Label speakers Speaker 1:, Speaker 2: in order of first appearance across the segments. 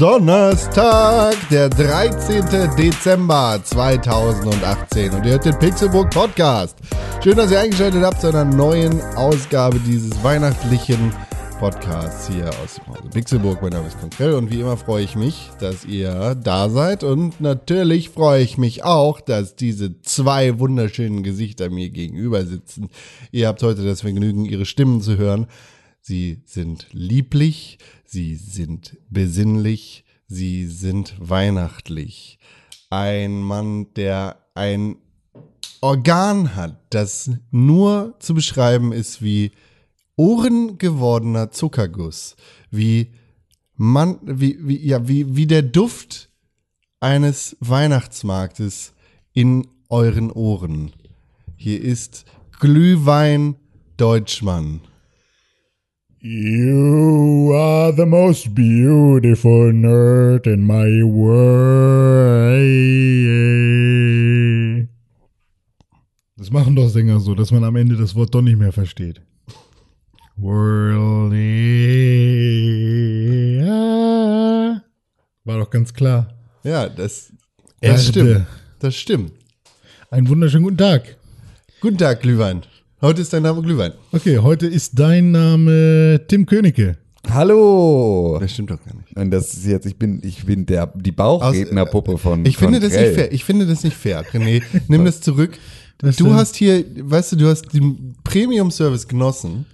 Speaker 1: Donnerstag, der 13. Dezember 2018 und ihr hört den Pixelburg Podcast. Schön, dass ihr eingeschaltet habt zu einer neuen Ausgabe dieses weihnachtlichen Podcasts hier aus dem Hause Pixelburg. Mein Name ist Konkrell und wie immer freue ich mich, dass ihr da seid und natürlich freue ich mich auch, dass diese zwei wunderschönen Gesichter mir gegenüber sitzen. Ihr habt heute das Vergnügen, ihre Stimmen zu hören. Sie sind lieblich, sie sind besinnlich, sie sind weihnachtlich. Ein Mann, der ein Organ hat, das nur zu beschreiben ist wie ohrengewordener Zuckerguss, wie man, wie, wie, ja, wie, wie der Duft eines Weihnachtsmarktes in euren Ohren. Hier ist Glühwein Deutschmann.
Speaker 2: You are the most beautiful nerd in my world. Das machen doch Sänger so, dass man am Ende das Wort doch nicht mehr versteht. World. War doch ganz klar.
Speaker 1: Ja, das,
Speaker 2: Erde.
Speaker 1: das stimmt. Das stimmt.
Speaker 2: Einen wunderschönen guten Tag.
Speaker 1: Guten Tag, Glühwein. Heute ist dein Name Glühwein.
Speaker 2: Okay, heute ist dein Name Tim Königke.
Speaker 3: Hallo!
Speaker 1: Das stimmt doch gar nicht.
Speaker 3: Und das ist jetzt, ich bin, ich bin der, die Bauchrednerpuppe von.
Speaker 1: Ich finde
Speaker 3: von
Speaker 1: das
Speaker 3: Grell.
Speaker 1: nicht fair. Ich finde das nicht fair. René, nimm das zurück.
Speaker 2: Das
Speaker 1: du
Speaker 2: denn?
Speaker 1: hast hier, weißt du, du hast den Premium-Service genossen,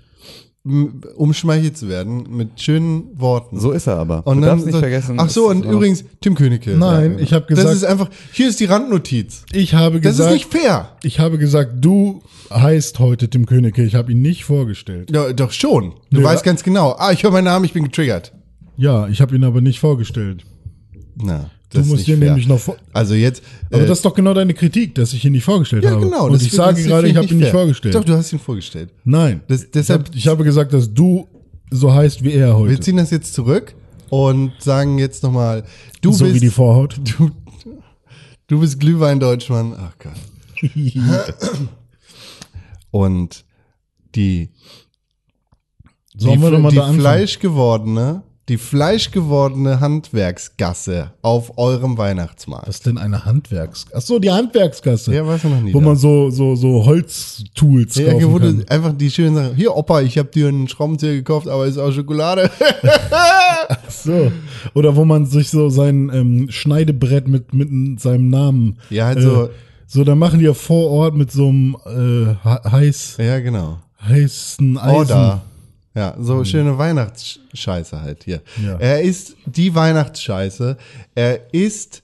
Speaker 1: umschmeichelt zu werden mit schönen Worten.
Speaker 3: So ist er aber.
Speaker 1: Und
Speaker 3: du
Speaker 1: dann
Speaker 3: darfst nicht
Speaker 1: so-
Speaker 3: vergessen.
Speaker 1: Ach so, und übrigens, Tim Königke.
Speaker 2: Nein, ich habe
Speaker 1: Das
Speaker 2: gesagt,
Speaker 1: ist einfach, hier ist die Randnotiz.
Speaker 2: ich habe
Speaker 1: Das
Speaker 2: gesagt,
Speaker 1: ist nicht fair.
Speaker 2: ich habe gesagt, du heißt heute Tim Königke. Ich habe ihn nicht vorgestellt.
Speaker 1: Ja, doch schon. Du
Speaker 2: Ja.
Speaker 1: weißt ganz genau. Ah, ich höre meinen Namen, ich bin getriggert.
Speaker 2: Ja, ich habe ihn aber nicht vorgestellt.
Speaker 1: Na,
Speaker 2: Du musst
Speaker 1: fair.
Speaker 2: nämlich noch
Speaker 1: Also jetzt.
Speaker 2: Aber
Speaker 1: äh,
Speaker 2: das ist doch genau deine Kritik, dass ich ihn nicht vorgestellt
Speaker 1: ja,
Speaker 2: habe.
Speaker 1: genau.
Speaker 2: Und ich sage gerade, ich habe ihn nicht vorgestellt.
Speaker 1: Doch, du hast ihn vorgestellt.
Speaker 2: Nein.
Speaker 1: Das,
Speaker 2: ich,
Speaker 1: deshalb,
Speaker 2: hab, ich habe gesagt, dass du so heißt wie er heute.
Speaker 1: wir ziehen das jetzt zurück und sagen jetzt nochmal, du
Speaker 2: so
Speaker 1: bist.
Speaker 2: wie die Vorhaut.
Speaker 1: du, du bist Glühwein-Deutschmann. Ach Gott. Und die,
Speaker 2: Sollen wir
Speaker 1: die,
Speaker 2: doch mal
Speaker 1: die
Speaker 2: da anfangen?
Speaker 1: fleischgewordene, die fleischgewordene Handwerksgasse auf eurem Weihnachtsmarkt.
Speaker 2: Was ist denn eine Handwerks... Ach so, die Handwerksgasse.
Speaker 1: Ja, weißt du noch nie.
Speaker 2: Wo
Speaker 1: da.
Speaker 2: man so, so, so Holztools
Speaker 1: Ja,
Speaker 2: kaufen
Speaker 1: wo du
Speaker 2: kann.
Speaker 1: einfach die schönen Sachen. Hier, Opa, ich habe dir einen Schraubenzieher gekauft, aber ist auch Schokolade.
Speaker 2: So. Oder wo man sich so sein ähm, Schneidebrett mit, mit seinem Namen.
Speaker 1: Ja, halt so-
Speaker 2: Äh, so, da machen die ja vor Ort mit so einem äh, he- heiß,
Speaker 1: ja, genau.
Speaker 2: heißen Eisen.
Speaker 1: Oder. Ja, so schöne Weihnachtsscheiße halt hier.
Speaker 2: Ja.
Speaker 1: Er ist die Weihnachtsscheiße. Er ist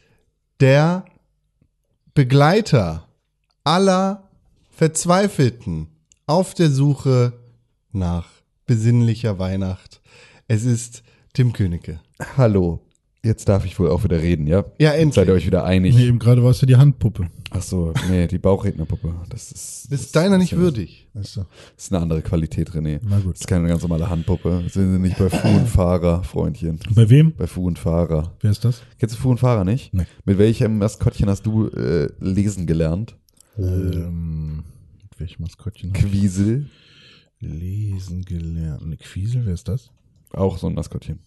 Speaker 1: der Begleiter aller Verzweifelten auf der Suche nach besinnlicher Weihnacht. Es ist Tim Königke.
Speaker 3: Hallo. Jetzt darf ich wohl auch wieder reden, ja?
Speaker 1: Ja, endlich.
Speaker 3: Seid ihr euch wieder einig?
Speaker 2: Nee, eben gerade war es ja die Handpuppe.
Speaker 3: Ach so, nee, die Bauchrednerpuppe. Das ist.
Speaker 1: Das ist deiner nicht würdig.
Speaker 3: Das ist eine andere Qualität, René.
Speaker 2: Na gut.
Speaker 3: Das ist keine ganz normale Handpuppe. Sind Sie nicht bei Fu und Fahrer, Freundchen?
Speaker 2: Bei wem?
Speaker 3: Bei Fu und Fahrer.
Speaker 2: Wer ist das?
Speaker 3: Kennst du Fu und Fahrer nicht?
Speaker 2: Nee.
Speaker 3: Mit welchem Maskottchen hast du äh, lesen gelernt?
Speaker 2: Ähm, mit welchem Maskottchen?
Speaker 3: Quiesel.
Speaker 2: Lesen gelernt. Ne, Quiesel, wer ist das?
Speaker 3: Auch so ein Maskottchen.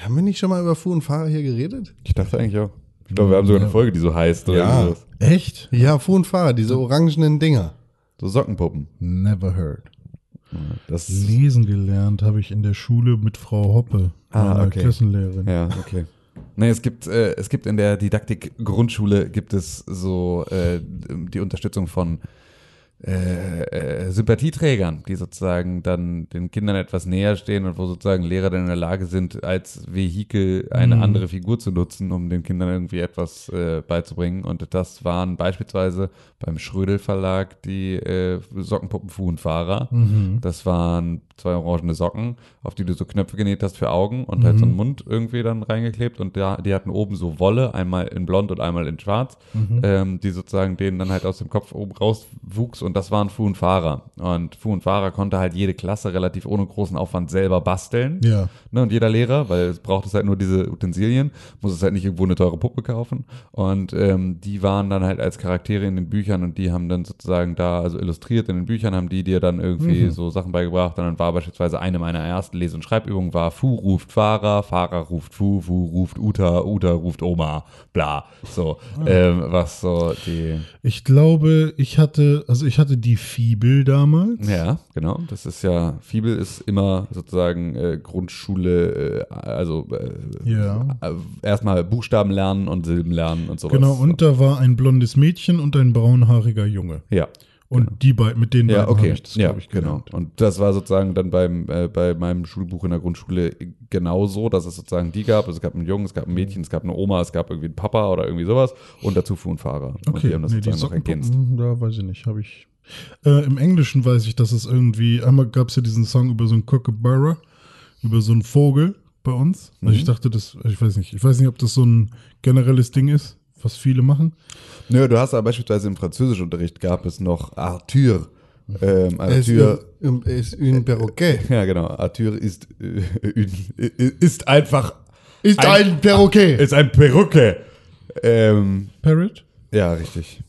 Speaker 1: Haben wir nicht schon mal über Fu und Fahrer hier geredet?
Speaker 3: Ich dachte eigentlich auch. Ich glaube, wir haben sogar eine Folge, die so heißt. Oder
Speaker 1: Ja.
Speaker 3: sowas.
Speaker 2: Echt?
Speaker 1: Ja, Fu und Fahrer, diese orangenen Dinger.
Speaker 3: So Sockenpuppen.
Speaker 2: Never heard.
Speaker 3: Das
Speaker 2: Lesen gelernt habe ich in der Schule mit Frau Hoppe,
Speaker 3: Ah,
Speaker 2: meiner
Speaker 3: okay.
Speaker 2: Klassenlehrerin.
Speaker 3: Ja, okay. Nee, es gibt, äh, es gibt in der Didaktik Grundschule gibt es so äh, die Unterstützung von äh, äh, Sympathieträgern, die sozusagen dann den Kindern etwas näher stehen und wo sozusagen Lehrer dann in der Lage sind, als Vehikel eine
Speaker 2: Mhm.
Speaker 3: andere Figur zu nutzen, um den Kindern irgendwie etwas äh, beizubringen. Und das waren beispielsweise beim Schrödel Verlag die äh, Sockenpuppen Fu und Fahrer.
Speaker 2: Mhm.
Speaker 3: Das waren zwei orangene Socken, auf die du so Knöpfe genäht hast für Augen und halt so einen Mund irgendwie dann reingeklebt. Und da, die hatten oben so Wolle, einmal in blond und einmal in schwarz, ähm, die sozusagen denen dann halt aus dem Kopf oben raus wuchs und und das waren Fu und Fahrer. Und Fu und Fahrer konnte halt jede Klasse relativ ohne großen Aufwand selber basteln.
Speaker 2: Ja.
Speaker 3: Ne, und jeder Lehrer, weil es braucht es halt nur diese Utensilien, muss es halt nicht irgendwo eine teure Puppe kaufen. Und ähm, die waren dann halt als Charaktere in den Büchern und die haben dann sozusagen da, also illustriert in den Büchern, haben die dir dann irgendwie so Sachen beigebracht. Und dann war beispielsweise eine meiner ersten Lese- und Schreibübungen war Fu ruft Fahrer, Fahrer ruft Fu, Fu ruft Uta, Uta ruft Oma, bla. So, ähm, was so die,
Speaker 2: Ich glaube, ich hatte, also ich hatte die Fibel damals.
Speaker 3: ja, genau. Das ist ja, Fibel ist immer sozusagen äh, Grundschule, äh, also äh,
Speaker 2: Ja.
Speaker 3: äh, erstmal Buchstaben lernen und Silben lernen und sowas.
Speaker 2: Genau, und da war ein blondes Mädchen und ein braunhaariger Junge.
Speaker 3: ja.
Speaker 2: Und die beiden, mit denen
Speaker 3: Ja,
Speaker 2: beiden
Speaker 3: okay.
Speaker 2: habe ich das,
Speaker 3: ja,
Speaker 2: glaube ich,
Speaker 3: genau. Und das war sozusagen dann beim, äh, bei meinem Schulbuch in der Grundschule genauso, dass es sozusagen die gab. Also es gab einen Jungen, es gab ein Mädchen, es gab eine Oma, es gab irgendwie einen Papa oder irgendwie sowas und dazu Fu und Fahrer. und
Speaker 2: Okay,
Speaker 3: die haben das
Speaker 2: nee, die
Speaker 3: sozusagen noch ergänzt.
Speaker 2: Sockenpuppen, da weiß ich nicht, habe ich. Äh, Im Englischen weiß ich, dass es irgendwie, einmal gab es ja diesen Song über so einen Kookaburra, über so einen Vogel bei uns.
Speaker 3: Mhm.
Speaker 2: Also ich dachte, das, ich weiß nicht, ich weiß nicht, ob das so ein generelles Ding ist, was viele machen.
Speaker 3: Nö, du hast aber beispielsweise im Französischunterricht gab es noch Arthur. Ähm,
Speaker 1: Es
Speaker 3: Arthur,
Speaker 1: ist un perroquet.
Speaker 3: ja genau, Arthur ist, äh, ist einfach,
Speaker 1: Ist
Speaker 3: Ein-
Speaker 1: ein, Perroquet.
Speaker 3: ist ein Perücke. Ähm,
Speaker 2: Parrot?
Speaker 3: ja, richtig.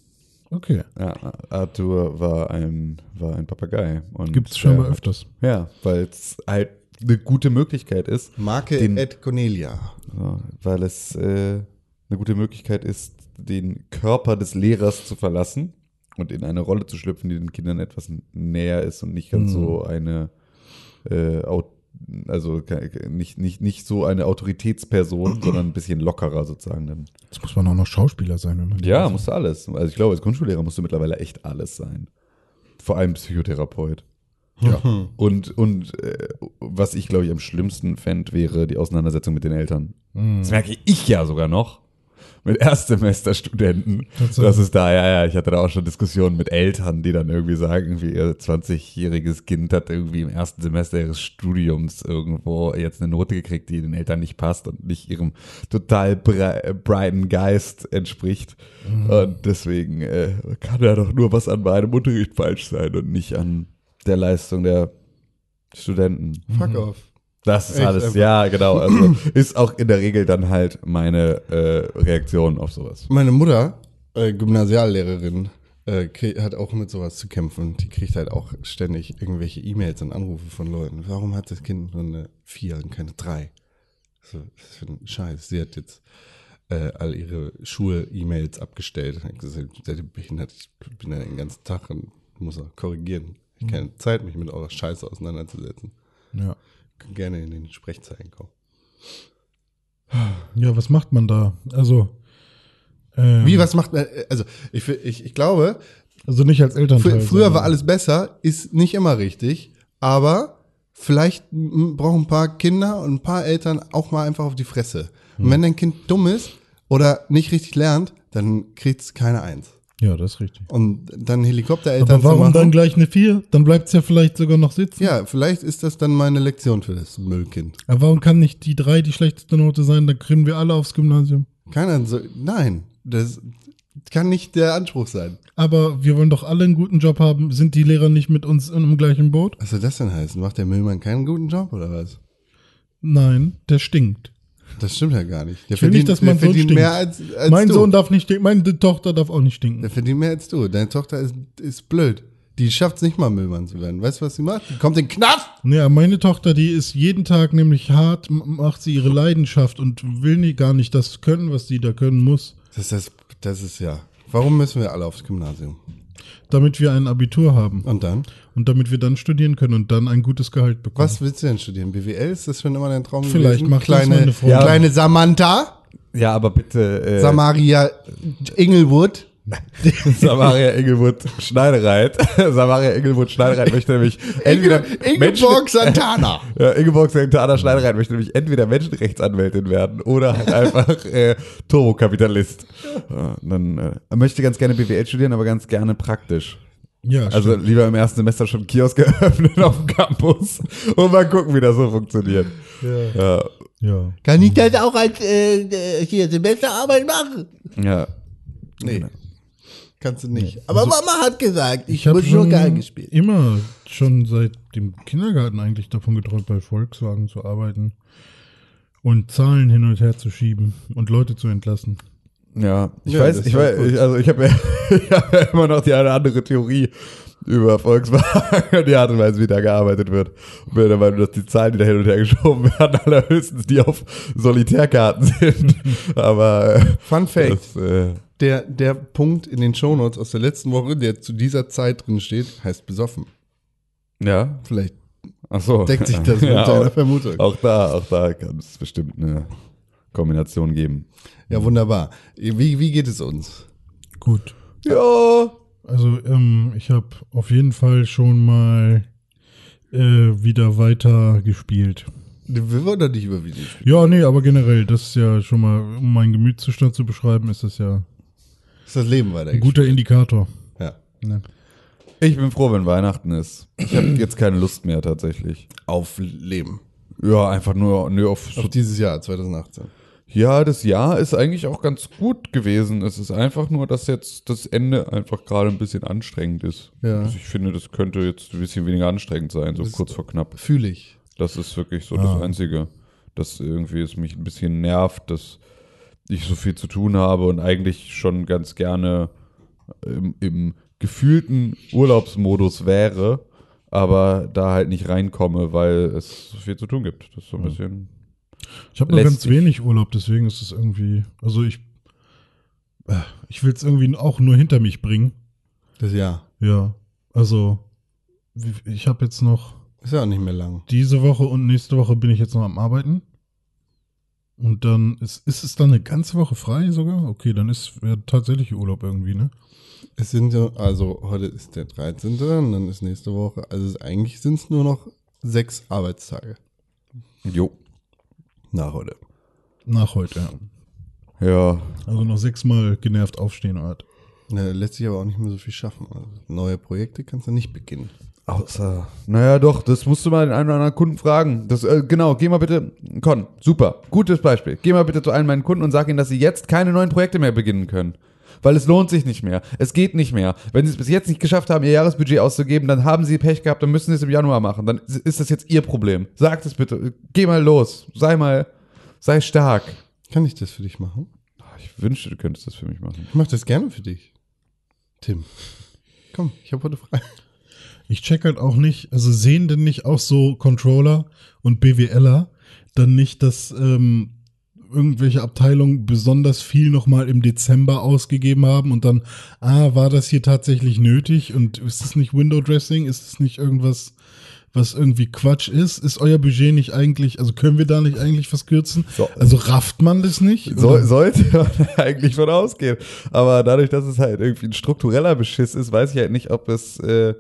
Speaker 2: Okay.
Speaker 3: Ja, Arthur war ein, war ein Papagei.
Speaker 2: Gibt es scheinbar
Speaker 3: der-
Speaker 2: öfters.
Speaker 3: Ja, weil es halt eine gute Möglichkeit ist,
Speaker 1: Marke
Speaker 3: Den-
Speaker 1: Ed Cornelia.
Speaker 3: ja, weil es äh, eine gute Möglichkeit ist, den Körper des Lehrers zu verlassen und in eine Rolle zu schlüpfen, die den Kindern etwas näher ist und nicht ganz so eine äh, also nicht, nicht, nicht so eine Autoritätsperson, sondern ein bisschen lockerer sozusagen dann.
Speaker 2: Jetzt muss man auch noch Schauspieler sein, wenn man
Speaker 3: Ja,
Speaker 2: das-
Speaker 3: musst du alles. Also ich glaube, als Grundschullehrer musst du mittlerweile echt alles sein. Vor allem Psychotherapeut.
Speaker 2: Ja.
Speaker 3: Und, und äh, was ich, glaube ich, am schlimmsten fände, wäre die Auseinandersetzung mit den Eltern.
Speaker 2: Mhm.
Speaker 3: Das merke ich ja sogar noch. Mit Erstsemesterstudenten. Das ist da, ja, ja, ich hatte da auch schon Diskussionen mit Eltern, die dann irgendwie sagen, irgendwie ihr 20-jähriges Kind hat irgendwie im ersten Semester ihres Studiums irgendwo jetzt eine Note gekriegt, die den Eltern nicht passt und nicht ihrem total bre breiten Geist entspricht.
Speaker 2: Mhm.
Speaker 3: Und deswegen äh, kann ja doch nur was an meinem Unterricht falsch sein und nicht an der Leistung der Studenten.
Speaker 1: Fuck off.
Speaker 3: Das ist
Speaker 1: Echt
Speaker 3: alles,
Speaker 1: einfach.
Speaker 3: ja, genau. Also ist auch in der Regel dann halt meine äh, Reaktion auf sowas.
Speaker 1: Meine Mutter, äh, Gymnasiallehrerin, äh, hat auch mit sowas zu kämpfen. Die kriegt halt auch ständig irgendwelche E-Mails und Anrufe von Leuten. Warum hat das Kind nur eine 4 und keine 3? So, das für ein Scheiß. Sie hat jetzt äh, all ihre Schul-E-Mails abgestellt. Ich hab gesagt, seid ihr behindert? Ich bin da den ganzen Tag und muss auch korrigieren. Ich habe keine Zeit, mich mit eurer Scheiße auseinanderzusetzen.
Speaker 2: Ja.
Speaker 1: Gerne in den Sprechzeilen kommen.
Speaker 2: ja, was macht man da? Also, ähm,
Speaker 1: Wie, was macht man? Also, ich, ich, ich glaube,
Speaker 2: Also nicht als Elternteil.
Speaker 1: Fr früher war alles besser, ist nicht immer richtig, aber vielleicht brauchen ein paar Kinder und ein paar Eltern auch mal einfach auf die Fresse. Und wenn dein Kind dumm ist oder nicht richtig lernt, dann kriegt's keine Eins.
Speaker 2: Ja, das ist richtig.
Speaker 1: Und dann Helikoptereltern
Speaker 2: Aber warum
Speaker 1: zu machen,
Speaker 2: dann gleich eine 4? Dann bleibt es ja vielleicht sogar noch sitzen.
Speaker 1: Ja, vielleicht ist das dann meine Lektion für das Müllkind.
Speaker 2: Aber warum kann nicht die 3 die schlechteste Note sein? Dann kriegen wir alle aufs Gymnasium.
Speaker 1: Keiner so, nein, das kann nicht der Anspruch sein.
Speaker 2: Aber wir wollen doch alle einen guten Job haben. Sind die Lehrer nicht mit uns im gleichen Boot?
Speaker 1: Was soll das denn heißen? Macht der Müllmann keinen guten Job oder was?
Speaker 2: Nein, der stinkt.
Speaker 1: Das stimmt ja gar nicht. Der
Speaker 2: Ich will nicht, dass mein Sohn
Speaker 1: verdient
Speaker 2: stinkt.
Speaker 1: mehr als, als
Speaker 2: mein
Speaker 1: du.
Speaker 2: Sohn darf nicht stinken, meine Tochter darf auch nicht stinken.
Speaker 1: Der verdient mehr als du. Deine Tochter ist, ist blöd. Die schafft es nicht mal, Müllmann zu werden. Weißt du, was sie macht? Die kommt in den Knast.
Speaker 2: Ja, meine Tochter, die ist jeden Tag nämlich hart, macht sie ihre Leidenschaft und will nie, gar nicht das können, was sie da können muss,
Speaker 1: Das ist, das ist ja. Warum müssen wir alle aufs Gymnasium?
Speaker 2: Damit wir ein Abitur haben
Speaker 1: Und dann?
Speaker 2: und damit wir dann studieren können und dann ein gutes Gehalt bekommen.
Speaker 1: Was willst du denn studieren? BWL? Ist das schon immer dein Traum
Speaker 2: Vielleicht
Speaker 1: gewesen?
Speaker 2: macht das
Speaker 1: kleine,
Speaker 2: meine Freundin.
Speaker 1: kleine Samantha,
Speaker 3: Ja, aber bitte äh,
Speaker 1: Samaria Inglewood.
Speaker 3: Samaria Engelwood Schneidereit. Samaria Engelwood Schneidereit möchte nämlich entweder
Speaker 1: Ingeborg Santana.
Speaker 3: Ja, Ingeborg Santana Schneidereit möchte nämlich entweder Menschenrechtsanwältin werden oder halt einfach äh, Turbokapitalist. Ja, dann äh, möchte ganz gerne BWL studieren, aber ganz gerne praktisch.
Speaker 2: ja,
Speaker 3: Also
Speaker 2: stimmt.
Speaker 3: lieber im ersten Semester schon Kiosk geöffnet auf dem Campus und mal gucken, wie das so funktioniert. Ja,
Speaker 2: ja.
Speaker 1: Kann ich das auch als äh, hier Semesterarbeit machen?
Speaker 3: ja.
Speaker 1: Nee. Kannst du nicht. Aber
Speaker 2: Also-
Speaker 1: Mama hat gesagt, ich,
Speaker 2: Ich habe
Speaker 1: schon Geige spielen.
Speaker 2: immer, schon seit dem Kindergarten eigentlich davon geträumt, bei Volkswagen zu arbeiten und Zahlen hin und her zu schieben und Leute zu entlassen.
Speaker 3: Ja, ich
Speaker 1: Ja,
Speaker 3: weiß, ich weiß, ich, also ich habe ja, ich hab ja immer noch die eine andere Theorie über Volkswagen und die Art und Weise, wie da gearbeitet wird. Und bin der Meinung, dass die Zahlen, die da hin und her geschoben werden, allerhöchstens die auf Solitärkarten sind. Aber äh,
Speaker 1: Fun Fact.
Speaker 3: das, äh,
Speaker 1: Der, der Punkt in den Shownotes aus der letzten Woche, der zu dieser Zeit drin steht, heißt besoffen.
Speaker 3: ja,
Speaker 1: Vielleicht
Speaker 3: ach so.
Speaker 1: deckt sich das mit
Speaker 3: ja,
Speaker 1: deiner Vermutung.
Speaker 3: auch da, auch da kann es bestimmt eine Kombination geben.
Speaker 1: Ja, wunderbar. Wie, wie geht es uns?
Speaker 2: Gut.
Speaker 3: Ja,
Speaker 2: Also ähm, ich habe auf jeden Fall schon mal äh, wieder weiter gespielt.
Speaker 1: Wir wollen doch nicht über Videospiele.
Speaker 2: Ja, nee, aber generell, das ist ja schon mal, um meinen Gemütszustand zu beschreiben, ist das ja
Speaker 1: Ist das Leben weiter?
Speaker 2: ein guter Indikator.
Speaker 1: Ja.
Speaker 2: Ne?
Speaker 3: ich bin froh, wenn Weihnachten ist. Ich habe jetzt keine Lust mehr tatsächlich.
Speaker 1: Auf Leben.
Speaker 3: Ja, einfach nur, nur auf
Speaker 1: Auf dieses Jahr, 2018.
Speaker 3: Ja, das Jahr ist eigentlich auch ganz gut gewesen. Es ist einfach nur, dass jetzt das Ende einfach gerade ein bisschen anstrengend ist.
Speaker 1: Ja.
Speaker 3: Also ich finde, das könnte jetzt ein bisschen weniger anstrengend sein, so kurz vor knapp.
Speaker 1: Fühle ich.
Speaker 3: Das ist wirklich so
Speaker 2: Ah.
Speaker 3: das Einzige, dass irgendwie es mich ein bisschen nervt, dass ich so viel zu tun habe und eigentlich schon ganz gerne im, im gefühlten Urlaubsmodus wäre, aber da halt nicht reinkomme, weil es so viel zu tun gibt. Das ist so ein bisschen.
Speaker 2: Ich habe nur ganz wenig Urlaub, deswegen ist es irgendwie, also ich, äh, ich will es irgendwie auch nur hinter mich bringen.
Speaker 1: Das Jahr.
Speaker 2: Ja, also ich habe jetzt noch
Speaker 1: Ist ja auch nicht mehr lang.
Speaker 2: diese Woche und nächste Woche bin ich jetzt noch am Arbeiten. Und dann ist, ist es dann eine ganze Woche frei sogar? Okay, dann ist ja tatsächlich Urlaub irgendwie, ne?
Speaker 1: Es sind ja, also heute ist der 13. und dann ist nächste Woche, also es, eigentlich sind es nur noch sechs Arbeitstage.
Speaker 3: Jo.
Speaker 1: Nach heute.
Speaker 2: Nach heute, ja.
Speaker 3: Ja,
Speaker 2: Also noch sechsmal genervt aufstehen halt.
Speaker 1: Na, lässt sich aber auch nicht mehr so viel schaffen. Also neue Projekte kannst du nicht beginnen.
Speaker 3: Außer, naja, doch, das musst du mal den einen oder anderen Kunden fragen. Das, äh, genau, geh mal bitte, Con, super, gutes Beispiel. Geh mal bitte zu einem meinen Kunden und sag ihnen, dass sie jetzt keine neuen Projekte mehr beginnen können. Weil es lohnt sich nicht mehr. Es geht nicht mehr. Wenn sie es bis jetzt nicht geschafft haben, ihr Jahresbudget auszugeben, dann haben sie Pech gehabt, dann müssen sie es im Januar machen. Dann ist das jetzt ihr Problem. Sag es bitte. Geh mal los. Sei mal, sei stark.
Speaker 1: Kann ich das für dich machen?
Speaker 3: Ich wünschte, du könntest das für mich machen.
Speaker 1: Ich mache das gerne für dich. Tim. Komm, ich habe heute frei.
Speaker 2: Ich check halt auch nicht, also sehen denn nicht auch so Controller und BWLer dann nicht, dass ähm, irgendwelche Abteilungen besonders viel nochmal im Dezember ausgegeben haben und dann, ah, war das hier tatsächlich nötig und ist es nicht Window Dressing? Ist es nicht irgendwas, was irgendwie Quatsch ist? Ist euer Budget nicht eigentlich, also können wir da nicht eigentlich was kürzen?
Speaker 3: So.
Speaker 2: Also rafft man das nicht?
Speaker 3: So, sollte man eigentlich von ausgehen. Aber dadurch, dass es halt irgendwie ein struktureller Beschiss ist, weiß ich halt nicht, ob es, äh,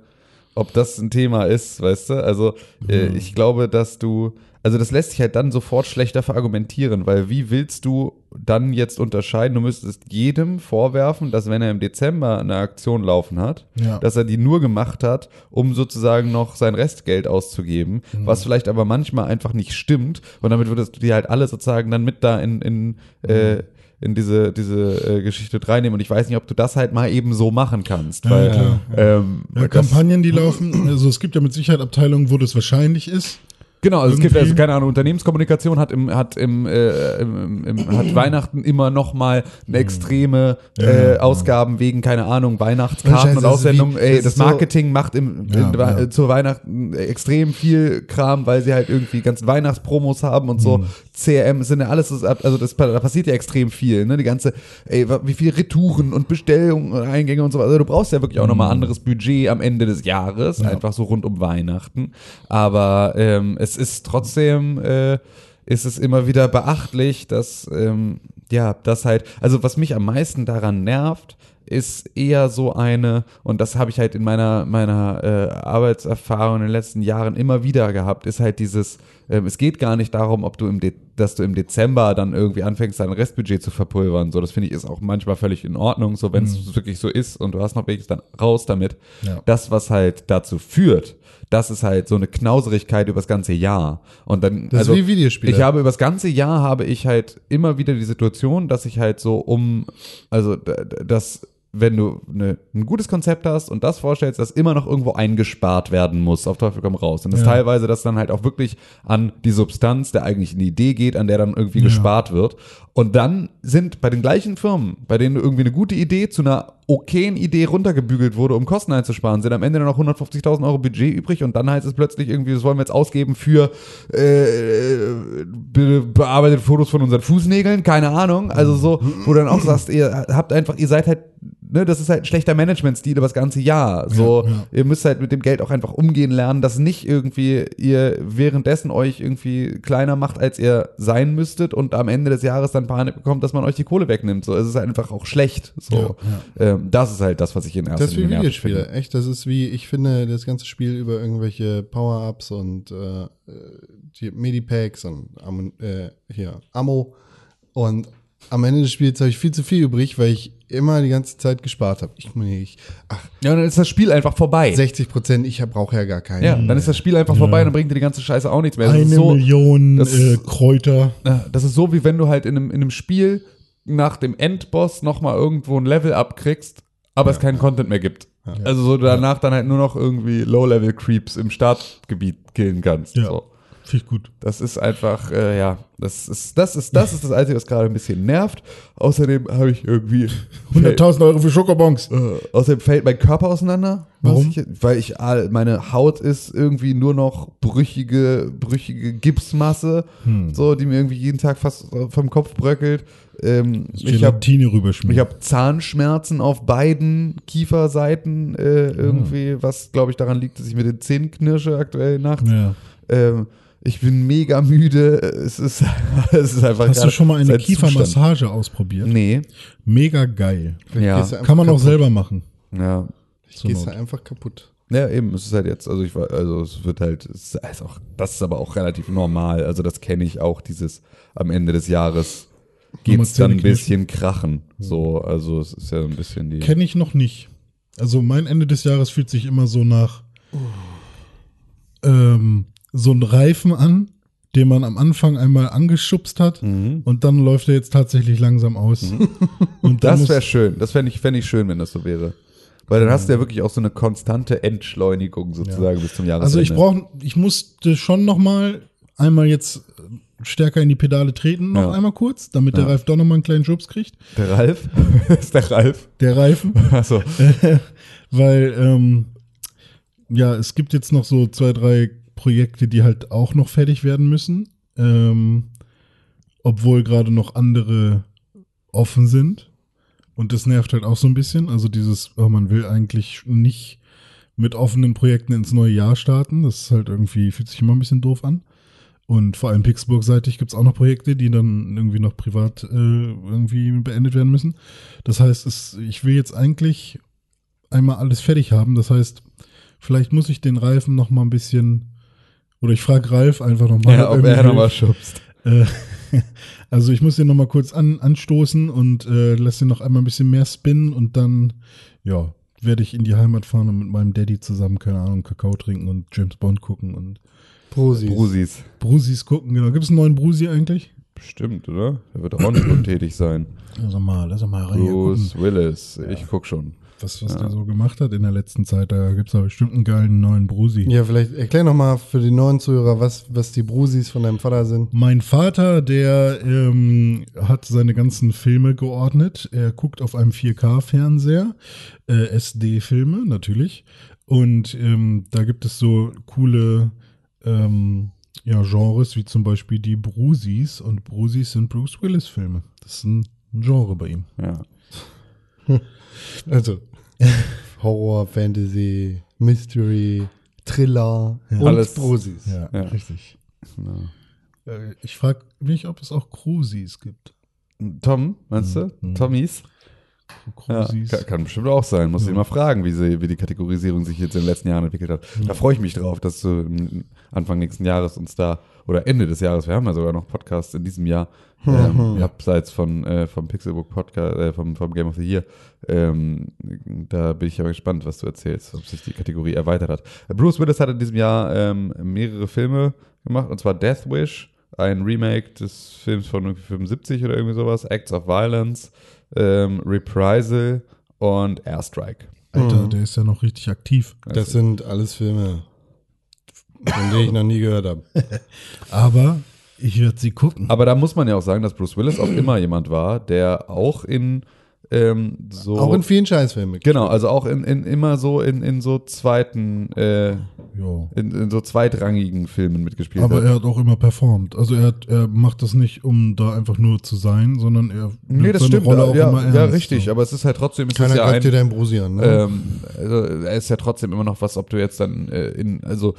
Speaker 3: ob das ein Thema ist, weißt du? Also äh,
Speaker 2: Mhm.
Speaker 3: ich glaube, dass du, also das lässt sich halt dann sofort schlechter verargumentieren, weil wie willst du dann jetzt unterscheiden? Du müsstest jedem vorwerfen, dass wenn er im Dezember eine Aktion laufen hat,
Speaker 2: Ja.
Speaker 3: dass er die nur gemacht hat, um sozusagen noch sein Restgeld auszugeben,
Speaker 2: Mhm.
Speaker 3: was vielleicht aber manchmal einfach nicht stimmt. Und damit würdest du die halt alle sozusagen dann mit da in, in,
Speaker 2: Mhm.
Speaker 3: äh, in diese, diese äh, Geschichte reinnehmen. Und ich weiß nicht, ob du das halt mal eben so machen kannst. Weil, Ähm,
Speaker 2: Ja,
Speaker 3: das-
Speaker 2: Kampagnen, die laufen, also es gibt ja mit Sicherheit Abteilungen, wo das wahrscheinlich ist.
Speaker 3: Genau, also es gibt also keine Ahnung, Unternehmenskommunikation hat im hat im, äh, im, im hat Weihnachten immer noch mal eine extreme
Speaker 2: Ja,
Speaker 3: äh,
Speaker 2: ja.
Speaker 3: Ausgaben wegen keine Ahnung Weihnachtskarten und Aussendungen. Ey,
Speaker 1: das ist so-
Speaker 3: Marketing macht im in,
Speaker 2: ja.
Speaker 3: äh, zu Weihnachten extrem viel Kram, weil sie halt irgendwie ganzen Weihnachtspromos haben und so. CRM sind ja alles so, also das da passiert ja extrem viel, ne? Die ganze, ey, wie viel Retouren und Bestellungen und Eingänge und so. Also du brauchst ja wirklich auch noch mal anderes Budget am Ende des Jahres, einfach so rund um Weihnachten. Aber ähm, es ist trotzdem, äh, ist es immer wieder beachtlich, dass, ähm, ja, das halt, also was mich am meisten daran nervt, ist eher so eine, und das habe ich halt in meiner, meiner äh, Arbeitserfahrung in den letzten Jahren immer wieder gehabt, ist halt dieses, ähm, es geht gar nicht darum, ob du im De dass du im Dezember dann irgendwie anfängst, dein Restbudget zu verpulvern. So, das finde ich ist auch manchmal völlig in Ordnung, so wenn es wirklich so ist und du hast noch welches, dann raus damit.
Speaker 2: Ja.
Speaker 3: Das, was halt dazu führt, das ist halt so eine Knauserigkeit über das ganze Jahr. Und dann,
Speaker 1: Das ist
Speaker 3: also,
Speaker 1: wie Videospiele.
Speaker 3: ich habe über das ganze Jahr habe ich halt immer wieder die Situation, dass ich halt so um, also d- d- das wenn du ne, ein gutes Konzept hast und das vorstellst, dass immer noch irgendwo eingespart werden muss, auf Teufel komm raus. Und das
Speaker 2: Ja.
Speaker 3: teilweise, dass dann halt auch wirklich an die Substanz der eigentlichen Idee geht, an der dann irgendwie
Speaker 2: Ja.
Speaker 3: gespart wird. Und dann sind bei den gleichen Firmen, bei denen irgendwie eine gute Idee zu einer okayen Idee runtergebügelt wurde, um Kosten einzusparen, sind am Ende nur noch 150.000 Euro Budget übrig und dann heißt es plötzlich irgendwie, das wollen wir jetzt ausgeben für äh, be bearbeitete Fotos von unseren Fußnägeln, keine Ahnung. Also so, wo du dann auch sagst, ihr habt einfach, ihr seid halt, ne, das ist halt ein schlechter Managementstil über das ganze Jahr. So,
Speaker 2: Ja, ja.
Speaker 3: ihr müsst halt mit dem Geld auch einfach umgehen lernen, dass nicht irgendwie ihr währenddessen euch irgendwie kleiner macht, als ihr sein müsstet und am Ende des Jahres dann Panik bekommt, dass man euch die Kohle wegnimmt. So, es ist halt einfach auch schlecht. So, Ähm, das ist halt das, was ich in erster
Speaker 1: Das ist wie
Speaker 3: Linie
Speaker 1: Videospiele.
Speaker 3: finde.
Speaker 1: Echt, das ist wie, ich finde, das ganze Spiel über irgendwelche Power-Ups und äh, die Medipacks und äh, hier, Ammo. Und am Ende des Spiels habe ich viel zu viel übrig, weil ich immer die ganze Zeit gespart habe. Ich meine, ich, ach,
Speaker 3: Ja, und dann ist das Spiel einfach vorbei.
Speaker 1: 60 Prozent, ich brauche ja gar keinen.
Speaker 3: Ja, dann ist das Spiel einfach vorbei, dann bringt dir die ganze Scheiße auch nichts mehr. Das
Speaker 2: Eine
Speaker 3: so,
Speaker 2: Million
Speaker 3: das-
Speaker 2: äh, Kräuter.
Speaker 3: Ja, Das ist so, wie wenn du halt in einem, in einem Spiel nach dem Endboss nochmal irgendwo ein Level abkriegst, aber es keinen Content mehr gibt. Also so du danach dann halt nur noch irgendwie Low-Level-Creeps im Startgebiet killen kannst.
Speaker 2: Ja.
Speaker 3: So.
Speaker 2: Finde ich gut.
Speaker 3: Das ist einfach, äh, ja, das ist, das ist, das ist das Einzige, was gerade ein bisschen nervt. Außerdem habe ich irgendwie
Speaker 2: 100.000 Euro für Schokobons.
Speaker 3: äh, außerdem fällt mein Körper auseinander.
Speaker 2: Warum?
Speaker 3: Ich, weil ich, meine Haut ist irgendwie nur noch brüchige, brüchige Gipsmasse,
Speaker 2: Hm.
Speaker 3: so, die mir irgendwie jeden Tag fast vom Kopf bröckelt. Ähm, ich habe hab Zahnschmerzen auf beiden Kieferseiten äh, irgendwie, was glaube ich daran liegt, dass ich mit den Zähnen knirsche aktuell nachts.
Speaker 2: ja.
Speaker 3: Ähm, ich bin mega müde. Es ist, es ist einfach
Speaker 2: Hast du schon mal eine. Kiefermassage ausprobiert?
Speaker 3: Nee.
Speaker 2: Mega geil.
Speaker 3: Ja.
Speaker 2: Kann man auch
Speaker 1: kaputt.
Speaker 2: selber machen.
Speaker 3: Ja.
Speaker 1: Gehst du
Speaker 2: Not.
Speaker 1: einfach kaputt.
Speaker 3: Ja, eben, es ist halt jetzt, also ich war, also es wird halt, es ist auch, das ist aber auch relativ normal. Also das kenne ich auch, dieses am Ende des Jahres geht's
Speaker 2: Zähne
Speaker 3: dann ein bisschen krachen. So, also es ist ja ein bisschen die.
Speaker 2: Kenne ich noch nicht. Also mein Ende des Jahres fühlt sich immer so nach ähm, so ein Reifen an, den man am Anfang einmal angeschubst hat
Speaker 3: Mhm.
Speaker 2: und dann läuft er jetzt tatsächlich langsam aus. Und dann
Speaker 3: Das wäre schön. Das fände ich, fänd ich schön, wenn das so wäre. Weil dann hast du ja wirklich auch so eine konstante Entschleunigung sozusagen bis zum Jahresende.
Speaker 2: Also ich brauche, ich musste schon noch mal einmal jetzt stärker in die Pedale treten, noch
Speaker 3: Ja.
Speaker 2: einmal kurz, damit der
Speaker 3: Ja.
Speaker 2: Reifen doch noch mal einen kleinen Schubs kriegt.
Speaker 3: Der Ralf? ist der Ralf?
Speaker 2: Der Reifen.
Speaker 3: Achso.
Speaker 2: Weil, ähm, ja, es gibt jetzt noch so zwei, drei Projekte, die halt auch noch fertig werden müssen. Ähm, obwohl gerade noch andere offen sind. Und das nervt halt auch so ein bisschen. Also dieses, oh, man will eigentlich nicht mit offenen Projekten ins neue Jahr starten. Das ist halt irgendwie, fühlt sich immer ein bisschen doof an. Und vor allem Pixburg-seitig gibt es auch noch Projekte, die dann irgendwie noch privat äh, irgendwie beendet werden müssen. Das heißt, es, ich will jetzt eigentlich einmal alles fertig haben. Das heißt, vielleicht muss ich den Reifen noch mal ein bisschen oder ich frage Ralf einfach noch mal,
Speaker 3: Ja, ob er nochmal schubst.
Speaker 2: äh, also ich muss den noch mal kurz an, anstoßen und äh, lass den noch einmal ein bisschen mehr spinnen und dann ja werde ich in die Heimat fahren und mit meinem Daddy zusammen keine Ahnung Kakao trinken und James Bond gucken und
Speaker 1: Prosis.
Speaker 3: Brusis.
Speaker 2: Brusis gucken. Genau. Gibt es einen neuen Brusi eigentlich?
Speaker 3: Bestimmt, oder? Der wird auch nicht untätig sein.
Speaker 2: Lass mal, lass mal rein
Speaker 3: Bruce Willis. Ich guck schon.
Speaker 2: Was, was der so gemacht hat in der letzten Zeit. Da gibt es aber bestimmt einen geilen neuen Brusi.
Speaker 1: Ja, vielleicht erklär noch mal für die neuen Zuhörer, was, was die Brusis von deinem Vater sind.
Speaker 2: Mein Vater, der ähm, hat seine ganzen Filme geordnet. Er guckt auf einem 4K-Fernseher, äh, SD-Filme natürlich. Und ähm, da gibt es so coole ähm, ja, Genres, wie zum Beispiel die Brusis. Und Brusis sind Bruce Willis-Filme. Das ist ein Genre bei ihm.
Speaker 3: Ja.
Speaker 1: Also Horror, Fantasy, Mystery, Thriller und
Speaker 3: Alles-
Speaker 1: Brusis.
Speaker 2: Ja,
Speaker 3: Ja.
Speaker 2: richtig. Äh, ich frage mich, ob es auch Cruisis gibt.
Speaker 3: Tom, meinst du?
Speaker 2: Mhm.
Speaker 3: Tommys? Ja, kann, kann bestimmt auch sein. Muss ich mal fragen, wie, sie, wie die Kategorisierung sich jetzt in den letzten Jahren entwickelt hat. Da freue ich mich drauf, dass du Anfang nächsten Jahres uns da, oder Ende des Jahres, wir haben ja sogar noch Podcasts in diesem Jahr, ähm, abseits von, äh, vom Pixelbook Podcast, äh, vom, vom Game of the Year. Ähm, da bin ich aber gespannt, was du erzählst, ob sich die Kategorie erweitert hat. Bruce Willis hat in diesem Jahr ähm, mehrere Filme gemacht, und zwar Death Wish, ein Remake des Films von irgendwie 75 oder irgendwie sowas, Acts of Violence, ähm, Reprisal und Airstrike.
Speaker 2: Alter, der ist ja noch richtig aktiv.
Speaker 1: Das sind alles Filme, von denen ich noch nie gehört habe.
Speaker 2: Aber ich werde sie gucken.
Speaker 3: Aber da muss man ja auch sagen, dass Bruce Willis auch immer jemand war, der auch in ähm, so.
Speaker 1: Auch in vielen Scheißfilmen.
Speaker 3: Genau, also auch in, in immer so in, in so zweiten, äh,
Speaker 2: Ja.
Speaker 3: in, in so zweitrangigen Filmen mitgespielt
Speaker 2: Aber
Speaker 3: hat.
Speaker 2: er hat auch immer performt. Also er, hat, er macht das nicht, um da einfach nur zu sein, sondern er
Speaker 3: Nee, das
Speaker 2: seine
Speaker 3: stimmt.
Speaker 2: Rolle auch
Speaker 3: ja,
Speaker 2: immer
Speaker 3: ja,
Speaker 2: ernst,
Speaker 3: richtig.
Speaker 2: so.
Speaker 3: Aber es ist halt trotzdem, es
Speaker 1: Keiner
Speaker 3: ist ja
Speaker 1: greift dir
Speaker 3: ein,
Speaker 1: dein Brusi an, ne?
Speaker 3: ähm, also er ist ja trotzdem immer noch was, ob du jetzt dann äh, in, also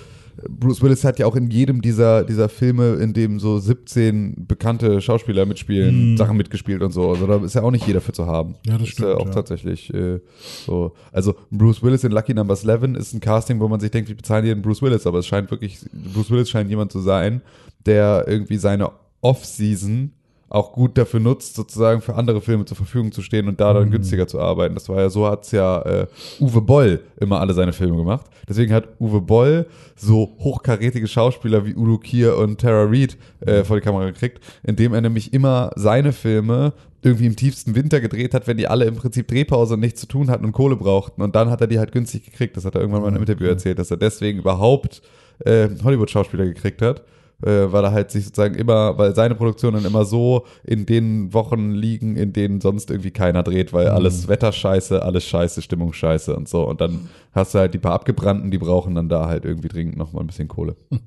Speaker 3: Bruce Willis hat ja auch in jedem dieser, dieser Filme, in dem so 17 bekannte Schauspieler mitspielen, Sachen mitgespielt und so. Also da ist ja auch nicht jeder für zu haben.
Speaker 2: Ja, das
Speaker 3: ist ja
Speaker 2: stimmt,
Speaker 3: auch
Speaker 2: ja.
Speaker 3: tatsächlich äh, so. Also Bruce Willis in Lucky Number 11 ist ein Casting, wo man sich denkt, wie bezahlen die denn Bruce Willis? Aber es scheint wirklich, Bruce Willis scheint jemand zu sein, der irgendwie seine Off-Season auch gut dafür nutzt, sozusagen für andere Filme zur Verfügung zu stehen und da
Speaker 2: Mhm.
Speaker 3: dann günstiger zu arbeiten. Das war ja so, hat's ja äh, Uwe Boll immer alle seine Filme gemacht. Deswegen hat Uwe Boll so hochkarätige Schauspieler wie Udo Kier und Tara Reid äh, vor die Kamera gekriegt, indem er nämlich immer seine Filme irgendwie im tiefsten Winter gedreht hat, wenn die alle im Prinzip Drehpause und nichts zu tun hatten und Kohle brauchten. Und dann hat er die halt günstig gekriegt. Das hat er irgendwann mal in einem Interview erzählt, dass er deswegen überhaupt äh, Hollywood-Schauspieler gekriegt hat äh, weil er halt sich sozusagen immer, weil seine Produktionen immer so in den Wochen liegen, in denen sonst irgendwie keiner dreht, weil alles Wetter scheiße, alles scheiße, Stimmung scheiße und so. Und dann hast du halt die paar Abgebrannten, die brauchen dann da halt irgendwie dringend nochmal ein bisschen Kohle.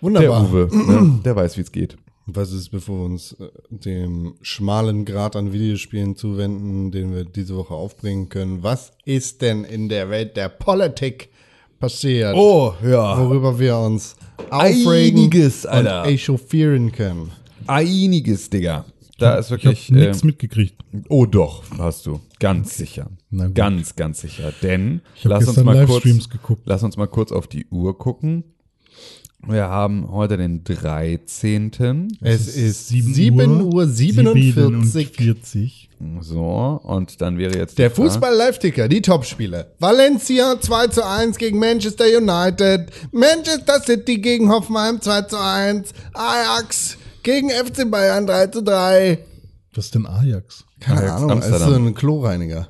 Speaker 3: Der
Speaker 1: Wunderbar.
Speaker 3: Uwe, ne, der weiß, wie es geht.
Speaker 1: Was ist, bevor wir uns äh, dem schmalen Grad an Videospielen zuwenden, den wir diese Woche aufbringen können? Was ist denn in der Welt der Politik passiert?
Speaker 3: Oh, ja.
Speaker 1: Worüber wir uns aufregen
Speaker 3: Einiges, Alter.
Speaker 1: und echauffieren können.
Speaker 3: Einiges, Digga. Da ist
Speaker 2: ich habe
Speaker 3: wirklich.
Speaker 2: nichts
Speaker 3: ähm,
Speaker 2: mitgekriegt.
Speaker 3: oh doch, hast du. Ganz sicher. Ganz, ganz sicher. Denn
Speaker 2: Ich
Speaker 3: lass uns mal kurz.
Speaker 2: Geguckt.
Speaker 3: Lass uns mal kurz auf die Uhr gucken. Wir haben heute den 13.
Speaker 1: Es ist
Speaker 2: 7
Speaker 1: 7 Uhr 47.
Speaker 2: 47.
Speaker 3: So, und dann wäre jetzt
Speaker 1: Der Fußball-Live-Ticker, die Topspiele. Valencia 2 zu 1 gegen Manchester United. Manchester City gegen Hoffenheim 2 zu 1. Ajax gegen FC Bayern 3 zu 3.
Speaker 2: Was ist denn Ajax?
Speaker 1: Keine
Speaker 3: Ajax
Speaker 1: Ahnung, es ist so
Speaker 3: Amsterdam.
Speaker 1: ein Kloreiniger.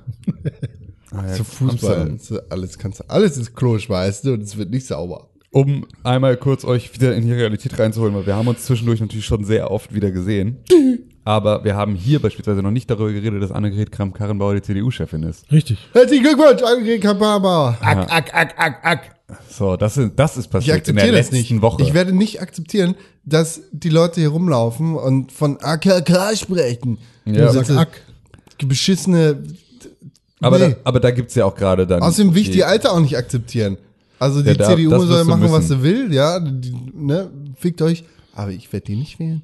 Speaker 3: Ajax
Speaker 1: Zu Fußball.
Speaker 3: Amsterdam.
Speaker 1: Es ist Alles, kannst du, alles ist Kloschweiß und es wird nicht sauber.
Speaker 3: Um einmal kurz euch wieder in die Realität reinzuholen, weil wir haben uns zwischendurch natürlich schon sehr oft wieder gesehen. Aber wir haben hier beispielsweise noch nicht darüber geredet, dass Annegret Kramp-Karrenbauer die CDU-Chefin ist.
Speaker 2: Richtig.
Speaker 1: Herzlichen Glückwunsch, Annegret Kapaba. Ack, ack, ack, ack, ack.
Speaker 3: So, das ist, das ist
Speaker 1: Ich
Speaker 3: passiert in der
Speaker 1: akzeptiere das
Speaker 3: letzten
Speaker 1: nicht.
Speaker 3: Woche.
Speaker 1: Ich werde nicht akzeptieren, dass die Leute hier rumlaufen und von AKK sprechen.
Speaker 3: Ja.
Speaker 1: Sag,
Speaker 2: Sag Ack.
Speaker 1: Beschissene.
Speaker 3: aber,
Speaker 1: nee.
Speaker 3: da, aber da gibt's ja auch gerade dann.
Speaker 1: Außerdem will ich
Speaker 3: die-
Speaker 1: die Alte auch nicht akzeptieren. Also die
Speaker 3: Ja, da-
Speaker 1: CDU soll machen, was
Speaker 3: müssen.
Speaker 1: sie will, ja, die, ne, fickt euch. Aber ich werde die nicht wählen.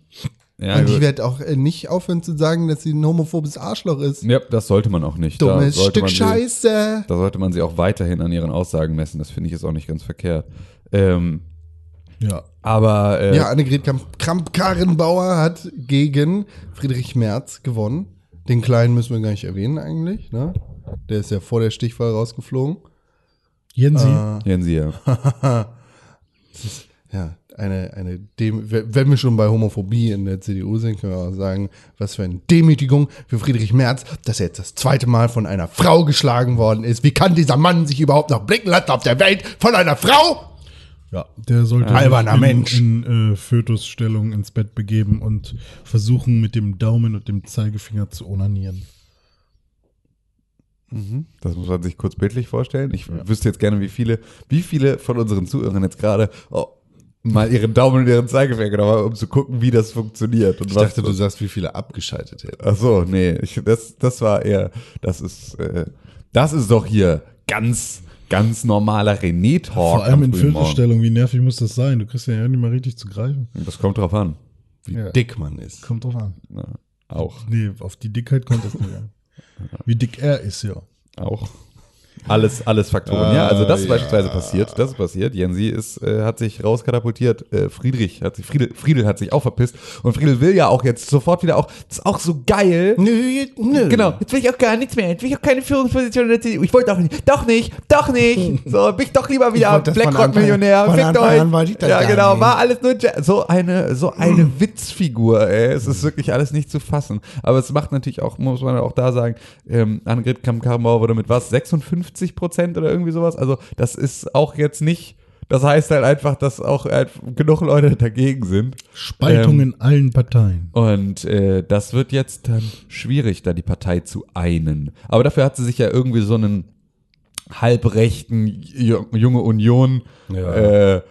Speaker 3: Ja,
Speaker 1: und ich werde auch äh, nicht aufhören zu sagen, dass sie ein homophobes Arschloch ist.
Speaker 3: ja, das sollte man auch nicht.
Speaker 1: Dummes Stück
Speaker 3: sie-
Speaker 1: Scheiße.
Speaker 3: Da sollte man sie auch weiterhin an ihren Aussagen messen. Das finde ich jetzt auch nicht ganz verkehrt. Ähm,
Speaker 2: Ja.
Speaker 3: aber äh,
Speaker 1: Ja, Annegret Kramp- Kramp-Karrenbauer hat gegen Friedrich Merz gewonnen. Den Kleinen müssen wir gar nicht erwähnen eigentlich, ne? Der ist ja vor der Stichwahl rausgeflogen.
Speaker 2: Jensi.
Speaker 1: Äh,
Speaker 3: Jensi, ja.
Speaker 1: Ist, ja, eine, eine Dem wenn wir schon bei Homophobie in der CDU sind, können wir auch sagen, was für eine Demütigung für Friedrich Merz, dass er jetzt das zweite Mal von einer Frau geschlagen worden ist. Wie kann dieser Mann sich überhaupt noch blicken lassen auf der Welt von einer Frau?
Speaker 2: Ja, der sollte
Speaker 1: Alberner
Speaker 2: sich in,
Speaker 1: Mensch.
Speaker 2: in äh, Fötusstellung ins Bett begeben und versuchen, mit dem Daumen und dem Zeigefinger zu onanieren.
Speaker 3: Das muss man sich kurz bildlich vorstellen. Ich wüsste jetzt gerne, wie viele, wie viele von unseren Zuhörern jetzt gerade oh, mal ihren Daumen und ihren Zeigefinger genommen haben, um zu gucken, wie das funktioniert. Und
Speaker 1: Ich dachte, du sagst, wie viele abgeschaltet hätten.
Speaker 3: Ach so, nee, ich, das, das war eher, das ist, äh, das ist doch hier ganz, ganz normaler René-Talk.
Speaker 2: Vor allem in. Viertelstellung, wie nervig muss das sein? Du kriegst ja nicht mal richtig zu greifen.
Speaker 3: Das kommt drauf an.
Speaker 1: Wie
Speaker 2: Ja.
Speaker 1: dick man ist.
Speaker 2: Kommt drauf an.
Speaker 3: Ja, auch,
Speaker 2: Nee, auf die Dickheit kommt das nicht an. Wie dick er ist, ja.
Speaker 3: auch. Alles, alles Faktoren, ja. Also das ist
Speaker 1: Ah,
Speaker 3: beispielsweise
Speaker 1: ja.
Speaker 3: passiert. Das ist passiert. Jensi ist, äh, hat sich rauskatapultiert. Äh, Friedrich hat sich, Friedel, Friedel hat sich auch verpisst. Und Friedel will ja auch jetzt sofort wieder auch, das ist auch so geil.
Speaker 1: Nö, nö.
Speaker 3: Genau, jetzt will ich auch gar nichts mehr. Jetzt will ich auch keine Führungsposition in der CDU. Ich wollte auch nicht. Doch nicht, doch nicht. So, bin ich doch lieber wieder Blackrock-Millionär. Fickt euch. ja, genau,
Speaker 1: nicht.
Speaker 3: war alles nur Ja- so eine, so eine Witzfigur, ey. Es ist wirklich alles nicht zu fassen. Aber es macht natürlich auch, muss man auch da sagen, ähm, Annegret Kramp-Karrenbauer wurde mit was? 56 Prozent oder irgendwie sowas? Also, das ist auch jetzt nicht, das heißt halt einfach, dass auch halt genug Leute dagegen sind.
Speaker 2: Spaltung
Speaker 3: Ähm,
Speaker 2: in allen Parteien.
Speaker 3: Und äh, das wird jetzt dann schwierig, da die Partei zu einen. Aber dafür hat sie sich ja irgendwie so einen halbrechten Ju- junge Union äh,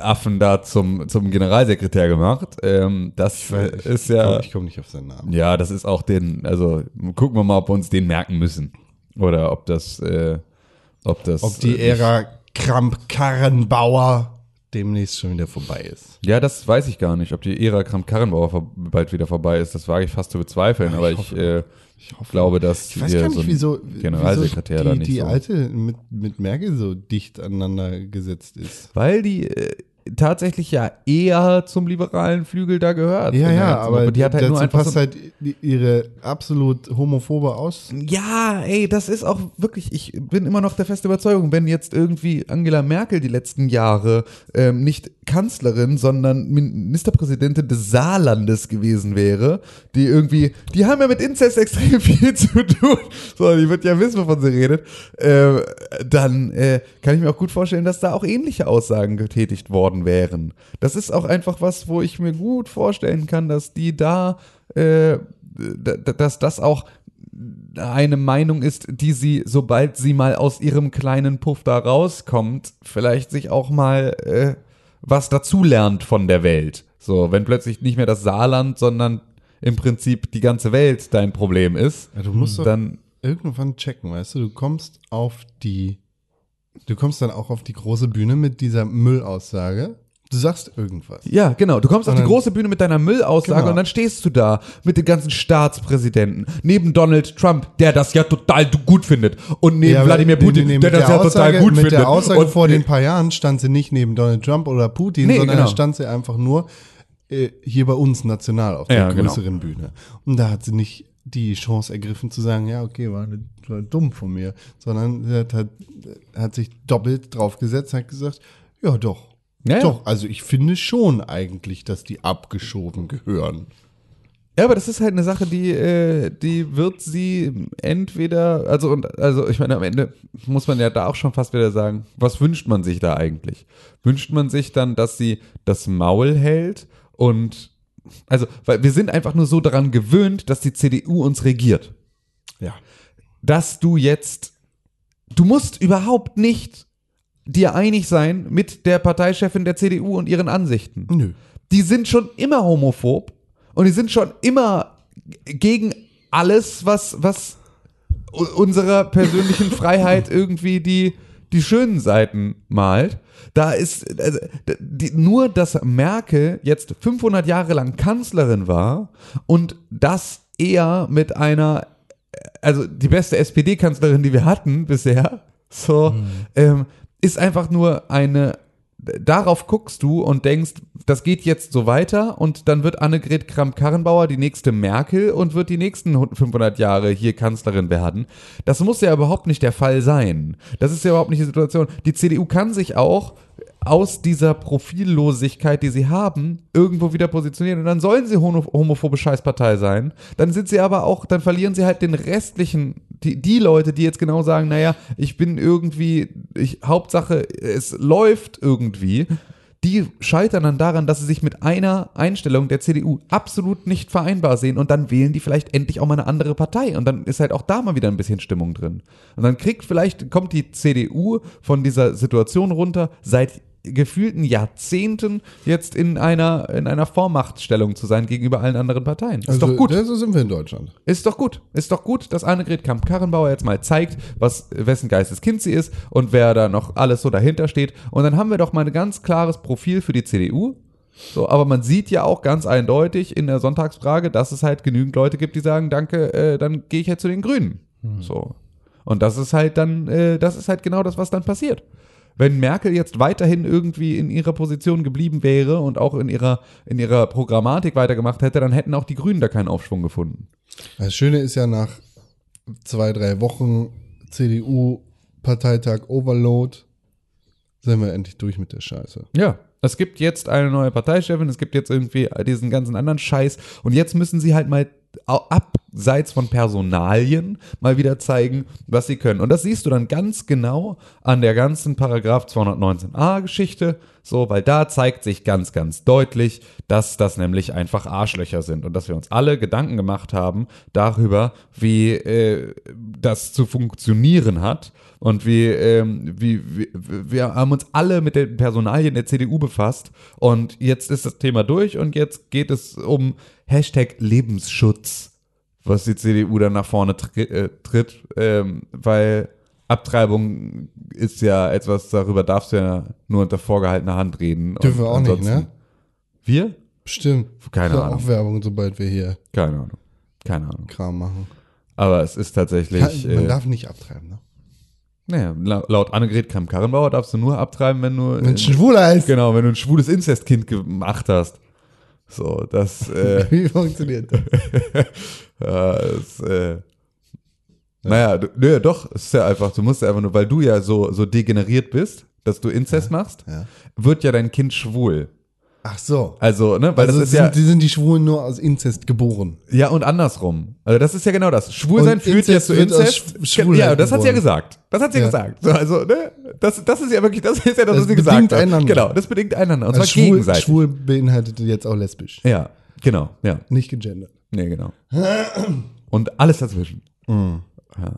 Speaker 3: Affen da zum, zum Generalsekretär gemacht. Ähm, das ist ja.
Speaker 1: Ich komme nicht auf seinen Namen.
Speaker 3: Ja, das ist auch den, also gucken wir mal, ob wir uns den merken müssen. Oder ob das, äh, ob das.
Speaker 1: Ob die
Speaker 3: äh,
Speaker 1: Ära Kramp-Karrenbauer demnächst schon wieder vorbei ist.
Speaker 3: Ja, das weiß ich gar nicht, ob die Ära Kramp-Karrenbauer bald wieder vorbei ist. Das wage ich fast zu bezweifeln, aber ich, äh, glaube, dass
Speaker 1: Ich weiß gar nicht,
Speaker 3: so
Speaker 1: wieso,
Speaker 3: Generalsekretär
Speaker 1: wieso
Speaker 3: da
Speaker 1: die,
Speaker 3: nicht
Speaker 1: die
Speaker 3: so.
Speaker 1: alte mit, mit Merkel so dicht aneinander gesetzt ist.
Speaker 3: Weil die äh, tatsächlich ja eher zum liberalen Flügel da gehört.
Speaker 1: Ja, ja, aber
Speaker 3: Gruppe. die hat halt
Speaker 1: dazu
Speaker 3: nur einfach
Speaker 1: passt
Speaker 3: so,
Speaker 1: halt ihre absolut homophobe aus.
Speaker 3: Ja, ey, das ist auch wirklich, ich bin immer noch der festen Überzeugung, wenn jetzt irgendwie Angela Merkel die letzten Jahre ähm, nicht Kanzlerin, sondern Ministerpräsidentin des Saarlandes gewesen wäre, die irgendwie, die haben ja mit Inzest extrem viel zu tun, so, die wird ja wissen, wovon sie redet, äh, dann äh, kann ich mir auch gut vorstellen, dass da auch ähnliche Aussagen getätigt worden wären. Das ist auch einfach was, wo ich mir gut vorstellen kann, dass die da, äh, dass das auch eine Meinung ist, die sie, sobald sie mal aus ihrem kleinen Puff da rauskommt, vielleicht sich auch mal äh, was dazulernt von der Welt. So, wenn plötzlich nicht mehr das Saarland, sondern im Prinzip die ganze Welt dein Problem ist,
Speaker 1: Ja, du musst
Speaker 3: dann
Speaker 1: irgendwann checken, weißt du, du kommst auf die, du kommst dann auch auf die große Bühne mit dieser Müllaussage. Du sagst irgendwas.
Speaker 3: Ja, genau. Du kommst auf die
Speaker 1: dann-
Speaker 3: große Bühne mit deiner Müllaussage
Speaker 1: Genau.
Speaker 3: und dann stehst du da mit den ganzen Staatspräsidenten. Neben Donald Trump, der das ja total gut findet. Und neben
Speaker 1: Ja,
Speaker 3: Wladimir
Speaker 1: nee,
Speaker 3: Putin,
Speaker 1: nee, nee,
Speaker 3: der
Speaker 1: mit
Speaker 3: das ja
Speaker 1: Aussage,
Speaker 3: total gut
Speaker 1: mit
Speaker 3: findet.
Speaker 1: der Aussage
Speaker 3: und,
Speaker 1: vor den paar Jahren stand sie nicht neben Donald Trump oder Putin,
Speaker 3: Nee,
Speaker 1: sondern
Speaker 3: genau.
Speaker 1: stand sie einfach nur äh, hier bei uns national auf der
Speaker 3: Ja, genau.
Speaker 1: größeren Bühne. Und da hat sie nicht die Chance ergriffen zu sagen, ja, okay, war, war dumm von mir, sondern sie hat, hat, hat sich doppelt draufgesetzt, hat gesagt, ja doch.
Speaker 3: Ja, ja.
Speaker 1: Doch, also ich finde schon eigentlich, dass die abgeschoben gehören.
Speaker 3: Ja, aber das ist halt eine Sache, die, äh, die wird sie entweder, also und also ich meine, am Ende muss man ja da auch schon fast wieder sagen, was wünscht man sich da eigentlich? Wünscht man sich dann, dass sie das Maul hält und also, weil wir sind einfach nur so daran gewöhnt, dass die CDU uns regiert.
Speaker 1: Ja.
Speaker 3: Dass du jetzt, du musst überhaupt nicht dir einig sein mit der Parteichefin der CDU und ihren Ansichten
Speaker 1: Nö.
Speaker 3: die sind schon immer homophob und die sind schon immer gegen alles, was, was unserer persönlichen Freiheit irgendwie die, die schönen Seiten malt. Da ist also, die, nur, dass Merkel jetzt 500 Jahre lang Kanzlerin war und das eher mit einer, also die beste SPD-Kanzlerin, die wir hatten bisher, so, ähm, ist einfach nur eine, darauf guckst du und denkst, das geht jetzt so weiter und dann wird Annegret Kramp-Karrenbauer die nächste Merkel und wird die nächsten 500 Jahre hier Kanzlerin werden. Das muss ja überhaupt nicht der Fall sein. Das ist ja überhaupt nicht die Situation. Die CDU kann sich auch aus dieser Profillosigkeit, die sie haben, irgendwo wieder positionieren. Und dann sollen sie homo- homophobe Scheißpartei sein. Dann sind sie aber auch, dann verlieren sie halt den restlichen, die, die Leute, die jetzt genau sagen, naja, ich bin irgendwie, ich, Hauptsache, es läuft irgendwie. Die scheitern dann daran, dass sie sich mit einer Einstellung der CDU absolut nicht vereinbar sehen und dann wählen die vielleicht endlich auch mal eine andere Partei und dann ist halt auch da mal wieder ein bisschen Stimmung drin. Und dann kriegt vielleicht, kommt die CDU von dieser Situation runter, seit gefühlten Jahrzehnten jetzt in einer, in einer Vormachtstellung zu sein gegenüber allen anderen Parteien. Ist doch gut.
Speaker 1: So sind wir in Deutschland.
Speaker 3: Ist doch gut. Ist doch gut, dass Annegret Kamp-Karrenbauer jetzt mal zeigt, was, wessen Geisteskind sie ist und wer da noch alles so dahinter steht. Und dann haben wir doch mal ein ganz klares Profil für die CDU. So, aber man sieht ja auch ganz eindeutig in der Sonntagsfrage, dass es halt genügend Leute gibt, die sagen, danke, äh, dann gehe ich halt zu den Grünen. So. Und das ist halt dann, äh, das ist halt genau das, was dann passiert. Wenn Merkel jetzt weiterhin irgendwie in ihrer Position geblieben wäre und auch in ihrer, in ihrer Programmatik weitergemacht hätte, dann hätten auch die Grünen da keinen Aufschwung gefunden.
Speaker 1: Das Schöne ist ja nach zwei, drei Wochen CDU-Parteitag Overload sind wir endlich durch mit der Scheiße.
Speaker 3: Ja. Es gibt jetzt eine neue Parteichefin, es gibt jetzt irgendwie diesen ganzen anderen Scheiß und jetzt müssen sie halt mal abseits von Personalien mal wieder zeigen, was sie können. Und das siehst du dann ganz genau an der ganzen Paragraph 219a Geschichte, so, weil da zeigt sich ganz, ganz deutlich, dass das nämlich einfach Arschlöcher sind und dass wir uns alle Gedanken gemacht haben darüber, wie äh, das zu funktionieren hat und wie, ähm, wie, wie wir haben uns alle mit den Personalien der CDU befasst und jetzt ist das Thema durch und jetzt geht es um Hashtag Lebensschutz, was die CDU dann nach vorne tri äh, tritt, ähm, weil Abtreibung ist ja etwas, darüber darfst du ja nur unter vorgehaltener Hand reden.
Speaker 1: Dürfen wir auch nicht, ne?
Speaker 3: Wir?
Speaker 1: Bestimmt.
Speaker 3: Keine
Speaker 1: Für
Speaker 3: Ahnung.
Speaker 1: Auch Werbung, sobald wir hier
Speaker 3: Keine Ahnung. Keine Ahnung.
Speaker 1: Kram machen.
Speaker 3: Aber es ist tatsächlich.
Speaker 1: Man
Speaker 3: äh,
Speaker 1: darf nicht abtreiben, ne?
Speaker 3: Naja, la- laut Annegret Kramp-Karrenbauer darfst du nur abtreiben, wenn du.
Speaker 1: Wenn ein Schwuler ist.
Speaker 3: Genau, wenn du ein schwules Inzestkind gemacht hast. So, das, äh,
Speaker 1: Wie funktioniert das?
Speaker 3: ja, ist, äh, naja, du, nö, doch, es ist ja einfach, du musst ja einfach nur, weil du ja so, so degeneriert bist, dass du Inzest machst,
Speaker 1: ja.
Speaker 3: wird ja dein Kind schwul.
Speaker 1: Ach so.
Speaker 3: Also, ne, weil
Speaker 1: also
Speaker 3: das ist
Speaker 1: sind,
Speaker 3: ja,
Speaker 1: die sind die Schwulen nur aus Inzest geboren.
Speaker 3: ja und andersrum. Also das ist ja genau das. Schwulsein führt ja zu
Speaker 1: Inzest. Sch-
Speaker 3: Ja, das hat sie ja gesagt. Das hat sie
Speaker 1: Ja.
Speaker 3: gesagt. So, also, ne, das, das ist ja wirklich, das ist ja das,
Speaker 1: Das
Speaker 3: was sie gesagt
Speaker 1: bedingt
Speaker 3: hat.
Speaker 1: einander.
Speaker 3: Genau, das bedingt einander. Und
Speaker 1: Also
Speaker 3: zwar
Speaker 1: schwul,
Speaker 3: gegenseitig.
Speaker 1: schwul beinhaltet jetzt auch lesbisch.
Speaker 3: Ja, genau, ja.
Speaker 1: Nicht gegendert.
Speaker 3: Nee, genau. Und alles dazwischen.
Speaker 1: Mhm.
Speaker 3: Ja.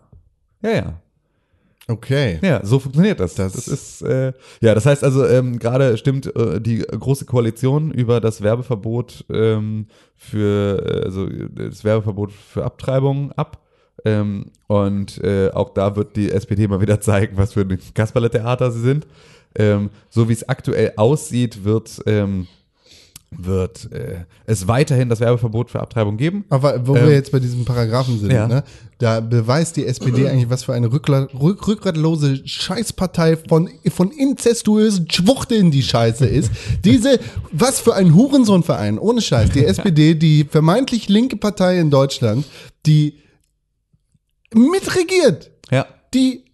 Speaker 3: Ja, ja.
Speaker 1: Okay.
Speaker 3: Ja, so funktioniert das.
Speaker 1: Das-
Speaker 3: Das, ist, äh, ja, das heißt also, ähm, gerade stimmt äh, die große Koalition über das Werbeverbot ähm, für, äh, also das Werbeverbot für Abtreibung ab. Ähm, und äh, auch da wird die SPD mal wieder zeigen, was für ein Kasperle-Theater sie sind. Ähm, so wie es aktuell aussieht, wird, ähm, wird äh, es weiterhin das Werbeverbot für Abtreibung geben.
Speaker 1: Aber wo
Speaker 3: Ähm,
Speaker 1: wir jetzt bei diesem Paragraphen sind,
Speaker 3: ja.
Speaker 1: ne, da beweist die SPD eigentlich, was für eine rückla- rück rückgratlose Scheißpartei von, von inzestuösen Schwuchteln die Scheiße ist. Diese, was für ein Hurensohnverein, ohne Scheiß. Die SPD, die vermeintlich linke Partei in Deutschland, die mitregiert,
Speaker 3: Ja.
Speaker 1: die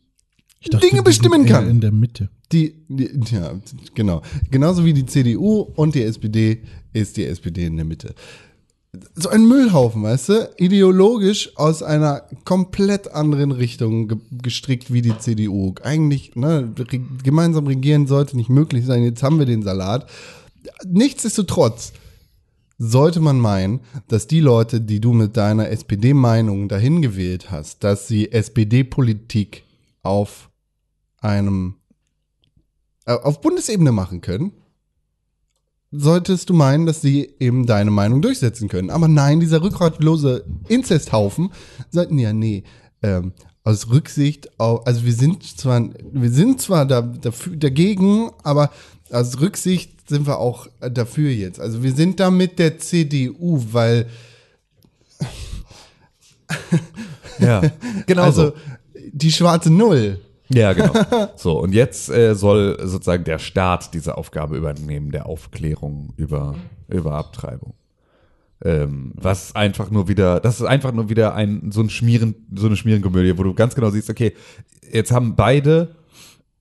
Speaker 2: Ich dachte,
Speaker 1: Dinge
Speaker 2: die
Speaker 1: bestimmen kann.
Speaker 2: In der Mitte.
Speaker 1: Die, die, ja, genau. Genauso wie die CDU und die SPD ist die SPD in der Mitte. So ein Müllhaufen, weißt du? Ideologisch aus einer komplett anderen Richtung ge gestrickt wie die CDU. Eigentlich, ne, re gemeinsam regieren sollte nicht möglich sein. Jetzt haben wir den Salat. Nichtsdestotrotz sollte man meinen, dass die Leute, die du mit deiner SPD-Meinung dahin gewählt hast, dass sie SPD-Politik auf einem auf Bundesebene machen können, solltest du meinen, dass sie eben deine Meinung durchsetzen können. Aber nein, dieser rückgratlose Inzesthaufen sagten ja, nee, ähm, aus Rücksicht auf, also wir sind zwar, wir sind zwar da, dafür, dagegen, aber aus Rücksicht sind wir auch dafür jetzt. Also wir sind da mit der CDU, weil
Speaker 3: Ja, genau.
Speaker 1: also
Speaker 3: so.
Speaker 1: die schwarze Null.
Speaker 3: Ja, genau. So, und jetzt äh, soll sozusagen der Staat diese Aufgabe übernehmen, der Aufklärung über, über Abtreibung. Ähm, was einfach nur wieder, das ist einfach nur wieder ein, so ein Schmieren, so eine Schmierenkomödie, wo du ganz genau siehst, okay, jetzt haben beide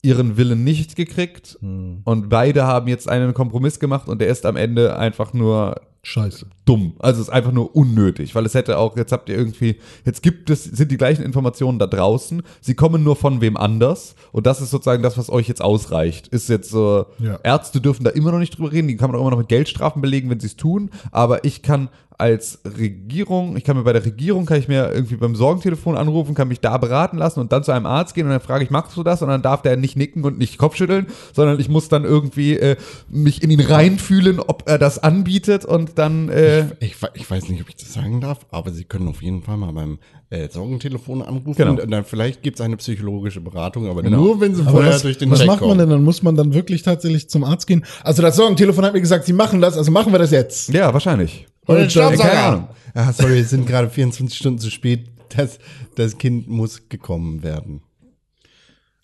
Speaker 3: ihren Willen nicht gekriegt und beide haben jetzt einen Kompromiss gemacht und der ist am Ende einfach nur
Speaker 2: Scheiße.
Speaker 3: dumm. Also es ist einfach nur unnötig, weil es hätte auch, jetzt habt ihr irgendwie, jetzt gibt es, sind die gleichen Informationen da draußen, sie kommen nur von wem anders und das ist sozusagen das, was euch jetzt ausreicht. Ist jetzt so,
Speaker 2: Ja.
Speaker 3: Ärzte dürfen da immer noch nicht drüber reden, die kann man auch immer noch mit Geldstrafen belegen, wenn sie es tun, aber ich kann als Regierung, ich kann mir bei der Regierung, kann ich mir irgendwie beim Sorgentelefon anrufen, kann mich da beraten lassen und dann zu einem Arzt gehen und dann frage ich, machst du das? Und dann darf der nicht nicken und nicht Kopfschütteln, sondern ich muss dann irgendwie äh, mich in ihn reinfühlen, ob er das anbietet und dann äh,
Speaker 1: Ich, we- ich weiß nicht, ob ich das sagen darf, aber Sie können auf jeden Fall mal beim äh, Sorgentelefon anrufen.
Speaker 3: Genau.
Speaker 1: Und dann vielleicht gibt es eine psychologische Beratung, aber
Speaker 3: Genau.
Speaker 1: nur, wenn Sie vorher
Speaker 2: was,
Speaker 1: durch den
Speaker 2: was
Speaker 1: Check
Speaker 2: macht man
Speaker 1: kommen.
Speaker 2: denn? Dann muss man dann wirklich tatsächlich zum Arzt gehen. Also das Sorgentelefon hat mir gesagt, sie machen das, also machen wir das jetzt.
Speaker 3: Ja, wahrscheinlich.
Speaker 1: Oder den Staubsauger. Ah, sorry, es sind gerade 24 Stunden zu spät. das, das Kind muss gekommen werden.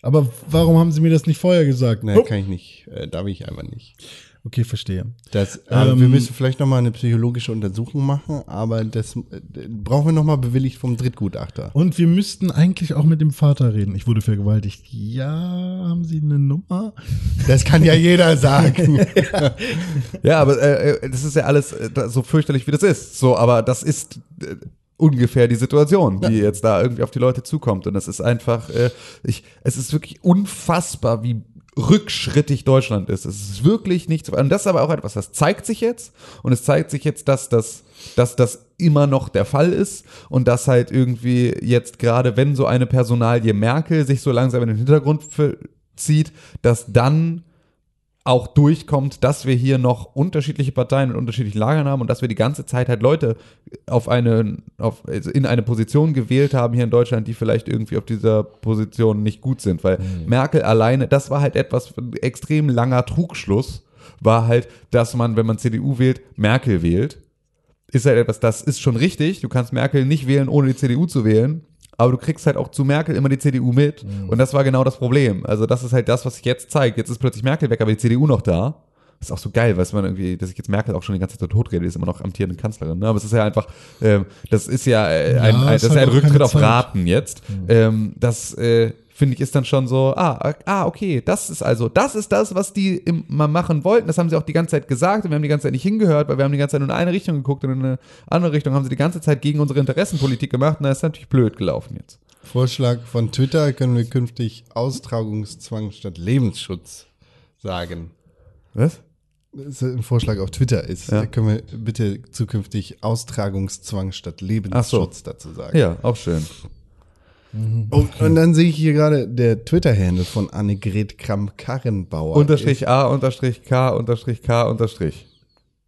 Speaker 2: Aber warum haben Sie mir das nicht vorher gesagt?
Speaker 1: Nein,
Speaker 2: Oh.
Speaker 1: kann ich nicht. Äh, darf ich einfach nicht.
Speaker 2: Okay, verstehe.
Speaker 1: Das, äh,
Speaker 2: Ähm,
Speaker 1: wir müssen vielleicht nochmal eine psychologische Untersuchung machen, aber das äh, brauchen wir nochmal bewilligt vom Drittgutachter.
Speaker 2: Und wir müssten eigentlich auch mit dem Vater reden. Ich wurde vergewaltigt. Ja, haben Sie eine Nummer?
Speaker 1: Das kann ja jeder sagen.
Speaker 3: Ja, aber äh, äh, das ist ja alles äh, so fürchterlich, wie das ist. So, aber das ist äh, ungefähr die Situation, die jetzt da irgendwie auf die Leute zukommt. Und das ist einfach, äh, ich, es ist wirklich unfassbar, wie rückschrittig Deutschland ist. Es ist wirklich nichts. Und das ist aber auch etwas, das zeigt sich jetzt. Und es zeigt sich jetzt, dass das, dass das immer noch der Fall ist und dass halt irgendwie jetzt gerade, wenn so eine Personalie Merkel sich so langsam in den Hintergrund zieht, dass dann auch durchkommt, dass wir hier noch unterschiedliche Parteien mit unterschiedlichen Lagern haben und dass wir die ganze Zeit halt Leute auf eine, auf, also in eine Position gewählt haben hier in Deutschland, die vielleicht irgendwie auf dieser Position nicht gut sind. Weil Merkel alleine, das war halt etwas, extrem langer Trugschluss, war halt, dass man, wenn man CDU wählt, Merkel wählt. Ist halt etwas, das ist schon richtig. Du kannst Merkel nicht wählen, ohne die CDU zu wählen. Aber du kriegst halt auch zu Merkel immer die CDU mit. Und das war genau das Problem. Also das ist halt das, was sich jetzt zeigt. Jetzt ist plötzlich Merkel weg, aber die CDU noch da. Das ist auch so geil, weiß man irgendwie, dass ich jetzt Merkel auch schon die ganze Zeit tot rede, ist immer noch amtierende Kanzlerin. Ne? Aber es ist ja einfach, ähm, das ist ja, äh, ein,
Speaker 2: Ja,
Speaker 3: ein, das ist
Speaker 2: halt
Speaker 3: ein Rücktritt auf. Raten jetzt. Ähm, das äh, finde ich ist dann schon so, ah, ah, okay, das ist also, das ist das, was die im, mal machen wollten. Das haben sie auch die ganze Zeit gesagt und wir haben die ganze Zeit nicht hingehört, weil wir haben die ganze Zeit nur in eine Richtung geguckt und in eine andere Richtung haben sie die ganze Zeit gegen unsere Interessenpolitik gemacht und das ist natürlich blöd gelaufen jetzt.
Speaker 1: Vorschlag von Twitter können wir künftig Austragungszwang statt Lebensschutz sagen.
Speaker 3: Was?
Speaker 1: Das ist ein Vorschlag auf Twitter ist.
Speaker 3: Ja.
Speaker 1: Können wir bitte zukünftig Austragungszwang statt Lebensschutz
Speaker 3: so.
Speaker 1: dazu sagen.
Speaker 3: Ja, auch schön.
Speaker 1: Und, und dann sehe ich hier gerade der Twitter-Handle von Annegret Kramp-Karrenbauer.
Speaker 3: Unterstrich A, Unterstrich K, Unterstrich K, Unterstrich.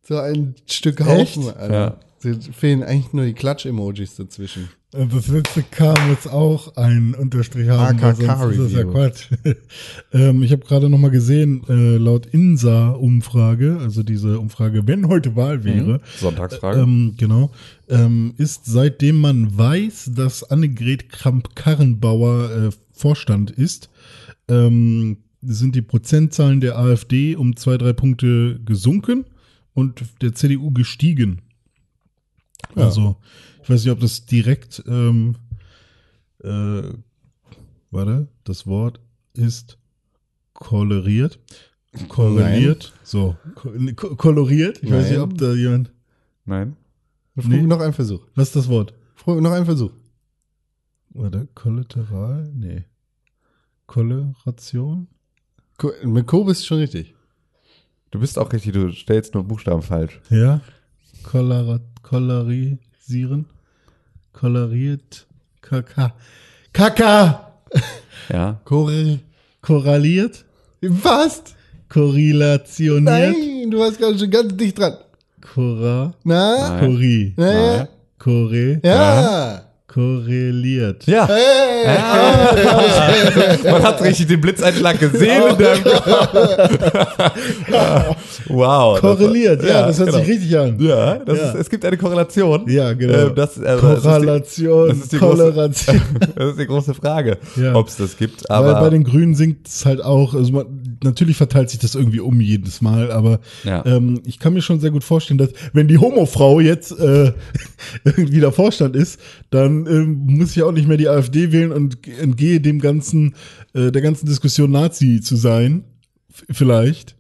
Speaker 1: So ein Stück Haufen,
Speaker 2: Echt?
Speaker 1: Alter.
Speaker 3: Ja.
Speaker 1: Es fehlen eigentlich nur die Klatsch-Emojis dazwischen.
Speaker 2: Äh, Das letzte K muss auch ein Unterstrich haben,
Speaker 1: AKK
Speaker 2: sonst ist das ja. Quatsch. ähm, ich habe gerade noch mal gesehen, äh, laut INSA-Umfrage, also diese Umfrage, wenn heute Wahl wäre,
Speaker 3: Sonntagsfrage.
Speaker 2: ähm, genau, ähm, ist seitdem man weiß, dass Annegret Kramp-Karrenbauer äh, Vorstand ist, ähm, sind die Prozentzahlen der AfD um zwei, drei Punkte gesunken und der CDU gestiegen.
Speaker 1: Ja.
Speaker 2: Also, ich weiß nicht, ob das direkt, ähm, äh, warte, das Wort ist koloriert. Korreliert. So, ko ko koloriert. Ich weiß nicht,
Speaker 1: Nein.
Speaker 2: ob da jemand.
Speaker 3: Nein.
Speaker 2: Nee.
Speaker 1: Noch ein Versuch.
Speaker 2: Was ist das Wort?
Speaker 1: Noch ein Versuch.
Speaker 2: Warte, kollateral? Nee. Kolleration?
Speaker 1: Ko- Mit Ko bist du schon richtig.
Speaker 3: Du bist auch richtig, du stellst nur Buchstaben falsch.
Speaker 2: Ja. Kolorisieren? Koloriert? Kaka. Kaka!
Speaker 3: Ja.
Speaker 1: Korre.
Speaker 2: Korraliert?
Speaker 1: Fast.
Speaker 2: Korrelationiert?
Speaker 1: Nein, du warst gerade schon ganz dicht dran.
Speaker 2: Korra?
Speaker 1: Na?
Speaker 3: Nein.
Speaker 2: Korri.
Speaker 1: Na?
Speaker 2: Korre?
Speaker 1: Ja.
Speaker 2: Korreliert.
Speaker 3: Ja.
Speaker 1: Hey.
Speaker 3: Man hat richtig den Blitzeinschlag gesehen Wow. das war-
Speaker 2: Korreliert, ja, das hört
Speaker 3: genau.
Speaker 2: sich richtig an.
Speaker 3: Ja, das
Speaker 2: Ja.
Speaker 3: Ist, es gibt eine Korrelation.
Speaker 2: Ja, genau.
Speaker 3: Ähm, das, äh, das, ist die,
Speaker 2: Korrelation,
Speaker 3: das ist die große- das ist die große Frage,
Speaker 2: Ja.
Speaker 3: ob es das gibt.
Speaker 2: Weil
Speaker 3: Aber
Speaker 2: bei den Grünen sinkt es halt auch, also man, natürlich verteilt sich das irgendwie um jedes Mal, aber
Speaker 3: Ja.
Speaker 2: ähm, ich kann mir schon sehr gut vorstellen, dass wenn die Homofrau jetzt äh, irgendwie der Vorstand ist, dann ähm, muss ich auch nicht mehr die AfD wählen und entgehe dem ganzen, äh, der ganzen Diskussion Nazi zu sein, vielleicht.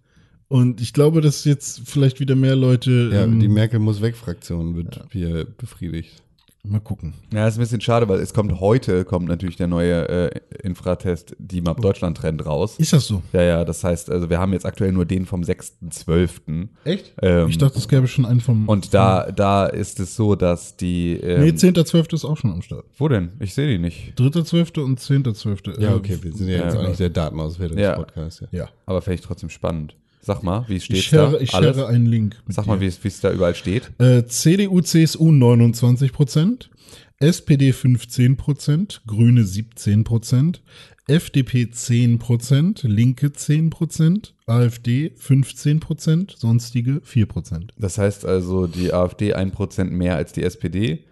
Speaker 2: Und ich glaube, dass jetzt vielleicht wieder mehr Leute
Speaker 1: Ja,
Speaker 2: ähm,
Speaker 1: die Merkel muss weg Fraktion wird hier befriedigt.
Speaker 2: Mal gucken.
Speaker 3: ja, ist ein bisschen schade, weil es kommt heute, kommt natürlich der neue äh, Infratest, die Map Deutschland Trend raus.
Speaker 2: Ist das so?
Speaker 3: Ja, ja, das heißt, also wir haben jetzt aktuell nur den vom 6.12.
Speaker 1: Echt?
Speaker 3: Ähm,
Speaker 2: Ich dachte, es gäbe schon einen vom.
Speaker 3: und da, da ist es so, dass die. Ähm,
Speaker 2: nee, 10.12. ist auch schon am Start.
Speaker 3: wo denn? Ich sehe die nicht.
Speaker 2: 3.12. und 10.12.
Speaker 1: Ja,
Speaker 2: Äh,
Speaker 1: okay, wir sind ja jetzt
Speaker 3: Ja.
Speaker 1: auch nicht der Datenauswertungspodcast. Ja.
Speaker 2: Ja.
Speaker 3: Aber finde ich trotzdem spannend. Sag mal, wie
Speaker 2: Ich
Speaker 3: steht's da?
Speaker 2: share, ich
Speaker 3: Alles?
Speaker 2: share einen Link.
Speaker 3: Sag mal,
Speaker 2: dir.
Speaker 3: wie es wie es da überall steht.
Speaker 2: Äh, CDU, CSU 29 Prozent, SPD 15 Prozent, Grüne 17 Prozent, FDP 10 Prozent, Linke 10 Prozent, AfD 15 Prozent, sonstige 4 Prozent.
Speaker 3: Das heißt also, die AfD 1% mehr als die SPD.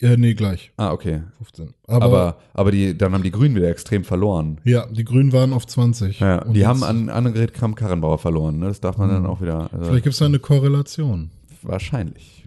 Speaker 2: Äh, nee, gleich.
Speaker 3: Ah, okay.
Speaker 2: 15. Aber,
Speaker 3: Aber, aber die, dann haben die Grünen wieder extrem verloren.
Speaker 2: ja, die Grünen waren auf 20.
Speaker 3: Ja,
Speaker 2: Und
Speaker 3: die haben an Annegret Kramp-Karrenbauer verloren. Ne? Das darf man dann auch wieder. Also
Speaker 2: Vielleicht gibt es da eine Korrelation.
Speaker 3: wahrscheinlich.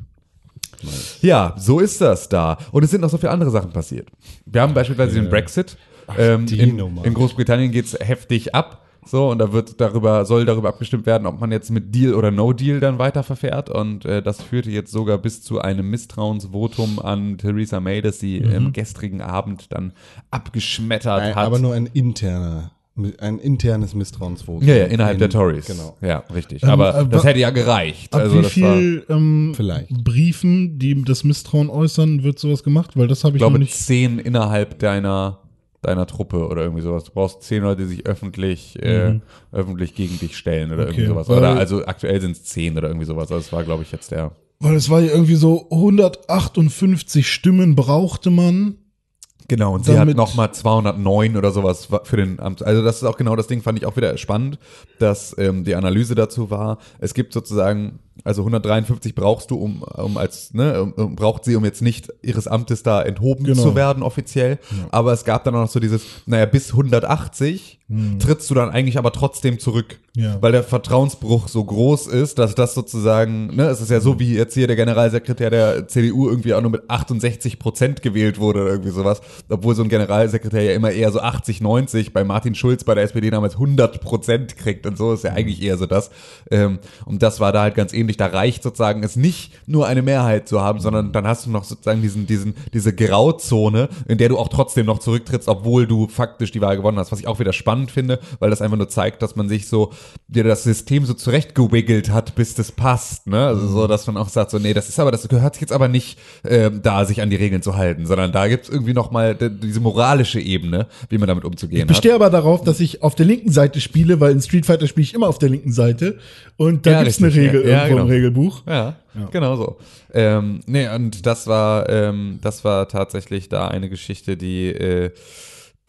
Speaker 3: Ja, so ist das da. Und es sind noch so viele andere Sachen passiert. Wir haben beispielsweise den Brexit. ähm,
Speaker 1: die
Speaker 3: in, in Großbritannien geht's heftig ab. So, und da wird darüber, soll darüber abgestimmt werden, ob man jetzt mit Deal oder No Deal dann weiter verfährt. Und äh, das führte jetzt sogar bis zu einem Misstrauensvotum an Theresa May, das sie am gestrigen Abend dann abgeschmettert
Speaker 1: Ein,
Speaker 3: hat.
Speaker 1: aber nur ein interner, ein internes Misstrauensvotum.
Speaker 3: ja, ja, innerhalb der
Speaker 1: In-
Speaker 3: Tories.
Speaker 1: Genau.
Speaker 3: Ja, richtig.
Speaker 2: Ähm,
Speaker 3: aber
Speaker 2: äh,
Speaker 3: das hätte ja gereicht.
Speaker 2: Ab
Speaker 3: also
Speaker 2: wie viel ähm,
Speaker 1: Vielleicht.
Speaker 2: Briefen, die das Misstrauen äußern, wird sowas gemacht? Weil das habe
Speaker 3: ich
Speaker 2: ich noch
Speaker 3: glaube,
Speaker 2: nicht.
Speaker 3: zehn innerhalb deiner, deiner Truppe oder irgendwie sowas. Du brauchst zehn Leute, die sich öffentlich, äh, öffentlich gegen dich stellen oder
Speaker 2: Okay,
Speaker 3: irgendwie sowas. Oder also aktuell sind es zehn oder irgendwie sowas. Also das war, glaube ich, jetzt der.
Speaker 2: Weil es war ja irgendwie so 158 Stimmen brauchte man.
Speaker 3: Genau, und sie hat nochmal 209 oder sowas für den Amt. Also das ist auch genau das Ding, fand ich auch wieder spannend, dass ähm, die Analyse dazu war, es gibt sozusagen, also 153 brauchst du, um, um als, ne, um, braucht sie, um jetzt nicht ihres Amtes da enthoben
Speaker 2: Genau.
Speaker 3: zu werden offiziell. Aber es gab dann auch noch so dieses, naja, bis 180 trittst du dann eigentlich aber trotzdem zurück.
Speaker 2: Ja.
Speaker 3: Weil der Vertrauensbruch so groß ist, dass das sozusagen, ne, es ist ja so wie jetzt hier der Generalsekretär der CDU irgendwie auch nur mit 68 Prozent gewählt wurde oder irgendwie sowas, obwohl so ein Generalsekretär ja immer eher so 80, 90, bei Martin Schulz bei der SPD damals 100 Prozent kriegt und so ist ja eigentlich eher so das. Ähm, und das war da halt ganz ähnlich, da reicht sozusagen es nicht nur eine Mehrheit zu haben, sondern dann hast du noch sozusagen diesen, diesen, diese Grauzone, in der du auch trotzdem noch zurücktrittst, obwohl du faktisch die Wahl gewonnen hast, was ich auch wieder spannend finde, weil das einfach nur zeigt, dass man sich so, dir das System so zurechtgewiggelt hat, bis das passt, ne? Also so, dass man auch sagt, so, nee, das ist aber, das gehört sich jetzt aber nicht ähm, da, sich an die Regeln zu halten, sondern da gibt's irgendwie nochmal diese moralische Ebene, wie man damit umzugehen
Speaker 2: Ich
Speaker 3: hat.
Speaker 2: bestehe aber darauf, dass ich auf der linken Seite spiele, weil in Street Fighter spiele ich immer auf der linken Seite. Und da
Speaker 3: Ja,
Speaker 2: gibt's eine
Speaker 3: richtig,
Speaker 2: Regel
Speaker 3: ja. Ja,
Speaker 2: irgendwo im
Speaker 3: genau.
Speaker 2: Regelbuch.
Speaker 3: Ja, genau so. Ähm, nee, und das war, ähm, das war tatsächlich da eine Geschichte, die, äh,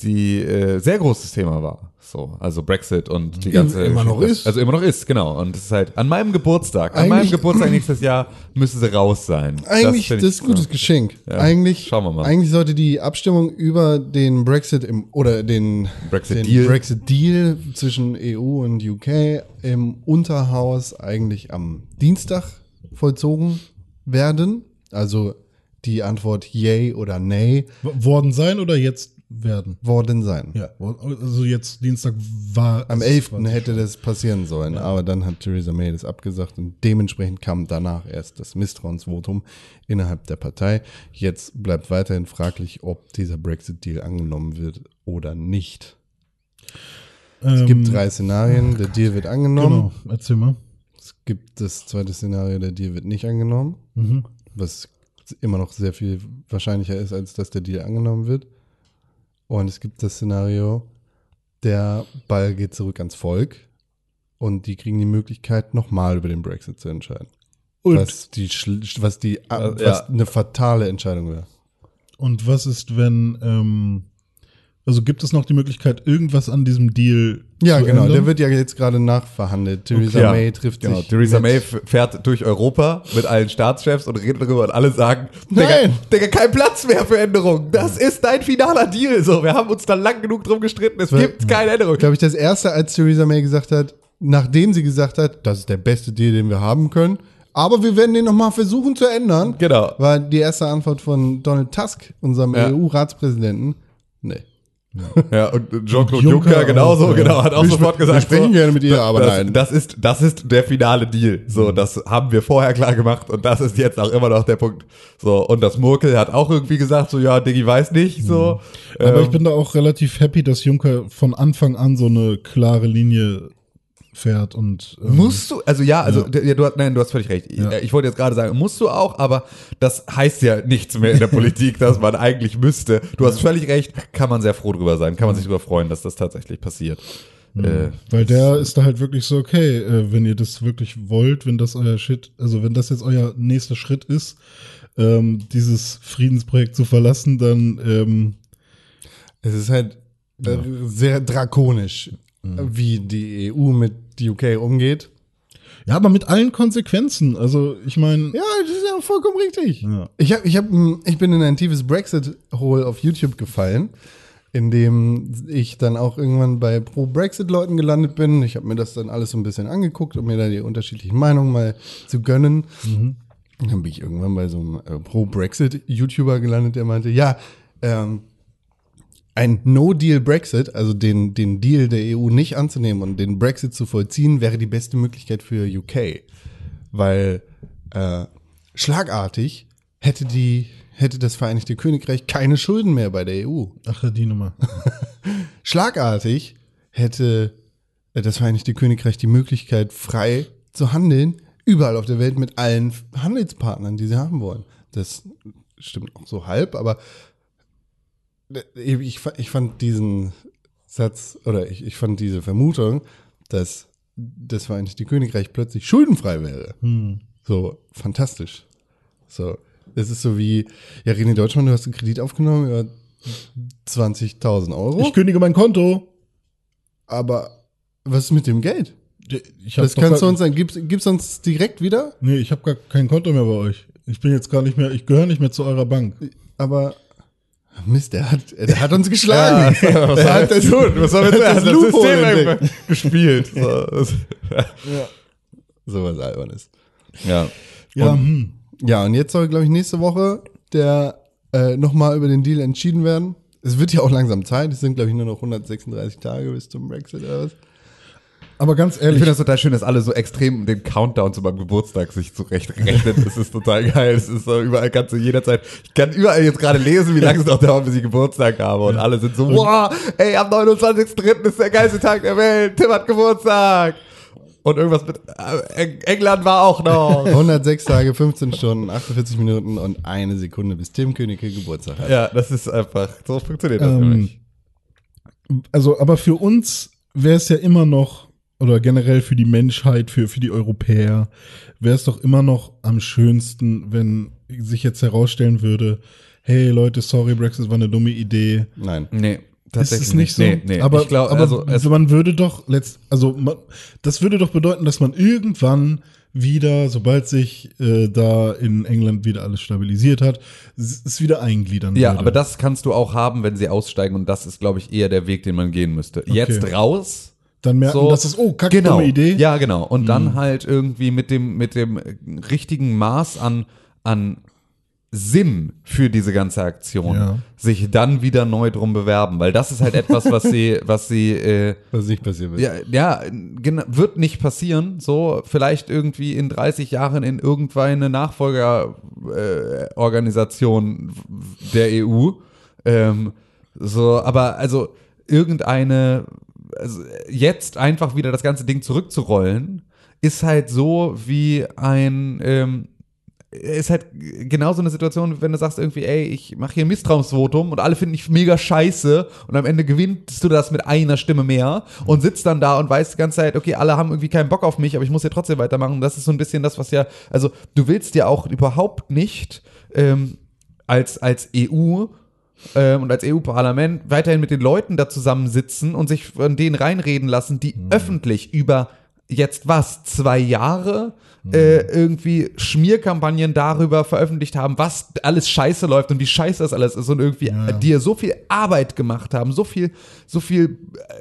Speaker 3: die äh, sehr großes Thema war. So, also Brexit und die ganze
Speaker 2: immer noch
Speaker 3: Geschichte.
Speaker 2: ist.
Speaker 3: Also immer noch ist, genau. Und das ist halt an meinem Geburtstag, an
Speaker 1: Eigentlich-
Speaker 3: meinem Geburtstag nächstes Jahr müssen sie raus sein.
Speaker 1: Eigentlich, das,
Speaker 3: ich-
Speaker 1: ist ein gutes Geschenk.
Speaker 3: Ja.
Speaker 1: Eigentlich,
Speaker 3: Schauen wir mal.
Speaker 1: eigentlich sollte die Abstimmung über den Brexit im, oder den
Speaker 3: Brexit
Speaker 1: den
Speaker 3: Deal.
Speaker 1: Brexit Deal zwischen EU und UK im Unterhaus eigentlich am Dienstag vollzogen werden. Also die Antwort Yay oder Nay
Speaker 2: W- Worden sein oder jetzt werden?
Speaker 1: worden sein.
Speaker 2: Ja, also jetzt Dienstag war.
Speaker 1: Am
Speaker 2: es
Speaker 1: 11.
Speaker 2: quasi
Speaker 1: hätte
Speaker 2: schon.
Speaker 1: das passieren sollen, aber dann hat Theresa May das abgesagt und dementsprechend kam danach erst das Misstrauensvotum innerhalb der Partei. Jetzt bleibt weiterhin fraglich, ob dieser Brexit-Deal angenommen wird oder nicht. Es
Speaker 2: Ähm,
Speaker 1: gibt drei Szenarien, der Deal wird angenommen.
Speaker 2: Genau, erzähl mal.
Speaker 1: Es gibt das zweite Szenario, der Deal wird nicht angenommen,
Speaker 2: Mhm.
Speaker 1: was immer noch sehr viel wahrscheinlicher ist, als dass der Deal angenommen wird. Und es gibt das Szenario, der Ball geht zurück ans Volk und die kriegen die Möglichkeit, nochmal über den Brexit zu entscheiden.
Speaker 2: Und,
Speaker 1: was die, was die, was
Speaker 3: ja.
Speaker 1: eine fatale Entscheidung wäre.
Speaker 2: und was ist, wenn, ähm, also gibt es noch die Möglichkeit, irgendwas an diesem Deal
Speaker 1: Ja,
Speaker 2: zu
Speaker 1: genau.
Speaker 2: ändern?
Speaker 1: Der wird ja jetzt gerade nachverhandelt. Theresa
Speaker 3: Ja,
Speaker 1: May trifft
Speaker 3: Genau,
Speaker 1: sich.
Speaker 3: Theresa May fährt durch Europa mit allen Staatschefs und redet darüber und alle sagen,
Speaker 1: Nein.
Speaker 3: Digga, kein Platz mehr für Änderungen. Das ist dein finaler Deal. So, wir haben uns da lang genug drum gestritten. Es gibt keine Änderung.
Speaker 1: glaube ich, das erste, als Theresa May gesagt hat, nachdem sie gesagt hat, das ist der beste Deal, den wir haben können, aber wir werden den nochmal versuchen zu ändern,
Speaker 3: Genau.
Speaker 1: war die erste Antwort von Donald Tusk, unserem
Speaker 3: Ja.
Speaker 1: EU-Ratspräsidenten. Nee.
Speaker 3: Ja, und Jean-Claude
Speaker 2: Juncker
Speaker 3: Juncker, genauso,
Speaker 2: ja.
Speaker 3: genau, hat auch
Speaker 1: Wir
Speaker 3: sofort gesagt,
Speaker 1: wir sprechen
Speaker 3: so,
Speaker 1: gerne mit ihr, aber
Speaker 3: das,
Speaker 1: nein.
Speaker 3: Das ist, das ist der finale Deal. So, das haben wir vorher klar gemacht und das ist jetzt auch immer noch der Punkt. So, und das Murkel hat auch irgendwie gesagt, so, ja, Diggi weiß nicht, so.
Speaker 2: Aber
Speaker 3: Ähm,
Speaker 2: ich bin da auch relativ happy, dass Juncker von Anfang an so eine klare Linie fährt und ähm,
Speaker 3: Musst du, also ja, also ja. du hast, nein, du hast völlig recht.
Speaker 2: Ja.
Speaker 3: Ich wollte jetzt gerade sagen, musst du auch, aber das heißt ja nichts mehr in der Politik, dass man eigentlich müsste. Du hast völlig recht, kann man sehr froh drüber sein, kann man sich drüber freuen, dass das tatsächlich passiert. Äh,
Speaker 2: Weil der ist da halt wirklich so, okay, äh, wenn ihr das wirklich wollt, wenn das euer Shit, also wenn das jetzt euer nächster Schritt ist, ähm, dieses Friedensprojekt zu verlassen, dann ähm,
Speaker 1: Es ist halt äh, sehr drakonisch, wie die EU mit UK umgeht.
Speaker 2: ja, aber mit allen Konsequenzen. Also ich meine,
Speaker 1: Ja, das ist ja vollkommen richtig.
Speaker 2: Ja.
Speaker 1: Ich, hab, ich, hab, ich bin in ein tiefes Brexit-Hole auf YouTube gefallen, in dem ich dann auch irgendwann bei Pro-Brexit-Leuten gelandet bin. Ich habe mir das dann alles so ein bisschen angeguckt, um mir da die unterschiedlichen Meinungen mal zu gönnen. Und dann bin ich irgendwann bei so einem äh, Pro-Brexit-YouTuber gelandet, der meinte, ja, ähm, ein No-Deal-Brexit, also den, den Deal der EU nicht anzunehmen und den Brexit zu vollziehen, wäre die beste Möglichkeit für UK. Weil äh, schlagartig hätte die hätte das Vereinigte Königreich keine Schulden mehr bei der EU.
Speaker 2: Ach, die Nummer.
Speaker 1: Schlagartig hätte äh, das Vereinigte Königreich die Möglichkeit, frei zu handeln, überall auf der Welt mit allen Handelspartnern, die sie haben wollen. Das stimmt auch so halb, aber ich, ich fand diesen Satz oder ich, ich fand diese Vermutung, dass das Vereinigte Königreich plötzlich schuldenfrei wäre.
Speaker 2: Hm.
Speaker 1: So fantastisch. So, es ist so wie, ja, René Deutschmann, du hast einen Kredit aufgenommen über 20.000 Euro.
Speaker 2: Ich kündige mein Konto.
Speaker 1: Aber was ist mit dem Geld?
Speaker 2: Ich
Speaker 1: Das kannst du uns dann, gibst, gibst uns direkt wieder?
Speaker 2: Nee, ich habe gar kein Konto mehr bei euch. Ich bin jetzt gar nicht mehr, ich gehöre nicht mehr zu eurer Bank.
Speaker 1: Aber Mist, der hat, der hat uns geschlagen.
Speaker 3: Ja, was
Speaker 1: hat das,
Speaker 3: tun? Was soll
Speaker 1: der hat das Loophole
Speaker 3: System gespielt? So, das,
Speaker 1: So was Albernes.
Speaker 3: ja.
Speaker 2: Ja,
Speaker 1: Und-
Speaker 2: hm.
Speaker 1: Ja, und jetzt soll, glaube ich, nächste Woche der äh, nochmal über den Deal entschieden werden. Es wird ja auch langsam Zeit. Es sind, glaube ich, nur noch 136 Tage bis zum Brexit oder was.
Speaker 2: Aber ganz
Speaker 3: Ich
Speaker 2: ehrlich,
Speaker 3: finde das total schön, dass alle so extrem den Countdown zu meinem Geburtstag sich zurechtrechnen. Das ist total geil. Das ist so überall kannst du jederzeit. Ich kann überall jetzt gerade lesen, wie lange es noch dauert, bis ich Geburtstag habe. Und alle sind so, wow, ey, am 29.03. ist der geilste Tag der Welt. Tim hat Geburtstag. Und irgendwas mit äh, Eng- England war auch noch.
Speaker 1: 106 Tage, 15 Stunden, 48 Minuten und eine Sekunde, bis Tim Königke Geburtstag hat.
Speaker 3: Ja, das ist einfach, so funktioniert das
Speaker 2: Ähm,
Speaker 3: nämlich.
Speaker 2: also, aber für uns wäre es ja immer noch, oder generell für die Menschheit, für, für die Europäer, wäre es doch immer noch am schönsten, wenn sich jetzt herausstellen würde, hey Leute, sorry, Brexit war eine dumme Idee.
Speaker 1: Nein.
Speaker 3: Nee,
Speaker 2: Ist
Speaker 3: tatsächlich
Speaker 2: es nicht so?
Speaker 3: Nee, nee.
Speaker 2: Aber,
Speaker 3: ich glaube,
Speaker 2: aber
Speaker 3: also, es,
Speaker 2: man würde doch letzt, also man, das würde doch bedeuten, dass man irgendwann wieder, sobald sich äh, da in England wieder alles stabilisiert hat, es wieder eingliedern
Speaker 3: Ja,
Speaker 2: würde.
Speaker 3: aber das kannst du auch haben, wenn sie aussteigen und das ist, glaube ich, eher der Weg, den man gehen müsste. Jetzt raus.
Speaker 2: Dann merken,
Speaker 3: so-
Speaker 2: dass es, oh, kacke,
Speaker 3: Genau.
Speaker 2: dumme Idee.
Speaker 3: Ja, genau. Und dann halt irgendwie mit dem, mit dem richtigen Maß an, an Sinn für diese ganze Aktion
Speaker 2: Ja.
Speaker 3: sich dann wieder neu drum bewerben, weil das ist halt etwas, was sie, was sie, äh,
Speaker 1: Was nicht passiert wird.
Speaker 3: ja, ja, genau, wird nicht passieren. So, vielleicht irgendwie in 30 Jahren in irgendeine Nachfolgerorganisation äh, der EU. Ähm, so, aber also irgendeine, also jetzt einfach wieder das ganze Ding zurückzurollen, ist halt so wie ein, ähm, ist halt genauso eine Situation, wenn du sagst irgendwie, ey, ich mache hier ein Misstrauensvotum und alle finden dich mega scheiße und am Ende gewinnst du das mit einer Stimme mehr und sitzt dann da und weißt die ganze Zeit, okay, alle haben irgendwie keinen Bock auf mich, aber ich muss ja trotzdem weitermachen. Das ist so ein bisschen das, was ja, also du willst ja auch überhaupt nicht ähm, als, als EU ähm, und als EU-Parlament weiterhin mit den Leuten da zusammensitzen und sich von denen reinreden lassen, die öffentlich über jetzt was, zwei Jahre äh, irgendwie Schmierkampagnen darüber veröffentlicht haben, was alles scheiße läuft und wie scheiße das alles ist und irgendwie
Speaker 2: Ja.
Speaker 3: äh, dir so viel Arbeit gemacht haben, so viel, so viel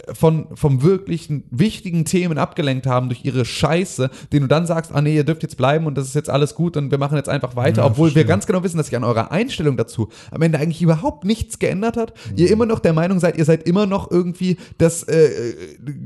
Speaker 3: äh, von, vom wirklichen wichtigen Themen abgelenkt haben durch ihre Scheiße, den du dann sagst, ah nee, ihr dürft jetzt bleiben und das ist jetzt alles gut und wir machen jetzt einfach weiter,
Speaker 2: Ja,
Speaker 3: obwohl wir
Speaker 2: verstehe.
Speaker 3: ganz genau wissen, dass sich an eurer Einstellung dazu am Ende eigentlich überhaupt nichts geändert hat. Ihr immer noch der Meinung seid, ihr seid immer noch irgendwie das äh,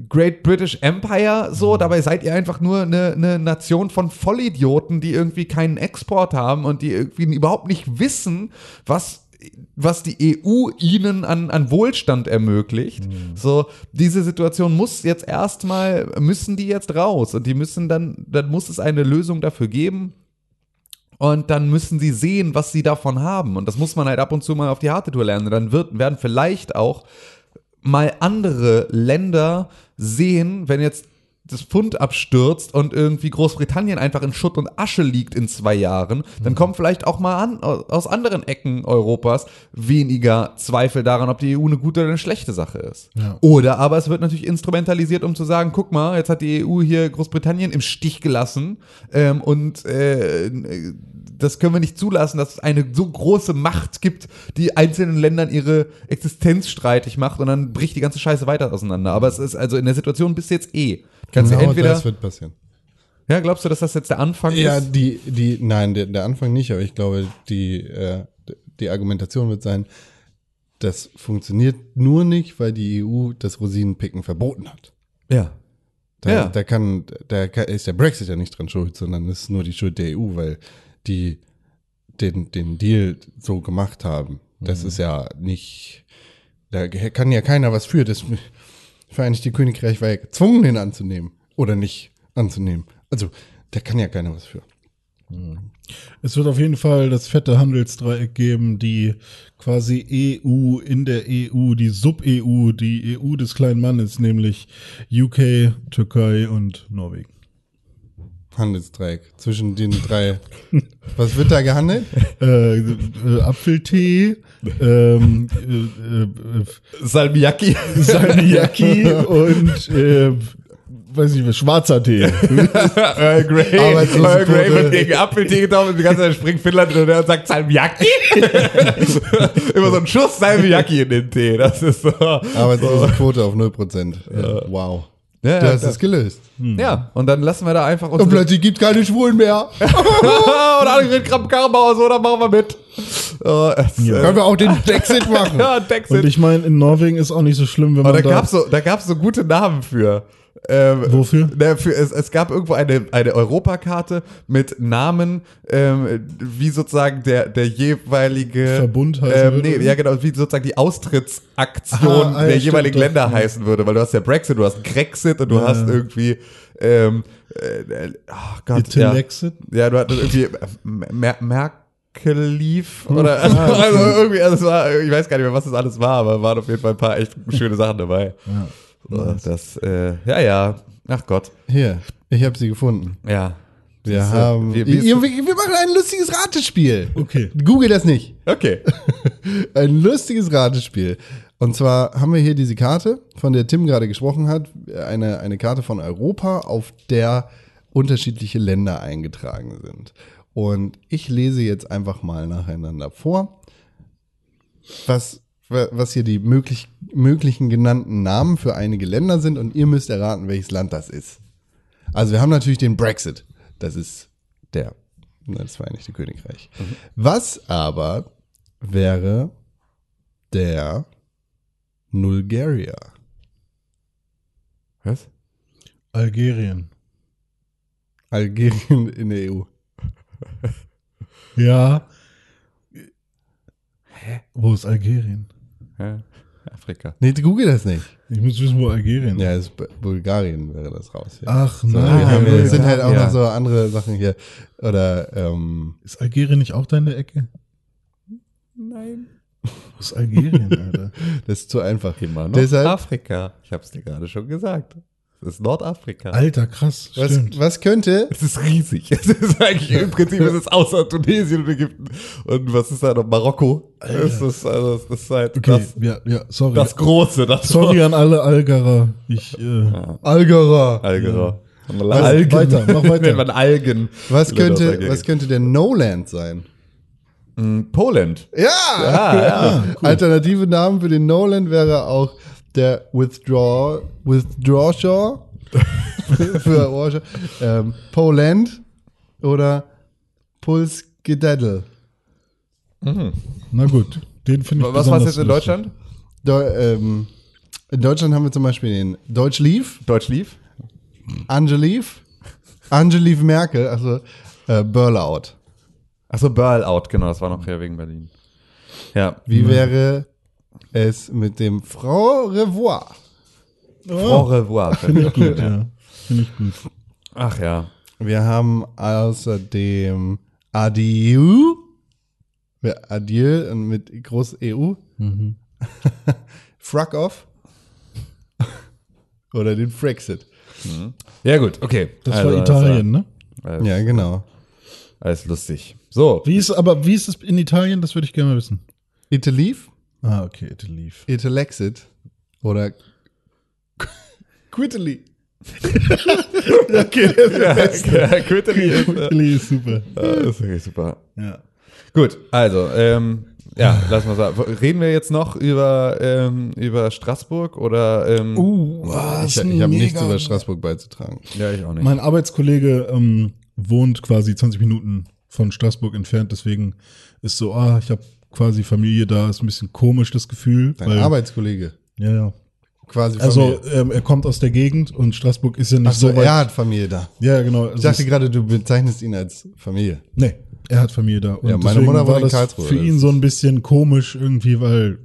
Speaker 3: Great British Empire, so, dabei seid ihr einfach nur eine, eine Nation von Vollidioten, die irgendwie keinen Export haben und die irgendwie überhaupt nicht wissen, was was die EU ihnen an, an Wohlstand ermöglicht. So, diese Situation muss jetzt erstmal, müssen die jetzt raus und die müssen dann, dann muss es eine Lösung dafür geben. Und dann müssen sie sehen, was sie davon haben. Und das muss man halt ab und zu mal auf die harte Tour lernen. Und dann wird, werden vielleicht auch mal andere Länder sehen, wenn jetzt das Pfund abstürzt und irgendwie Großbritannien einfach in Schutt und Asche liegt in zwei Jahren, dann kommen vielleicht auch mal an, aus anderen Ecken Europas weniger Zweifel daran, ob die EU eine gute oder eine schlechte Sache ist.
Speaker 2: Ja.
Speaker 3: Oder aber es wird natürlich instrumentalisiert, um zu sagen, guck mal, jetzt hat die EU hier Großbritannien im Stich gelassen ähm, und äh, das können wir nicht zulassen, dass es eine so große Macht gibt, die einzelnen Ländern ihre Existenz streitig macht und dann bricht die ganze Scheiße weiter auseinander. Aber es ist also in der Situation bist du jetzt eh. Kannst du
Speaker 1: Genau
Speaker 3: entweder,
Speaker 1: das wird passieren.
Speaker 3: ja, glaubst du, dass das jetzt der Anfang
Speaker 1: Ja,
Speaker 3: ist?
Speaker 1: die, die, nein, der, der Anfang nicht, aber ich glaube, die, äh, die Argumentation wird sein, das funktioniert nur nicht, weil die EU das Rosinenpicken verboten hat.
Speaker 3: Ja.
Speaker 1: Da,
Speaker 3: Ja.
Speaker 1: da kann, da kann, ist der Brexit ja nicht dran schuld, sondern es ist nur die Schuld der EU, weil die den, den Deal so gemacht haben. Das ist ja nicht, da kann ja keiner was für. Das Vereinigte Königreich war ja gezwungen, den anzunehmen oder nicht anzunehmen. Also, da kann ja keiner was für.
Speaker 2: Es wird auf jeden Fall das fette Handelsdreieck geben, die quasi EU in der EU, die Sub-EU, die EU des kleinen Mannes, nämlich UK, Türkei und Norwegen.
Speaker 1: Handelsdreieck zwischen den drei. Was wird da gehandelt?
Speaker 2: Äh, äh, Apfeltee, ähm, äh, äh,
Speaker 3: Salmiakki.
Speaker 2: Salmiakki und äh, weiß nicht, was, schwarzer Tee.
Speaker 3: Earl Grey. Earl Grey wird gegen Apfeltee getauscht und die ganze Zeit springt Finnland und und sagt Salmiakki. Immer so ein Schuss Salmiakki in den Tee. Das ist so.
Speaker 1: Arbeitslosenquote auf 0%. Ja. Wow.
Speaker 3: Ja,
Speaker 1: Du hast
Speaker 3: ja,
Speaker 1: es gelöst.
Speaker 3: ja, und dann lassen wir da einfach
Speaker 1: Und
Speaker 3: unsere
Speaker 1: plötzlich gibt keine Schwulen mehr.
Speaker 3: und Annegret Kramp-Karrenbauer so, dann machen wir mit. Oh, es, äh,
Speaker 1: Können wir auch den Brexit machen?
Speaker 3: ja, Brexit.
Speaker 2: Und ich meine, in Norwegen ist auch nicht so schlimm, wenn
Speaker 3: Aber
Speaker 2: man
Speaker 3: da
Speaker 2: da.
Speaker 3: gab's so, da gab's so gute Namen für. Ähm,
Speaker 2: Wofür?
Speaker 3: Na, für es, es gab irgendwo eine, eine Europakarte mit Namen, ähm, wie sozusagen der, der jeweilige
Speaker 2: Verbund heißen
Speaker 3: ähm, nee, ja genau, wie sozusagen die Austrittsaktion
Speaker 2: Aha, ah, ja,
Speaker 3: der jeweiligen
Speaker 2: doch.
Speaker 3: Länder
Speaker 2: Ja.
Speaker 3: heißen würde, weil du hast ja Brexit, du hast Grexit und du
Speaker 2: Ja.
Speaker 3: hast irgendwie ähm, äh, oh Gott, ja. Ja, du hattest irgendwie Mer Merkel-Lief
Speaker 2: Hm.
Speaker 3: oder also,
Speaker 2: Ah, okay.
Speaker 3: also irgendwie, also es war, ich weiß gar nicht mehr, was das alles war, aber waren auf jeden Fall ein paar echt schöne Sachen dabei.
Speaker 2: Ja.
Speaker 3: So, das, äh, ja, ja. Ach Gott.
Speaker 1: Hier, ich habe sie gefunden.
Speaker 3: Ja.
Speaker 1: Wir
Speaker 3: Siehste,
Speaker 1: haben.
Speaker 3: wir-
Speaker 1: Wir,
Speaker 3: wir-
Speaker 1: wir, wir machen ein lustiges Ratespiel.
Speaker 2: Okay.
Speaker 1: Google das nicht.
Speaker 3: Okay.
Speaker 1: Ein lustiges Ratespiel. Und zwar haben wir hier diese Karte, von der Tim gerade gesprochen hat. Eine, eine Karte von Europa, auf der unterschiedliche Länder eingetragen sind. Und ich lese jetzt einfach mal nacheinander vor, was, was hier die möglich, möglichen genannten Namen für einige Länder sind. Und ihr müsst erraten, welches Land das ist. Also wir haben natürlich den Brexit. Das ist der, das Vereinigte Königreich. Was aber wäre der Bulgaria?
Speaker 3: Was?
Speaker 2: Algerien.
Speaker 1: Algerien in der EU.
Speaker 2: Ja. Hä? Wo ist Algerien?
Speaker 3: Ja. Afrika.
Speaker 1: Nee, google das nicht.
Speaker 2: Ich muss wissen, wo Algerien ist.
Speaker 1: Ja, es ist Bulgarien wäre das raus. Ja.
Speaker 2: Ach
Speaker 1: So,
Speaker 2: nein.
Speaker 1: wir haben,
Speaker 3: ja,
Speaker 1: sind halt auch
Speaker 3: ja.
Speaker 1: noch so andere Sachen hier. Oder ähm,
Speaker 2: Ist Algerien nicht auch deine Ecke?
Speaker 3: Nein.
Speaker 2: Wo ist Algerien, Alter?
Speaker 1: das ist zu einfach.
Speaker 3: Immer noch
Speaker 1: Deshalb,
Speaker 3: Afrika. Ich hab's dir gerade schon gesagt. Es ist Nordafrika.
Speaker 2: Alter, krass.
Speaker 1: was,
Speaker 2: Stimmt.
Speaker 1: was könnte,
Speaker 3: Es ist riesig. Es ist eigentlich im Prinzip es ist außer Tunesien und Ägypten. Und was ist da noch? Marokko. Es ist, also, es ist halt
Speaker 2: Okay,
Speaker 3: das,
Speaker 2: ja, ja, sorry.
Speaker 3: das Große. Das
Speaker 2: sorry an alle Algerer. Ich, äh,
Speaker 1: Algera,
Speaker 3: Algerer.
Speaker 2: Algen. Weiter, mach weiter.
Speaker 3: Man Algen.
Speaker 1: was könnte, was könnte der No-Land sein?
Speaker 3: Mm, Poland.
Speaker 1: Ja!
Speaker 3: Ah, ja.
Speaker 1: Alternative Namen für den No-Land wäre auch der Withdraw, Withdrawshaw für Warschau, ähm, Poland oder Pulsgedaddle.
Speaker 2: na gut, den finde ich
Speaker 3: Was war
Speaker 2: besonders
Speaker 3: jetzt in. Deutschland?
Speaker 1: Deu ähm, in Deutschland haben wir zum Beispiel den Deutsch Leaf,
Speaker 3: Deutsch lief?
Speaker 1: Angelief, Angelief Merkel, also äh, Burlout.
Speaker 3: Achso, Burlout, genau, das war noch hier wegen Berlin. Ja.
Speaker 1: Wie wäre es mit dem Frau Revoir?
Speaker 3: Au revoir.
Speaker 2: Finde ich gut, ja. Finde ich gut.
Speaker 3: Ach ja.
Speaker 1: Wir haben außerdem Adieu. Adieu und mit groß EU.
Speaker 2: Mhm.
Speaker 1: Fruck off. Oder den Frexit.
Speaker 3: Ja, gut, okay.
Speaker 2: Das
Speaker 3: Also,
Speaker 2: war Italien, ne?
Speaker 3: Alles,
Speaker 1: Ja, genau.
Speaker 3: alles lustig. So,
Speaker 2: Wie ist, aber wie ist es in Italien? Das würde ich gerne mal wissen.
Speaker 1: Italy,
Speaker 2: Ah, okay, Italy.
Speaker 1: Italexit oder Quitaly.
Speaker 2: Okay,
Speaker 3: ja, ja, Quittely ist, äh,
Speaker 2: Italy ist super.
Speaker 3: das ist wirklich super.
Speaker 2: Ja.
Speaker 3: Gut, also, ähm, ja, lass mal sagen. Reden wir jetzt noch über, ähm, über Straßburg oder? Ähm,
Speaker 2: Uh,
Speaker 1: Ich, ich habe nichts über Straßburg beizutragen.
Speaker 3: Ja, ich auch nicht.
Speaker 2: Mein Arbeitskollege ähm, wohnt quasi 20 Minuten von Straßburg entfernt, deswegen ist so, ah, ich habe quasi Familie da, ist ein bisschen komisch das Gefühl.
Speaker 1: Dein
Speaker 2: weil,
Speaker 1: Arbeitskollege.
Speaker 2: Ja, ja.
Speaker 1: Quasi
Speaker 2: Also
Speaker 1: Familie.
Speaker 2: ähm, er kommt aus der Gegend und Straßburg ist ja nicht
Speaker 1: Ach so,
Speaker 2: so weit.
Speaker 1: er hat Familie da.
Speaker 2: ja, genau. Also
Speaker 1: Ich dachte
Speaker 2: es-
Speaker 1: gerade, du bezeichnest ihn als Familie.
Speaker 2: Nee, er hat Familie da. Und
Speaker 1: Ja, meine Mutter
Speaker 2: war
Speaker 1: in
Speaker 2: das
Speaker 1: Karlsruhe,
Speaker 2: für ihn so ein bisschen komisch irgendwie, weil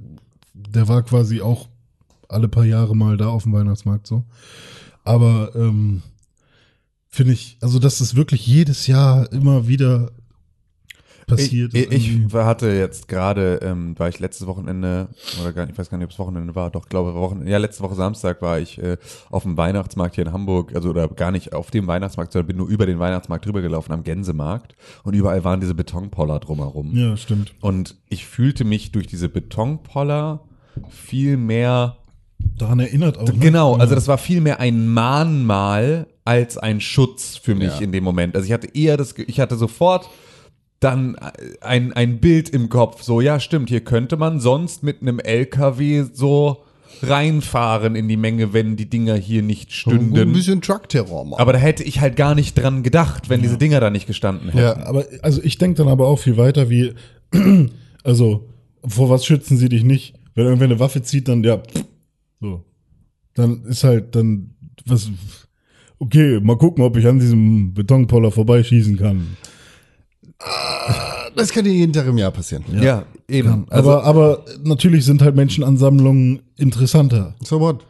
Speaker 2: der war quasi auch alle paar Jahre mal da auf dem Weihnachtsmarkt so. Aber ähm, finde ich, also dass es wirklich jedes Jahr immer wieder passiert.
Speaker 3: Ich,
Speaker 2: ist
Speaker 3: ich, hatte jetzt gerade, ähm, war ich letztes Wochenende, oder gar ich weiß gar nicht, ob es Wochenende war, doch, glaube Wochenende, ja, letzte Woche Samstag war ich äh, auf dem Weihnachtsmarkt hier in Hamburg, also oder gar nicht auf dem Weihnachtsmarkt, sondern bin nur über den Weihnachtsmarkt drüber gelaufen am Gänsemarkt und überall waren diese Betonpoller drumherum.
Speaker 2: ja, stimmt.
Speaker 3: Und ich fühlte mich durch diese Betonpoller viel mehr
Speaker 2: Daran erinnert auch. Ne?
Speaker 3: Genau, also das war viel mehr ein Mahnmal als ein Schutz für mich
Speaker 1: Ja.
Speaker 3: in dem Moment. Also ich hatte eher das, ich hatte sofort dann ein, ein Bild im Kopf, so ja stimmt, hier könnte man sonst mit einem LKW so reinfahren in die Menge, wenn die Dinger hier nicht
Speaker 1: Ein
Speaker 3: stünden.
Speaker 1: bisschen Truck-Terror machen.
Speaker 3: Aber da hätte ich halt gar nicht dran gedacht, wenn diese Dinger da nicht gestanden hätten.
Speaker 1: ja.
Speaker 2: Aber also ich denke dann aber auch viel weiter wie, also vor was schützen sie dich nicht? Wenn irgendwer eine Waffe zieht, dann ja, so. Dann ist halt dann was. Okay, mal gucken, ob ich an diesem Betonpoller vorbeischießen kann.
Speaker 1: Das kann dir jeden Tag im Jahr passieren.
Speaker 3: Ja, eben. Also,
Speaker 2: aber, aber natürlich sind halt Menschenansammlungen interessanter.
Speaker 1: So what?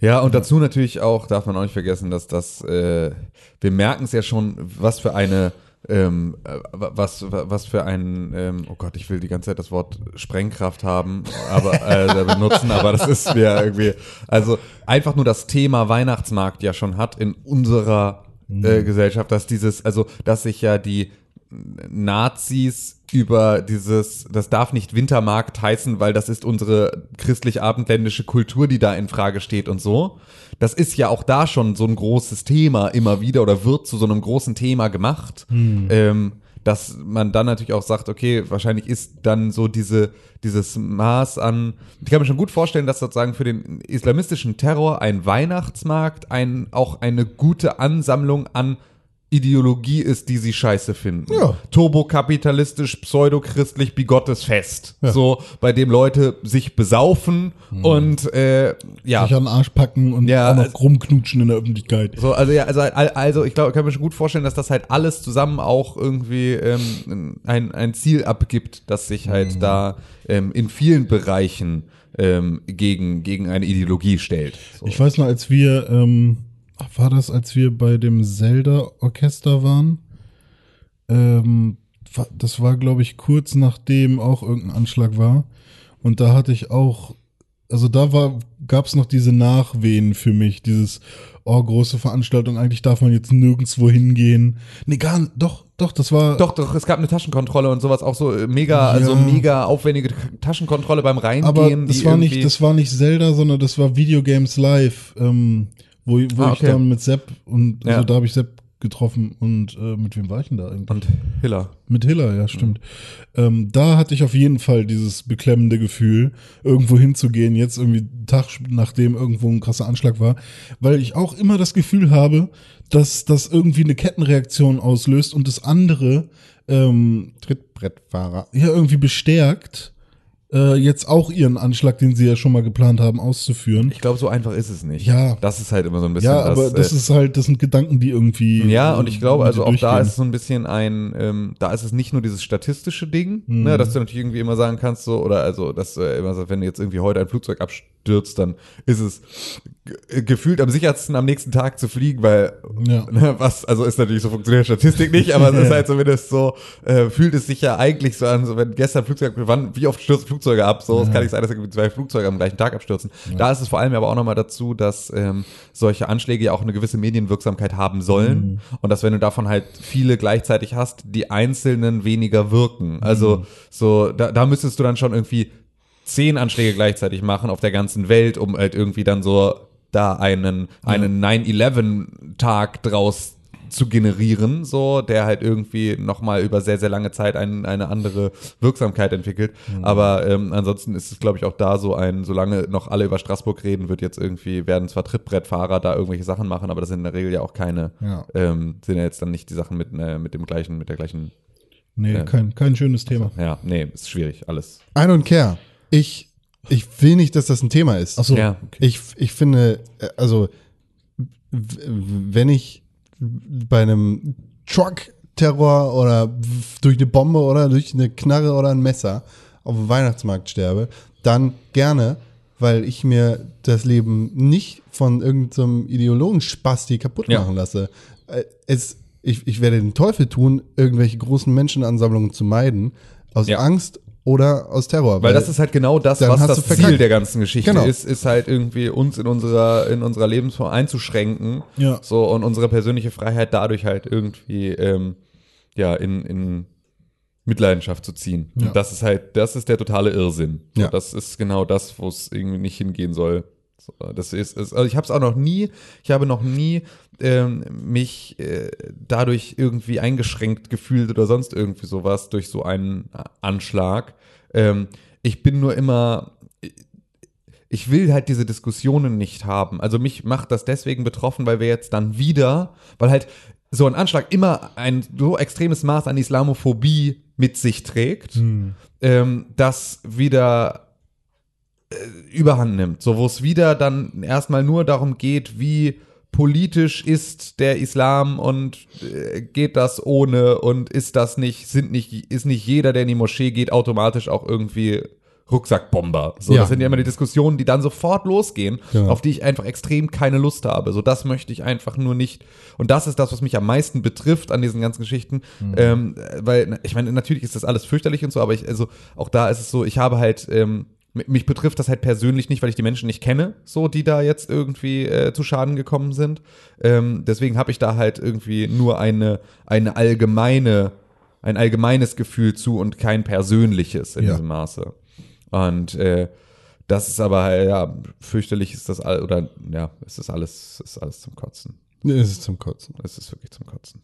Speaker 3: Ja, und dazu natürlich auch, darf man auch nicht vergessen, dass das, äh, wir merken es ja schon, was für eine, ähm, äh, was, was für ein, ähm, oh Gott, ich will die ganze Zeit das Wort Sprengkraft haben, aber äh, benutzen, aber das ist mir irgendwie, also einfach nur das Thema Weihnachtsmarkt ja schon hat in unserer äh, Gesellschaft, dass dieses, also dass sich ja die Nazis über dieses, das darf nicht Wintermarkt heißen, weil das ist unsere christlich-abendländische Kultur, die da in Frage steht und so. Das ist ja auch da schon so ein großes Thema immer wieder oder wird zu so einem großen Thema gemacht. Ähm, dass man dann natürlich auch sagt, okay, wahrscheinlich ist dann so diese, dieses Maß an, ich kann mir schon gut vorstellen, dass sozusagen für den islamistischen Terror ein Weihnachtsmarkt ein, auch eine gute Ansammlung an Ideologie ist, die sie scheiße finden.
Speaker 1: Ja.
Speaker 3: Turbokapitalistisch, pseudochristlich, bigottes Fest. So, bei dem Leute sich besaufen und äh, ja.
Speaker 2: Sich an den Arsch packen und
Speaker 3: Ja,
Speaker 2: auch noch
Speaker 3: also-
Speaker 2: rumknutschen in der Öffentlichkeit.
Speaker 3: So, also ja, also, also ich glaube, ich kann mir schon gut vorstellen, dass das halt alles zusammen auch irgendwie ähm, ein, ein Ziel abgibt, das sich halt da ähm, in vielen Bereichen ähm, gegen, gegen eine Ideologie stellt. So.
Speaker 2: Ich weiß noch, als wir, ähm, war das, als wir bei dem Zelda-Orchester waren? Ähm, das war, glaube ich, kurz nachdem auch irgendein Anschlag war. Und da hatte ich auch, also da war, gab es noch diese Nachwehen für mich, dieses, oh, große Veranstaltung, eigentlich darf man jetzt nirgendwo hingehen. Nee, gar nicht, doch, doch, das war.
Speaker 3: Doch, doch, es gab eine Taschenkontrolle und sowas, auch so äh, mega,
Speaker 2: Ja.
Speaker 3: also mega aufwendige Taschenkontrolle beim Reingehen.
Speaker 2: Aber das war nicht, das war nicht Zelda, sondern das war Videogames Live, ähm, wo, wo
Speaker 3: Ah,
Speaker 2: ich
Speaker 3: okay.
Speaker 2: dann mit Sepp und also
Speaker 3: Ja.
Speaker 2: da habe ich Sepp getroffen und äh, mit wem war ich denn da eigentlich?
Speaker 3: und Hiller.
Speaker 2: mit Hiller, ja, stimmt. Ähm, da hatte ich auf jeden Fall dieses beklemmende Gefühl, irgendwo hinzugehen, jetzt irgendwie einen Tag nachdem irgendwo ein krasser Anschlag war, weil ich auch immer das Gefühl habe, dass das irgendwie eine Kettenreaktion auslöst und das andere ähm,
Speaker 1: Trittbrettfahrer.
Speaker 2: ja irgendwie bestärkt, äh, jetzt auch ihren Anschlag, den sie ja schon mal geplant haben, auszuführen.
Speaker 3: Ich glaube, so einfach ist es nicht.
Speaker 2: Ja.
Speaker 3: Das ist halt immer so ein bisschen
Speaker 2: Ja, aber das
Speaker 3: äh,
Speaker 2: ist halt, das sind Gedanken, die irgendwie.
Speaker 3: Ja, und ich glaube, also auch da ist es so ein bisschen ein, ähm, da ist es nicht nur dieses statistische Ding,
Speaker 2: Mhm.
Speaker 3: ne, dass du natürlich irgendwie immer sagen kannst, so, oder also, dass äh, immer so, wenn jetzt irgendwie heute ein Flugzeug abstürzt abstürzt, dann ist es ge- gefühlt am sichersten am nächsten Tag zu fliegen, weil
Speaker 2: Ja.
Speaker 3: ne, was, also ist natürlich so funktioniert Statistik nicht, aber es ist halt zumindest so, äh, fühlt es sich ja eigentlich so an, so wenn gestern Flugzeug, wann, wie oft stürzen Flugzeuge ab, so, es kann nicht sein, dass irgendwie zwei Flugzeuge am gleichen Tag abstürzen. Da ist es vor allem aber auch nochmal dazu, dass ähm, solche Anschläge ja auch eine gewisse Medienwirksamkeit haben sollen und dass wenn du davon halt viele gleichzeitig hast, die einzelnen weniger wirken. Also so, da, da müsstest du dann schon irgendwie zehn Anschläge gleichzeitig machen auf der ganzen Welt, um halt irgendwie dann so da einen, einen 9-11-Tag draus zu generieren, so, der halt irgendwie nochmal über sehr, sehr lange Zeit ein, eine andere Wirksamkeit entwickelt. Aber ähm, ansonsten ist es, glaube ich, auch da so ein, solange noch alle über Straßburg reden, wird jetzt irgendwie, werden zwar Trittbrettfahrer da irgendwelche Sachen machen, aber das sind in der Regel ja auch keine,
Speaker 2: Ja.
Speaker 3: ähm, sind ja jetzt dann nicht die Sachen mit, äh, mit dem gleichen, mit der gleichen,
Speaker 2: Nee,
Speaker 3: Ja.
Speaker 2: kein, kein schönes Thema.
Speaker 3: ja, nee, ist schwierig, alles.
Speaker 1: I don't care. Ich, ich will nicht, dass das ein Thema ist.
Speaker 2: Ach so.
Speaker 3: Ja.
Speaker 1: Ich, ich finde, äh, also, wenn ich bei einem Truck-Terror oder durch eine Bombe oder durch eine Knarre oder ein Messer auf dem Weihnachtsmarkt sterbe, dann gerne, weil ich mir das Leben nicht von irgendeinem Ideologen-Spasti kaputt
Speaker 3: Ja.
Speaker 1: machen lasse. Äh, Es, ich, ich werde den Teufel tun, irgendwelche großen Menschenansammlungen zu meiden, aus
Speaker 3: Ja.
Speaker 1: Angst oder aus Terror.
Speaker 3: Weil das ist halt genau das, was das. Ziel der ganzen Geschichte
Speaker 1: Genau.
Speaker 3: ist, ist halt irgendwie uns in unserer, in unserer Lebensform einzuschränken.
Speaker 2: Ja.
Speaker 3: So, und unsere persönliche Freiheit dadurch halt irgendwie, ähm, ja, in, in Mitleidenschaft zu ziehen.
Speaker 2: Ja.
Speaker 3: Und das ist halt, das ist der totale Irrsinn. So,
Speaker 1: Ja.
Speaker 3: Das ist genau das, wo es irgendwie nicht hingehen soll. So, das ist, ist also ich habe es auch noch nie, ich habe noch nie ähm, mich äh, dadurch irgendwie eingeschränkt gefühlt oder sonst irgendwie sowas durch so einen Anschlag. Ähm, ich bin nur immer, ich will halt diese Diskussionen nicht haben. Also mich macht das deswegen betroffen, weil wir jetzt dann wieder, weil halt so ein Anschlag immer ein so extremes Maß an Islamophobie mit sich trägt, ähm, das wieder äh, überhand nimmt. So, wo es wieder dann erstmal nur darum geht, wie politisch ist der Islam und äh, geht das ohne und ist das nicht, sind nicht, ist nicht jeder, der in die Moschee geht, automatisch auch irgendwie Rucksackbomber. So,
Speaker 1: Ja.
Speaker 3: das sind ja immer die Diskussionen, die dann sofort losgehen,
Speaker 1: Genau.
Speaker 3: auf die ich einfach extrem keine Lust habe. So, das möchte ich einfach nur nicht. Und das ist das, was mich am meisten betrifft an diesen ganzen Geschichten. Ähm, weil, ich meine, natürlich ist das alles fürchterlich und so, aber ich, also auch da ist es so, ich habe halt, ähm, mich betrifft das halt persönlich nicht, weil ich die Menschen nicht kenne, so die da jetzt irgendwie äh, zu Schaden gekommen sind. Ähm, deswegen habe ich da halt irgendwie nur eine, eine allgemeine, ein allgemeines Gefühl zu und kein persönliches in
Speaker 2: Ja.
Speaker 3: diesem Maße. Und äh, das ist aber, ja, fürchterlich ist das all, oder ja, es ist alles, es ist alles zum Kotzen.
Speaker 1: Nee, es ist zum Kotzen.
Speaker 3: Es ist wirklich zum Kotzen.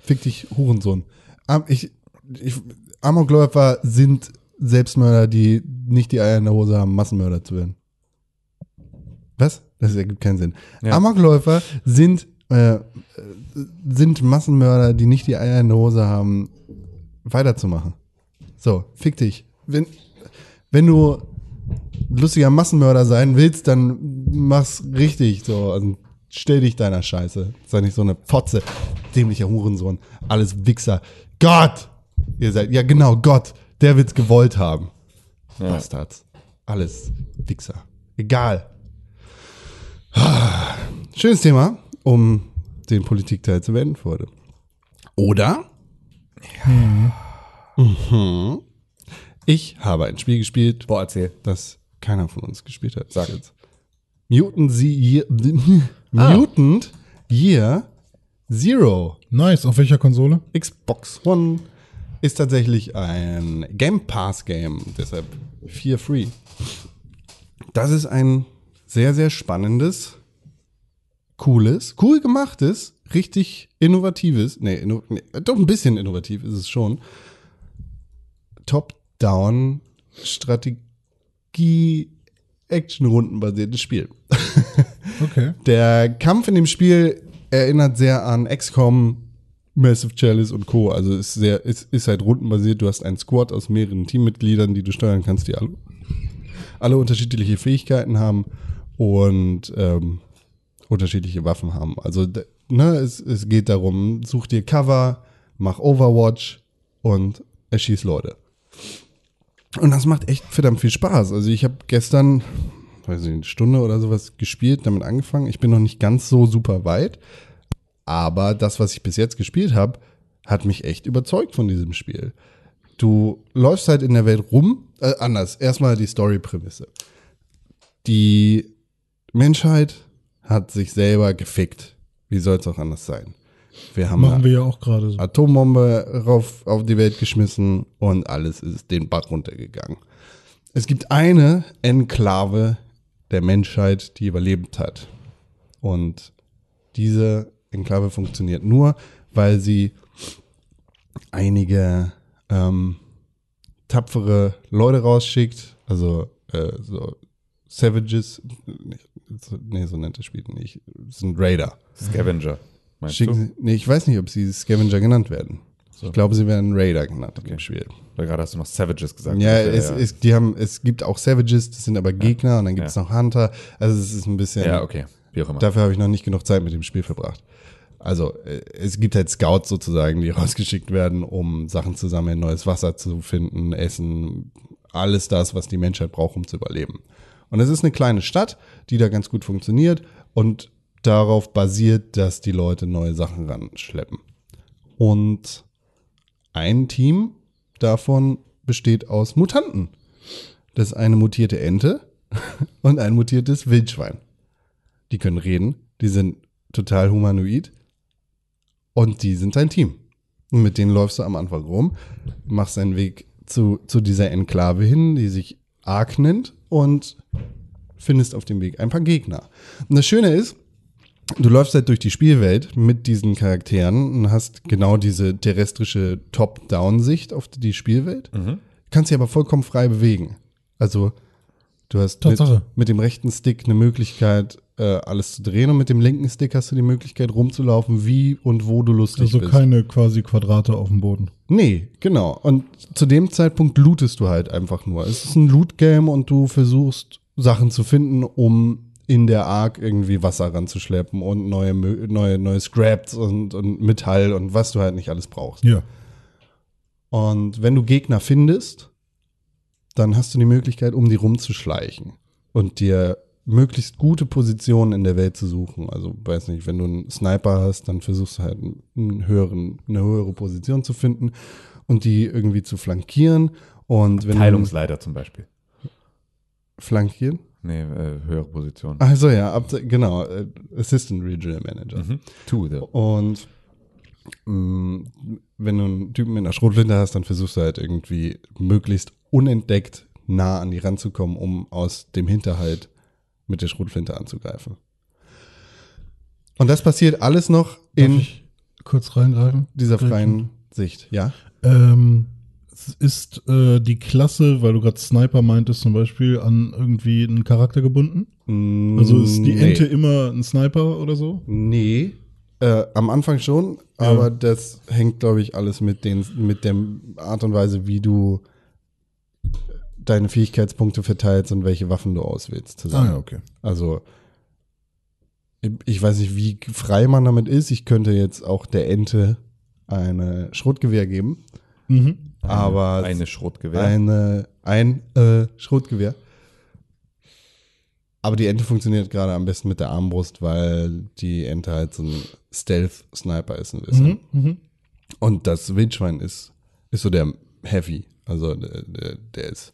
Speaker 1: Fick dich, Hurensohn. Ich, ich, Amokläufer sind Selbstmörder, die nicht die Eier in der Hose haben, Massenmörder zu werden. Was? Das ergibt keinen Sinn.
Speaker 3: Ja.
Speaker 1: Amokläufer sind, äh, sind Massenmörder, die nicht die Eier in der Hose haben, weiterzumachen. So, fick dich. Wenn, wenn du lustiger Massenmörder sein willst, dann mach's richtig. So, also stell dich deiner Scheiße. Sei nicht so eine Fotze. Dämlicher Hurensohn. Alles Wichser. Gott! Ihr seid, ja genau, Gott. Der wird's gewollt haben.
Speaker 3: Ja.
Speaker 1: Bastards. Alles Wichser. Egal. Schönes Thema, um den Politikteil zu beenden für heute. Oder? Mhm. Ich habe ein Spiel gespielt,
Speaker 3: Boah, erzähl.
Speaker 1: das keiner von uns gespielt hat.
Speaker 3: Sag.
Speaker 1: jetzt. Mutant, Year,
Speaker 3: Ah.
Speaker 1: Mutant Year Zero.
Speaker 2: Nice. Auf welcher Konsole?
Speaker 1: Xbox One ist tatsächlich ein Game Pass Game, deshalb 4 free. Das ist ein sehr, sehr spannendes, cooles, cool gemachtes, richtig innovatives, nee, inno, nee doch ein bisschen innovativ ist es schon. Top-Down Strategie Action-Rundenbasiertes Spiel.
Speaker 2: Okay.
Speaker 1: Der Kampf in dem Spiel erinnert sehr an XCOM, Massive Chalice und Co. Also ist sehr, ist, ist halt rundenbasiert. Du hast einen Squad aus mehreren Teammitgliedern, die du steuern kannst, die alle, alle unterschiedliche Fähigkeiten haben und ähm, unterschiedliche Waffen haben. Also ne, es, es geht darum, such dir Cover, mach Overwatch und erschieß Leute. Und das macht echt verdammt viel Spaß. Also ich habe gestern, weiß nicht, eine Stunde oder sowas gespielt, damit angefangen. Ich bin noch nicht ganz so super weit, aber das, was ich bis jetzt gespielt habe, hat mich echt überzeugt von diesem Spiel. Du läufst halt in der Welt rum, äh, anders. Erstmal die Story-Prämisse. Die Menschheit hat sich selber gefickt. Wie soll es auch anders sein? Wir haben
Speaker 2: Machen wir ja auch gerade so.
Speaker 1: Atombombe rauf auf die Welt geschmissen und alles ist den Bach runtergegangen. Es gibt eine Enklave der Menschheit, die überlebt hat. Und diese Enklave funktioniert nur, weil sie einige ähm, tapfere Leute rausschickt, also äh, so Savages, nee, so nennt das Spiel nicht, das sind Raider.
Speaker 3: Scavenger. Meinst
Speaker 1: Schicken
Speaker 3: du?
Speaker 1: sie, nee, ich weiß nicht, ob sie Scavenger genannt werden. Ich glaube, sie werden Raider genannt im Spiel.
Speaker 3: Weil gerade hast du noch Savages gesagt.
Speaker 1: Ja,
Speaker 3: Das wär
Speaker 1: es, Es, die haben, es gibt auch Savages, das sind aber Gegner und dann gibt es
Speaker 3: Ja.
Speaker 1: noch Hunter. Also es ist ein bisschen.
Speaker 3: ja, okay. Wie auch immer.
Speaker 1: Dafür habe ich noch nicht genug Zeit mit dem Spiel verbracht. Also äh, es gibt halt Scouts sozusagen, die rausgeschickt werden, um Sachen zu sammeln, neues Wasser zu finden, Essen, alles das, was die Menschheit braucht, um zu überleben. Und es ist eine kleine Stadt, die da ganz gut funktioniert und darauf basiert, dass die Leute neue Sachen ranschleppen. Und ein Team davon besteht aus Mutanten. Das ist eine mutierte Ente und ein mutiertes Wildschwein. Die können reden, die sind total humanoid und die sind dein Team. Und mit denen läufst du am Anfang rum, machst deinen Weg zu, zu dieser Enklave hin, die sich Ark nennt und findest auf dem Weg ein paar Gegner. Und das Schöne ist, du läufst halt durch die Spielwelt mit diesen Charakteren und hast genau diese terrestrische Top-Down-Sicht auf die Spielwelt. Kannst dich aber vollkommen frei bewegen. Also du hast mit, mit dem rechten Stick eine Möglichkeit, äh, alles zu drehen und mit dem linken Stick hast du die Möglichkeit rumzulaufen, wie und wo du lustig
Speaker 2: Also
Speaker 1: bist.
Speaker 2: keine quasi Quadrate auf dem Boden.
Speaker 1: Nee, genau. Und zu dem Zeitpunkt lootest du halt einfach nur. Es ist ein Loot-Game und du versuchst Sachen zu finden, um in der Ark irgendwie Wasser ranzuschleppen und neue, neue, neue Scraps und, und Metall und was du halt nicht alles brauchst.
Speaker 2: Ja.
Speaker 1: Und wenn du Gegner findest, dann hast du die Möglichkeit, um die rumzuschleichen und dir möglichst gute Positionen in der Welt zu suchen. Also, weiß nicht, wenn du einen Sniper hast, dann versuchst du halt einen höheren, eine höhere Position zu finden und die irgendwie zu flankieren. Und wenn
Speaker 3: Teilungsleiter zum Beispiel.
Speaker 1: flankieren.
Speaker 3: Nee, äh, höhere Position.
Speaker 1: Also ja, ab, genau, äh, Assistant Regional Manager.
Speaker 3: Mhm. To the.
Speaker 1: Und mh, wenn du einen Typen mit einer Schrotflinte hast, dann versuchst du halt irgendwie möglichst unentdeckt nah an die ranzukommen, um aus dem Hinterhalt mit der Schrotflinte anzugreifen. Und das passiert alles noch in
Speaker 2: kurz reingreifen?
Speaker 1: dieser freien Sicht, ja?
Speaker 2: Ähm, es ist äh, die Klasse, weil du gerade Sniper meintest zum Beispiel, an irgendwie einen Charakter gebunden? Also ist die
Speaker 1: Nee.
Speaker 2: Ente immer ein Sniper oder so?
Speaker 1: Nee. Äh, am Anfang schon, aber das hängt, glaube ich, alles mit, den, mit der Art und Weise, wie du deine Fähigkeitspunkte verteilst und welche Waffen du auswählst zusammen.
Speaker 2: okay.
Speaker 1: Also, ich- weiß nicht, wie frei man damit ist. Ich könnte jetzt auch der Ente eine Schrotgewehr geben,
Speaker 2: Mhm.
Speaker 1: aber
Speaker 3: Eine Schrotgewehr.
Speaker 1: eine, ein äh, Schrotgewehr. Aber die Ente funktioniert gerade am besten mit der Armbrust, weil die Ente halt so ein Stealth-Sniper ist ein bisschen.
Speaker 2: Mhm. Mhm.
Speaker 1: Und das Wildschwein ist, ist so der Heavy. Also der, der, ist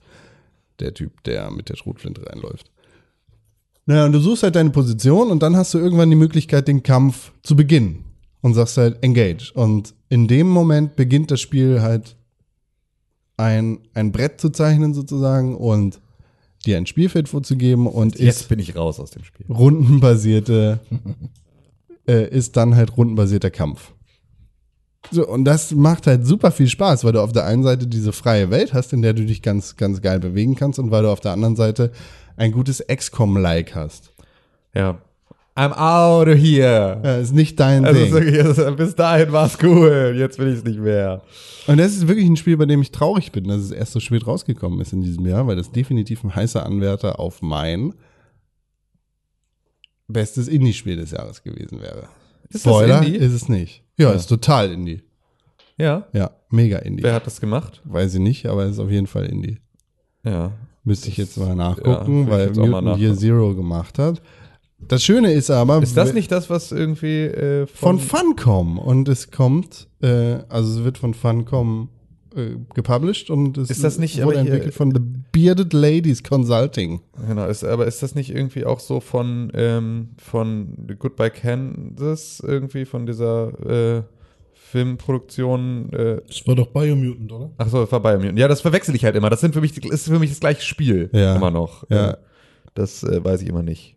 Speaker 1: der Typ, der mit der Schrotflinte reinläuft. Naja, und du suchst halt deine Position und dann hast du irgendwann die Möglichkeit, den Kampf zu beginnen. Und sagst halt, engage. Und in dem Moment beginnt das Spiel halt ein, ein Brett zu zeichnen sozusagen und dir ein Spielfeld vorzugeben und
Speaker 3: Jetzt
Speaker 1: ist
Speaker 3: bin ich raus aus dem Spiel.
Speaker 1: rundenbasierte, äh, ist dann halt rundenbasierter Kampf. So, und das macht halt super viel Spaß, weil du auf der einen Seite diese freie Welt hast, in der du dich ganz, ganz geil bewegen kannst und weil du auf der anderen Seite ein gutes XCOM-like hast.
Speaker 3: Ja. I'm out of here.
Speaker 1: Ja, ist nicht dein
Speaker 3: Also
Speaker 1: Ding.
Speaker 3: wirklich, also, bis dahin war's cool. Jetzt will ich es nicht mehr.
Speaker 1: Und das ist wirklich ein Spiel, bei dem ich traurig bin, dass es erst so spät rausgekommen ist in diesem Jahr, weil das definitiv ein heißer Anwärter auf mein bestes Indie-Spiel des Jahres gewesen wäre.
Speaker 3: Ist
Speaker 1: Spoiler
Speaker 3: das Indie?
Speaker 1: ist es nicht. Ja,
Speaker 3: Ja.
Speaker 1: ist total Indie.
Speaker 3: Ja.
Speaker 1: Ja, mega Indie.
Speaker 3: Wer hat das gemacht?
Speaker 1: Weiß ich nicht, aber es ist auf jeden Fall Indie.
Speaker 3: Ja.
Speaker 1: Müsste ich jetzt mal nachgucken,
Speaker 3: Ja,
Speaker 1: weil Mutant Year. Zero gemacht hat. Das Schöne ist aber,
Speaker 3: Ist das nicht das, was irgendwie äh,
Speaker 1: von
Speaker 3: von,
Speaker 1: Funcom und es kommt, äh, also es wird von Funcom äh, gepublished und es
Speaker 3: Ist das nicht
Speaker 1: wurde
Speaker 3: aber hier-
Speaker 1: entwickelt von The Bearded Ladies Consulting.
Speaker 3: Genau, ist, aber ist das nicht irgendwie auch so von, ähm, von Goodbye Kansas, irgendwie von dieser äh, Filmproduktion? Äh,
Speaker 2: Das war doch Biomutant, oder?
Speaker 3: ach so, war bei mir. Ja, das verwechsel ich halt immer. Das sind für mich, ist für mich das gleiche Spiel.
Speaker 1: Ja.
Speaker 3: Immer noch.
Speaker 1: Ja.
Speaker 3: Äh, Das äh, weiß ich immer nicht.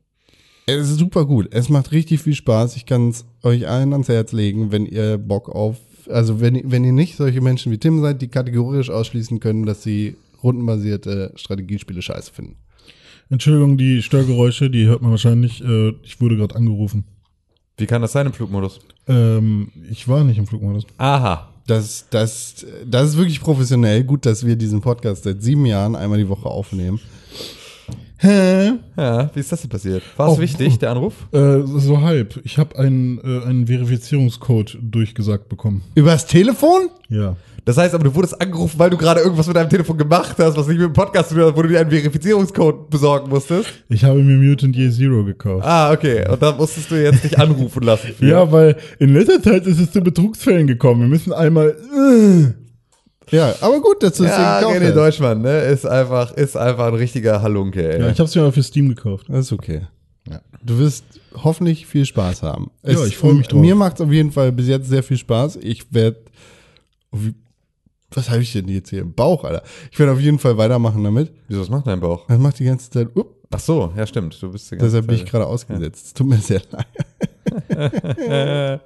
Speaker 1: Es ist super gut. Es macht richtig viel Spaß. Ich kann es euch allen ans Herz legen, wenn ihr Bock auf, also wenn, wenn ihr nicht solche Menschen wie Tim seid, die kategorisch ausschließen können, dass sie rundenbasierte Strategiespiele scheiße finden.
Speaker 2: Entschuldigung, die Störgeräusche, die hört man wahrscheinlich. Äh, ich wurde gerade angerufen.
Speaker 3: Wie kann das sein im Flugmodus?
Speaker 2: Ähm, ich war nicht im Flugmodus.
Speaker 3: Aha.
Speaker 1: Das, das, das ist wirklich professionell. Gut, dass wir diesen Podcast seit sieben Jahren einmal die Woche aufnehmen. Hä?
Speaker 3: Ja, wie ist das denn passiert? War es
Speaker 2: Oh.
Speaker 3: wichtig, der Anruf?
Speaker 2: Äh, so halb. Ich habe einen, äh, einen Verifizierungscode durchgesagt bekommen.
Speaker 1: Übers Telefon?
Speaker 2: Ja.
Speaker 3: Das heißt aber, du wurdest angerufen, weil du gerade irgendwas mit deinem Telefon gemacht hast, was nicht mit dem Podcast zu tun hat, wo du dir einen Verifizierungscode besorgen musstest.
Speaker 2: Ich habe mir Mutant Year Zero gekauft.
Speaker 3: Ah, okay. Und da musstest du jetzt dich anrufen lassen. Für.
Speaker 2: Ja, weil in letzter Zeit ist es zu Betrugsfällen gekommen. Wir müssen einmal. Äh,
Speaker 1: Ja, aber gut, dass du es
Speaker 3: Ja,
Speaker 1: gekauft
Speaker 3: René. Deutschmann, ne, ist einfach, ist einfach ein richtiger Halunke, ey.
Speaker 2: ja, ich habe es mir aber für Steam gekauft.
Speaker 1: Das ist okay. Ja. Du wirst hoffentlich viel Spaß haben.
Speaker 2: Ja, ich freu mich drauf.
Speaker 1: Mir macht es auf jeden Fall bis jetzt sehr viel Spaß. Ich werde. Was habe ich denn jetzt hier im Bauch, Alter? Ich werde auf jeden Fall weitermachen damit.
Speaker 3: Wieso, was macht dein Bauch?
Speaker 1: Das macht die ganze Zeit. Upp,
Speaker 3: Ach so, ja, stimmt. Du bist die ganze
Speaker 1: deshalb bin ich
Speaker 3: Zeit-
Speaker 1: gerade ausgesetzt. Es tut mir sehr leid.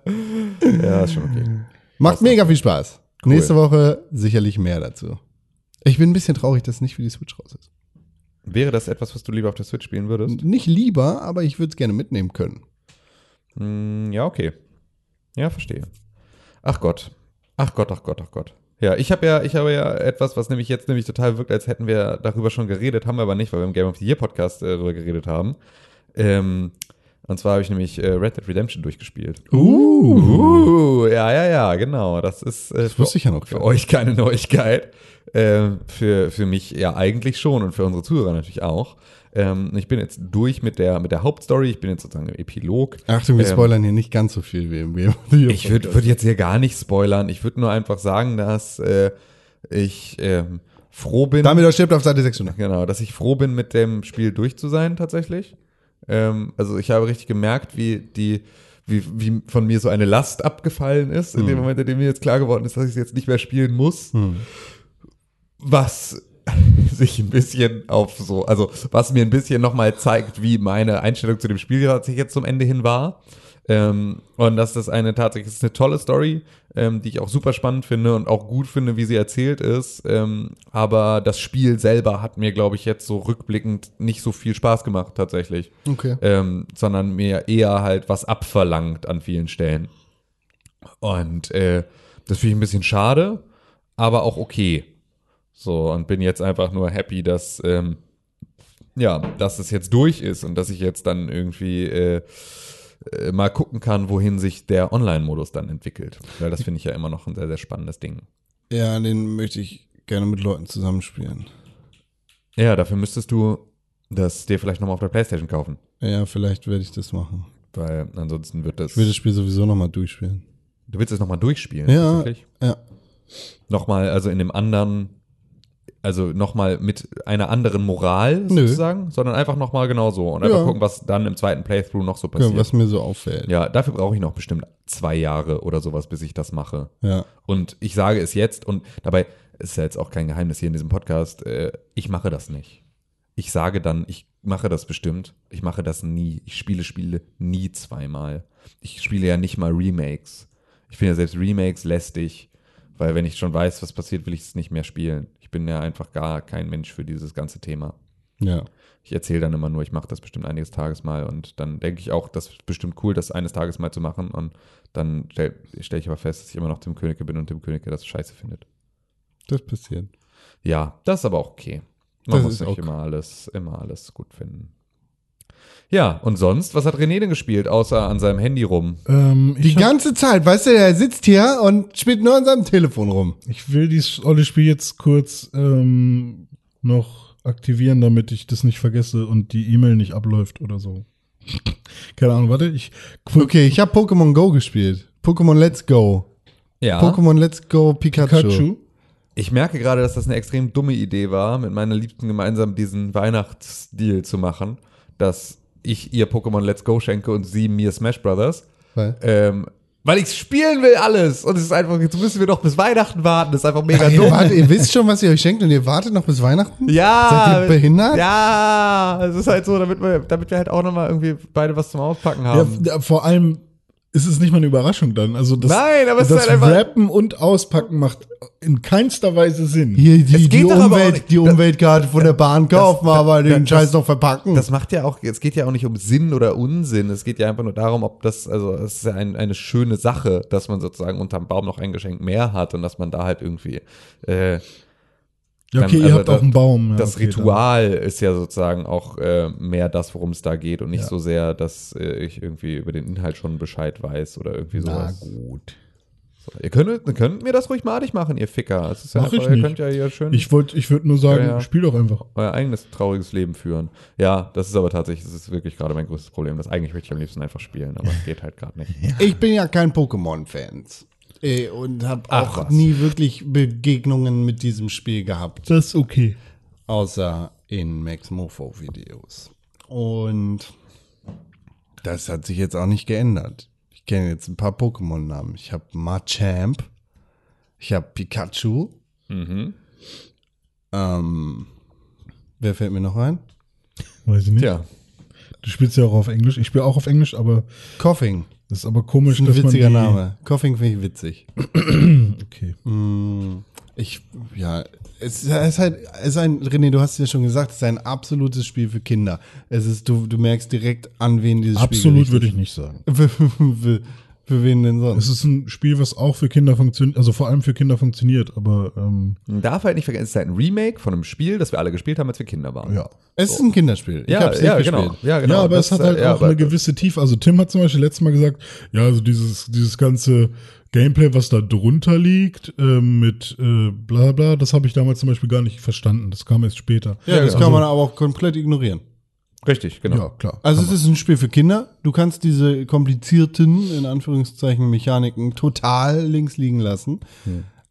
Speaker 3: Ja, ist schon okay.
Speaker 1: Macht mega viel Spaß.
Speaker 3: Cool.
Speaker 1: Nächste Woche sicherlich mehr dazu. Ich bin ein bisschen traurig, dass es nicht für die Switch raus ist.
Speaker 3: Wäre das etwas, was du lieber auf der Switch spielen würdest?
Speaker 1: Nicht lieber, aber ich würde es gerne mitnehmen können.
Speaker 3: Hm, ja, okay. Ja, verstehe. Ach Gott. Ach Gott, ach Gott, ach Gott. Ja, ich habe ja, ich habe ja etwas, was nämlich jetzt nämlich total wirkt, als hätten wir darüber schon geredet, haben wir aber nicht, weil wir im Game of the Year Podcast äh, darüber geredet haben. Ähm, und zwar habe ich nämlich äh, Red Dead Redemption durchgespielt. Uh, ja, ja, ja, genau. Das ist äh,
Speaker 1: Das wusste ich ja noch
Speaker 3: für euch keine Neuigkeit. Ähm, für, für mich ja eigentlich schon und für unsere Zuhörer natürlich auch. Ähm, ich bin jetzt durch mit der, mit der Hauptstory. Ich bin jetzt sozusagen im Epilog.
Speaker 1: Achtung, wir
Speaker 3: Ähm,
Speaker 1: spoilern hier nicht ganz so viel wie im Game
Speaker 3: ich würde würd jetzt hier gar nicht spoilern. Ich würde nur einfach sagen, dass äh, ich ähm, froh bin.
Speaker 1: Damit stirbt auf Seite 600.
Speaker 3: Genau, dass ich froh bin, mit dem Spiel durch zu sein, tatsächlich. Ähm, also ich habe richtig gemerkt, wie die, wie, wie von mir so eine Last abgefallen ist, in dem Moment, in dem mir jetzt klar geworden ist, dass ich es jetzt nicht mehr spielen muss. Was sich ein bisschen auf so, also was mir ein bisschen nochmal zeigt, wie meine Einstellung zu dem Spiel tatsächlich jetzt zum Ende hin war. Ähm, und dass das eine tatsächlich ist eine tolle Story, ähm, die ich auch super spannend finde und auch gut finde, wie sie erzählt ist. Ähm, aber das Spiel selber hat mir, glaube ich, jetzt so rückblickend nicht so viel Spaß gemacht tatsächlich,
Speaker 1: Okay.
Speaker 3: ähm, sondern mir eher halt was abverlangt an vielen Stellen. Und äh, das finde ich ein bisschen schade, aber auch okay. So, und bin jetzt einfach nur happy, dass, ähm, ja, dass es jetzt durch ist und dass ich jetzt dann irgendwie äh, äh, mal gucken kann, wohin sich der Online-Modus dann entwickelt. Weil das finde ich ja immer noch ein sehr, sehr spannendes Ding.
Speaker 1: Ja, den möchte ich gerne mit Leuten zusammenspielen.
Speaker 3: Ja, dafür müsstest du das dir vielleicht nochmal auf der Playstation kaufen.
Speaker 1: Ja, vielleicht werde ich das machen.
Speaker 3: Weil ansonsten wird das.
Speaker 1: Ich will das Spiel sowieso nochmal durchspielen.
Speaker 3: du willst es nochmal durchspielen?
Speaker 1: Ja.
Speaker 3: tatsächlich?
Speaker 1: Ja.
Speaker 3: Nochmal, also in dem anderen, also nochmal mit einer anderen Moral
Speaker 1: Nö.
Speaker 3: sozusagen, sondern einfach nochmal genau so und einfach
Speaker 1: Ja.
Speaker 3: gucken, was dann im zweiten Playthrough noch so
Speaker 1: ja
Speaker 3: passiert.
Speaker 1: was mir so auffällt.
Speaker 3: Ja, dafür brauche ich noch bestimmt zwei Jahre oder sowas, bis ich das mache.
Speaker 1: Ja.
Speaker 3: Und ich sage es jetzt und dabei ist ja jetzt auch kein Geheimnis hier in diesem Podcast, äh, ich mache das nicht. Ich sage dann, ich mache das bestimmt. Ich mache das nie. Ich spiele Spiele nie zweimal. Ich spiele ja nicht mal Remakes. Ich finde ja selbst Remakes lästig, weil wenn ich schon weiß, was passiert, will ich es nicht mehr spielen. Ich bin ja einfach gar kein Mensch für dieses ganze Thema.
Speaker 1: Ja.
Speaker 3: Ich erzähle dann immer nur, ich mache das bestimmt einiges Tages mal und dann denke ich auch, das ist bestimmt cool, das eines Tages mal zu machen und dann stelle stell ich aber fest, dass ich immer noch Tim Königke bin und Tim Königke das scheiße findet.
Speaker 1: Das passiert.
Speaker 3: Ja, das ist aber auch okay. Man
Speaker 1: Das
Speaker 3: muss nicht
Speaker 1: auch-
Speaker 3: immer alles, immer alles gut finden. Ja, und sonst, was hat René denn gespielt, außer an seinem Handy rum?
Speaker 2: Ähm,
Speaker 1: Die
Speaker 2: ich, hab,
Speaker 1: ganze Zeit, weißt du, der sitzt hier und spielt nur an seinem Telefon rum.
Speaker 2: ich will dieses olle Spiel jetzt kurz ähm, noch aktivieren, damit ich das nicht vergesse und die E-Mail nicht abläuft oder so. Keine Ahnung, warte, ich.
Speaker 1: Okay, ich habe Pokémon Go gespielt. Pokémon Let's Go.
Speaker 3: Ja.
Speaker 1: Pokémon Let's Go Pikachu.
Speaker 2: Pikachu.
Speaker 3: Ich merke gerade, dass das eine extrem dumme Idee war, mit meiner Liebsten gemeinsam diesen Weihnachtsdeal zu machen, dass ich ihr Pokémon Let's Go schenke und sie mir Smash Brothers.
Speaker 1: Weil-
Speaker 3: Ähm, weil ich spielen will alles. Und es ist einfach, jetzt müssen wir noch bis Weihnachten warten. Das ist einfach mega
Speaker 1: Ihr,
Speaker 3: dumm.
Speaker 1: wartet, ihr wisst schon, was ihr euch schenkt und ihr wartet noch bis Weihnachten?
Speaker 3: Ja.
Speaker 1: Seid ihr behindert?
Speaker 3: Ja, es ist halt so, damit wir, damit wir halt auch nochmal irgendwie beide was zum Auspacken haben.
Speaker 2: ja, vor allem ist es nicht mal eine Überraschung dann. Also das,
Speaker 3: Nein, aber es
Speaker 2: das
Speaker 3: ist halt einfach-
Speaker 2: Rappen und Auspacken macht in keinster Weise Sinn.
Speaker 1: Hier, die,
Speaker 3: Es
Speaker 1: die,
Speaker 3: geht auch
Speaker 1: Umwelt, die Umweltkarte von der Bahn kaufen,
Speaker 3: das-
Speaker 1: aber den
Speaker 3: das-
Speaker 1: Scheiß noch verpacken.
Speaker 3: Das macht ja auch, es geht ja auch nicht um Sinn oder Unsinn. Es geht ja einfach nur darum, ob das, also es ist ja ein, eine schöne Sache, dass man sozusagen unterm Baum noch ein Geschenk mehr hat und dass man da halt irgendwie äh,
Speaker 2: Ja, okay,
Speaker 3: dann-
Speaker 2: ihr
Speaker 3: also
Speaker 2: habt
Speaker 3: da-
Speaker 2: auch einen Baum. Ja,
Speaker 3: das
Speaker 2: okay,
Speaker 3: Ritual ist ja sozusagen auch äh, mehr das, worum es da geht und nicht
Speaker 2: Ja.
Speaker 3: so sehr, dass äh, ich irgendwie über den Inhalt schon Bescheid weiß oder irgendwie
Speaker 1: Na
Speaker 3: sowas.
Speaker 1: gut.
Speaker 3: So, ihr könnt, ihr könnt mir das ruhig madig machen, ihr Ficker. Es ist ja
Speaker 2: Mach ich
Speaker 3: einfach, ihr
Speaker 2: nicht.
Speaker 3: könnt ja hier schön
Speaker 2: Ich wollte, ich würde nur sagen,
Speaker 3: Ja, ja.
Speaker 2: spiel doch einfach.
Speaker 3: euer eigenes trauriges Leben führen. Ja, das ist aber tatsächlich, das ist wirklich gerade mein größtes Problem. Das eigentlich möchte ich am liebsten einfach spielen, aber es geht halt gerade nicht.
Speaker 1: Ich bin ja kein Pokémon-Fans. Äh, Und habe auch
Speaker 3: was.
Speaker 1: nie wirklich Begegnungen mit diesem Spiel gehabt.
Speaker 2: Das ist okay.
Speaker 1: Außer in Max Mofo-Videos. Und das hat sich jetzt auch nicht geändert. Ich kenne jetzt ein paar Pokémon-Namen. Ich habe Machamp. Ich habe Pikachu.
Speaker 3: Mhm.
Speaker 1: Ähm, wer fällt mir noch ein?
Speaker 2: Weiß ich nicht.
Speaker 3: Tja,
Speaker 2: Du spielst ja auch auf Englisch. Ich spiele auch auf Englisch, aber
Speaker 1: Coughing.
Speaker 2: Das ist aber komisch,
Speaker 1: Das ist ein witziger Name. Coughing finde ich witzig.
Speaker 2: Okay.
Speaker 1: Mm, Ich, ja, es ist halt, es ist ein, René, du hast es ja schon gesagt, es ist ein absolutes Spiel für Kinder. Es ist, du, du merkst direkt an, wen dieses
Speaker 2: Absolut
Speaker 1: Spiel
Speaker 2: würde ich nicht sagen.
Speaker 1: ich. Für, wen denn sonst?
Speaker 2: Es ist ein Spiel, was auch für Kinder funktioniert, also vor allem für Kinder funktioniert, aber ähm,
Speaker 3: man darf halt nicht vergessen, es ist halt ein Remake von einem Spiel, das wir alle gespielt haben, als wir Kinder waren.
Speaker 2: ja.
Speaker 1: Es ist ein Kinderspiel.
Speaker 3: ja,
Speaker 1: hab's
Speaker 3: ja, genau.
Speaker 1: gespielt.
Speaker 3: ja, genau.
Speaker 2: ja, aber
Speaker 3: Das,
Speaker 2: es hat
Speaker 3: äh,
Speaker 2: halt
Speaker 3: ja,
Speaker 2: auch eine gewisse Tiefe. Also Tim hat zum Beispiel letztes Mal gesagt, ja, also dieses, dieses ganze Gameplay, was da drunter liegt, ähm, mit äh, bla bla, das habe ich damals zum Beispiel gar nicht verstanden. Das kam erst später.
Speaker 1: Ja, das
Speaker 2: also,
Speaker 1: kann man aber auch komplett ignorieren.
Speaker 3: Richtig, genau.
Speaker 2: Ja, klar.
Speaker 1: Also es ist ein Spiel für Kinder. Du kannst diese komplizierten, in Anführungszeichen, Mechaniken total links liegen lassen.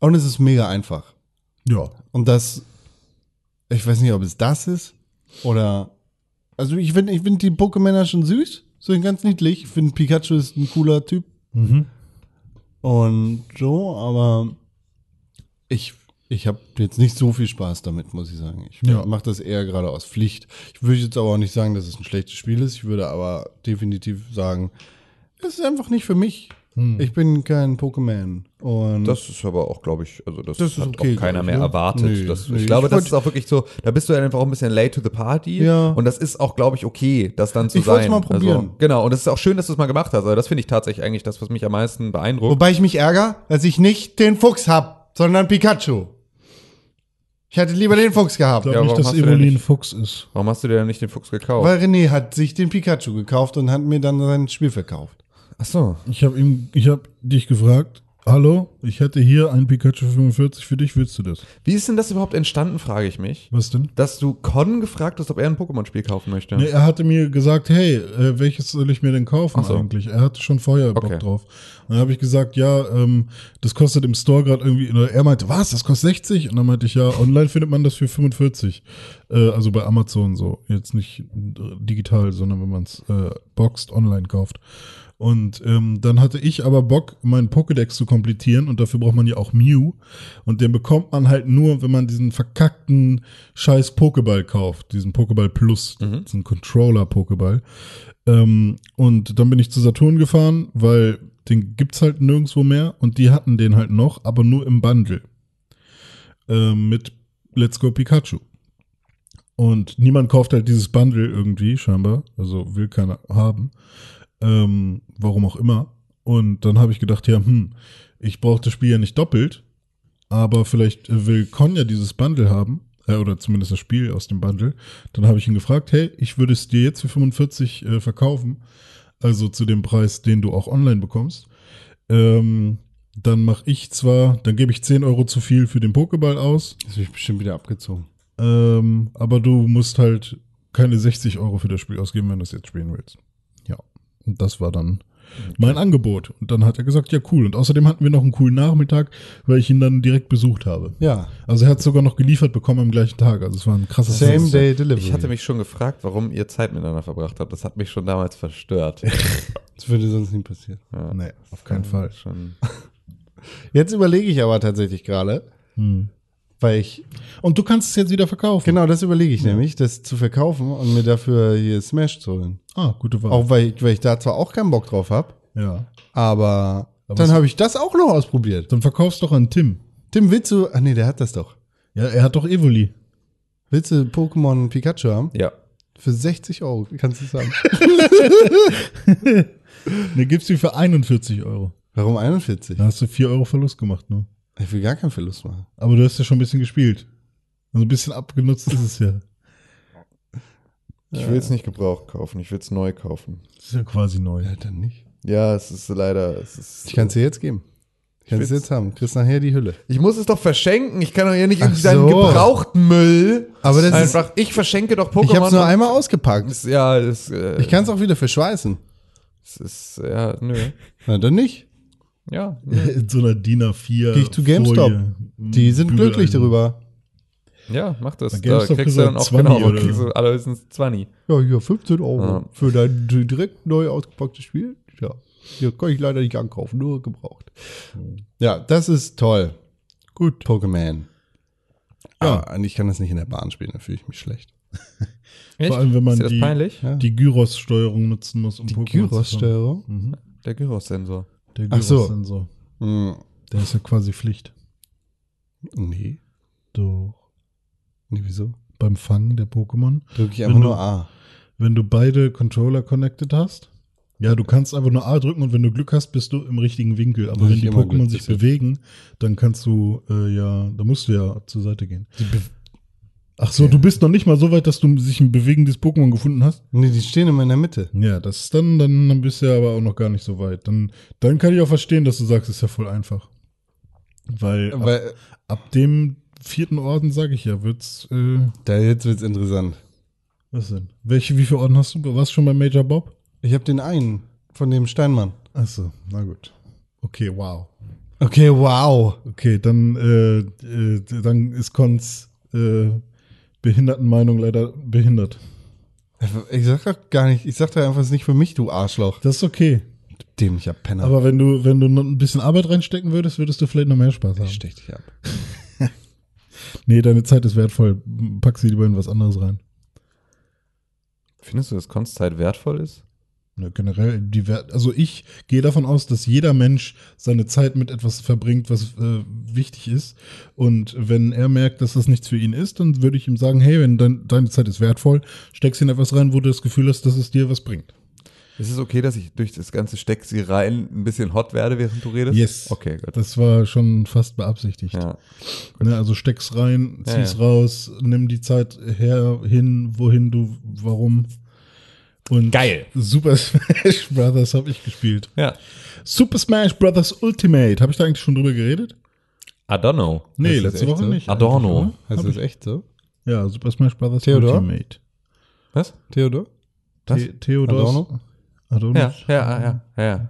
Speaker 1: Und es ist mega einfach.
Speaker 2: Ja.
Speaker 1: Und das, ich weiß nicht, ob es das ist oder, also ich finde ich find die Pokémon schon süß, so ganz niedlich. Ich finde Pikachu ist ein cooler Typ
Speaker 2: Mhm.
Speaker 1: und so, aber ich, ich habe jetzt nicht so viel Spaß damit, muss ich sagen. Ich
Speaker 2: Ja.
Speaker 1: mache das eher gerade aus Pflicht. Ich würde jetzt aber auch nicht sagen, dass es ein schlechtes Spiel ist. Ich würde aber definitiv sagen, es ist einfach nicht für mich.
Speaker 2: Hm.
Speaker 1: Ich bin kein Pokémon. Und
Speaker 3: Das ist aber auch, glaube ich, also das,
Speaker 1: Das ist
Speaker 3: hat
Speaker 1: okay,
Speaker 3: auch keiner
Speaker 1: ich,
Speaker 3: mehr
Speaker 1: ne?
Speaker 3: erwartet.
Speaker 1: Nee,
Speaker 3: das,
Speaker 1: nee,
Speaker 3: ich glaube,
Speaker 1: ich
Speaker 3: das ist auch wirklich so, da bist du dann einfach auch ein bisschen late to the party.
Speaker 1: Ja.
Speaker 3: Und das ist auch, glaube ich, okay, das dann zu
Speaker 1: Ich
Speaker 3: sein.
Speaker 1: mal probieren.
Speaker 3: Also, genau, und das ist auch schön, dass du es mal gemacht hast. Also das finde ich tatsächlich eigentlich das, was mich am meisten beeindruckt.
Speaker 1: Wobei ich mich ärgere, dass ich nicht den Fuchs hab, sondern Pikachu. Ich hätte lieber den Fuchs
Speaker 2: Ich
Speaker 1: gehabt.
Speaker 2: glaube
Speaker 3: Ja,
Speaker 2: nicht, dass Evolin
Speaker 3: nicht-
Speaker 2: Fuchs ist.
Speaker 3: Warum hast du dir denn nicht den Fuchs gekauft?
Speaker 1: Weil René hat sich den Pikachu gekauft und hat mir dann sein Spiel verkauft.
Speaker 3: Ach so.
Speaker 2: Ich habe ihm, ich habe dich gefragt, hallo, ich hätte hier einen Pikachu 45 für dich, willst du das?
Speaker 3: Wie ist denn das überhaupt entstanden, frage ich mich.
Speaker 2: Was denn?
Speaker 3: Dass du Con gefragt hast, ob er ein Pokémon-Spiel kaufen möchte.
Speaker 2: Nee, er hatte mir gesagt, hey, äh, welches soll ich mir denn kaufen
Speaker 3: so.
Speaker 2: eigentlich? Er hatte schon vorher Bock
Speaker 3: Okay.
Speaker 2: drauf. Und dann habe ich gesagt, ja, ähm, das kostet im Store gerade irgendwie, oder er meinte, was, das kostet 60? Und dann meinte ich, ja, online findet man das für 45. Äh, also bei Amazon so. Jetzt nicht äh, digital, sondern wenn man es äh, boxed online kauft. Und ähm, dann hatte ich aber Bock, meinen Pokédex zu komplettieren und dafür braucht man ja auch Mew. Und den bekommt man halt nur, wenn man diesen verkackten scheiß Pokéball kauft, diesen Pokéball Plus, diesen Controller-Pokéball. Ähm, und dann bin ich zu Saturn gefahren, weil den gibt's halt nirgendwo mehr und die hatten den halt noch, aber nur im Bundle. Ähm, mit Let's Go Pikachu. Und niemand kauft halt dieses Bundle irgendwie, scheinbar. Also will keiner haben. Ähm, warum auch immer. Und dann habe ich gedacht, ja, hm, ich brauche das Spiel ja nicht doppelt, aber vielleicht äh, will Con ja dieses Bundle haben, äh, oder zumindest das Spiel aus dem Bundle. Dann habe ich ihn gefragt, hey, ich würde es dir jetzt für 45 äh, verkaufen, also zu dem Preis, den du auch online bekommst. Ähm, dann mache ich zwar, dann gebe ich 10 Euro zu viel für den Pokéball aus,
Speaker 1: Das habe ich bestimmt wieder abgezogen.
Speaker 2: Ähm, aber du musst halt keine 60 Euro für das Spiel ausgeben, wenn du es jetzt spielen willst. Ja. Und das war dann mein Angebot. Und dann hat er gesagt, ja cool. Und außerdem hatten wir noch einen coolen Nachmittag, weil ich ihn dann direkt besucht habe.
Speaker 1: Ja.
Speaker 2: Also er hat sogar noch geliefert bekommen am gleichen Tag. Also es war ein krasses
Speaker 1: Same Day Delivery.
Speaker 3: Ich hatte mich schon gefragt, warum ihr Zeit miteinander verbracht habt. Das hat mich schon damals verstört.
Speaker 1: Das würde sonst nie passieren.
Speaker 3: Ja.
Speaker 2: Nee, auf keinen Fall.
Speaker 3: Schon.
Speaker 1: Jetzt überlege ich aber tatsächlich gerade,
Speaker 2: Hm.
Speaker 1: weil ich,
Speaker 2: Und du kannst es jetzt wieder verkaufen.
Speaker 1: genau das überlege ich nämlich, das zu verkaufen und mir dafür hier Smash zu holen.
Speaker 2: Ah, gute Wahl.
Speaker 1: Auch weil ich, weil ich da zwar auch keinen Bock drauf habe,
Speaker 2: ja.
Speaker 1: aber,
Speaker 2: Aber
Speaker 1: dann
Speaker 2: es-
Speaker 1: habe ich das auch noch ausprobiert.
Speaker 2: Dann verkaufst doch an Tim.
Speaker 1: Tim, willst du, ach nee, der hat das doch.
Speaker 2: Ja, er hat doch Evoli.
Speaker 1: Willst du Pokémon Pikachu haben?
Speaker 3: Ja.
Speaker 1: Für 60 Euro, kannst du sagen.
Speaker 2: Ne, gibst du für 41 Euro.
Speaker 1: Warum 41?
Speaker 2: Da hast du 4 Euro Verlust gemacht, ne?
Speaker 1: Ich will gar keinen Verlust machen.
Speaker 2: Aber du hast ja schon ein bisschen gespielt. Also ein bisschen abgenutzt ist es ja.
Speaker 3: Ich will es nicht gebraucht kaufen, ich will es neu kaufen.
Speaker 2: Das ist ja quasi neu.
Speaker 1: Ja, dann nicht.
Speaker 3: Ja, es ist leider. Es ist,
Speaker 1: Ich kann es dir jetzt geben. Ich kann es jetzt haben. Kriegst nachher die Hülle.
Speaker 3: ich muss es doch verschenken. Ich kann doch hier nicht
Speaker 1: Ach
Speaker 3: irgendwie deinen
Speaker 1: so.
Speaker 3: gebrauchten Müll.
Speaker 1: Aber das ist-
Speaker 3: einfach. ich verschenke doch Pokémon.
Speaker 1: Ich habe es nur einmal ausgepackt.
Speaker 3: Das- Ja, das, äh,
Speaker 1: Ich kann es auch wieder verschweißen.
Speaker 3: das ist ja nö.
Speaker 1: Na, dann nicht.
Speaker 3: Ja,
Speaker 2: In so einer DIN A4.
Speaker 1: Geh ich zu GameStop.
Speaker 2: Folie.
Speaker 1: Die sind
Speaker 2: Bügeleisen.
Speaker 1: glücklich darüber.
Speaker 3: Ja, mach das. Da kriegst du dann auch
Speaker 2: gesagt,
Speaker 3: genau,
Speaker 2: 20 oder?
Speaker 3: kriegst du allerhöchstens 20.
Speaker 1: Ja, hier 15 Euro
Speaker 3: Ja.
Speaker 1: für dein direkt neu ausgepacktes Spiel. Ja, hier kann ich leider nicht ankaufen, nur gebraucht. Ja, das ist toll. Gut. Pokémon. Ja, und ich kann das nicht in der Bahn spielen, da fühle ich mich schlecht.
Speaker 2: Vor allem, wenn man die, die Gyros-Steuerung nutzen muss, um
Speaker 1: Die
Speaker 2: Pokémon.
Speaker 1: Gyros-Steuerung?
Speaker 2: Mhm.
Speaker 3: Der Gyros-Sensor.
Speaker 2: Der
Speaker 1: Ach so.
Speaker 2: Gyros-Sensor.
Speaker 1: Hm,
Speaker 2: Der ist ja quasi Pflicht.
Speaker 1: nee.
Speaker 2: Doch.
Speaker 1: Nee, wieso?
Speaker 2: Beim Fangen der Pokémon.
Speaker 1: Drücke ich
Speaker 2: Wenn
Speaker 1: einfach
Speaker 2: du-
Speaker 1: nur A.
Speaker 2: Wenn du beide Controller connected hast, ja, du kannst einfach nur A drücken und wenn du Glück hast, bist du im richtigen Winkel. Aber wenn die Pokémon sich bewegen, dann kannst du äh, ja, da musst du ja zur Seite gehen. Ach so, du bist noch nicht mal so weit, dass du sich ein bewegendes Pokémon gefunden hast?
Speaker 1: Nee, die stehen immer in der Mitte.
Speaker 2: Ja, das ist dann, dann, dann bist du ja aber auch noch gar nicht so weit. Dann, dann kann ich auch verstehen, dass du sagst, ist ja voll einfach. Weil ab,
Speaker 1: Weil,
Speaker 2: ab dem vierten Orden, sage ich ja, wird's, äh,
Speaker 1: da jetzt wird's interessant.
Speaker 2: was denn? Welche, wie viele Orden hast du? Warst du schon bei Major Bob?
Speaker 1: Ich habe den einen von dem Steinmann.
Speaker 2: Ach so, na gut. Okay, wow.
Speaker 1: Okay, wow.
Speaker 2: Okay, dann, äh, äh, dann ist Cons äh, Behindertenmeinung leider behindert.
Speaker 1: Ich sag doch gar nicht, ich sag doch einfach, es ist nicht für mich, du Arschloch.
Speaker 2: Das ist okay.
Speaker 1: Dämlicher Penner.
Speaker 2: Aber wenn du, wenn du noch ein bisschen Arbeit reinstecken würdest, würdest du vielleicht noch mehr Spaß haben.
Speaker 1: ich stech dich ab.
Speaker 2: Nee, deine Zeit ist wertvoll. Pack sie lieber in was anderes rein.
Speaker 3: Findest du, dass Konstzeit wertvoll ist?
Speaker 2: Ne, generell, die Wert, also ich gehe davon aus, dass jeder Mensch seine Zeit mit etwas verbringt, was äh, wichtig ist. Und wenn er merkt, dass das nichts für ihn ist, dann würde ich ihm sagen, hey, wenn dein, deine Zeit ist wertvoll, steck sie in etwas rein, wo du das Gefühl hast, dass es dir was bringt.
Speaker 3: Ist es okay, dass ich durch das ganze Steck sie rein ein bisschen hot werde, während du redest?
Speaker 2: Yes.
Speaker 3: Okay, gut.
Speaker 2: Das war schon fast beabsichtigt.
Speaker 3: Ja.
Speaker 2: Ne, also steck's rein,
Speaker 3: Ja,
Speaker 2: zieh's
Speaker 3: ja.
Speaker 2: raus, nimm die Zeit her, hin, wohin du, warum. Und
Speaker 3: Geil.
Speaker 2: Super Smash Brothers habe ich gespielt.
Speaker 3: Ja.
Speaker 2: Super Smash Brothers Ultimate. Habe ich da eigentlich schon drüber geredet?
Speaker 3: I don't know.
Speaker 2: Nee,
Speaker 1: das
Speaker 2: letzte
Speaker 1: echt
Speaker 2: Woche
Speaker 1: so?
Speaker 2: nicht.
Speaker 3: Adorno.
Speaker 1: Heißt das
Speaker 2: ich-
Speaker 1: echt so?
Speaker 2: Ja, Super Smash Brothers
Speaker 1: Theodor?
Speaker 2: Ultimate.
Speaker 3: Was?
Speaker 1: Theodor?
Speaker 3: Was?
Speaker 2: The Theodor.
Speaker 1: Adorno?
Speaker 3: Ja, ja, ja, ja. ja.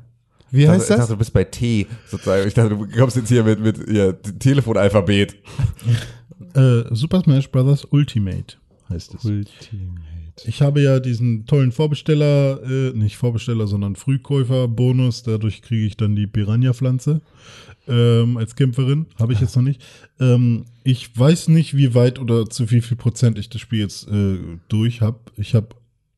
Speaker 1: Wie
Speaker 3: Ich
Speaker 1: heißt
Speaker 3: dachte, Ich
Speaker 1: das?
Speaker 3: dachte, du bist bei T sozusagen. Ich dachte, du kommst jetzt hier mit, mit ja, Telefonalphabet.
Speaker 2: Äh, Super Smash Brothers Ultimate heißt es.
Speaker 1: Ultimate.
Speaker 2: Ich habe ja diesen tollen Vorbesteller, äh, nicht Vorbesteller, sondern Frühkäufer-Bonus. Dadurch kriege ich dann die Piranha-Pflanze ähm, als Kämpferin. Habe ich jetzt noch nicht. Ähm, ich weiß nicht, wie weit oder zu wie viel Prozent ich das Spiel jetzt äh, durch habe. Ich habe,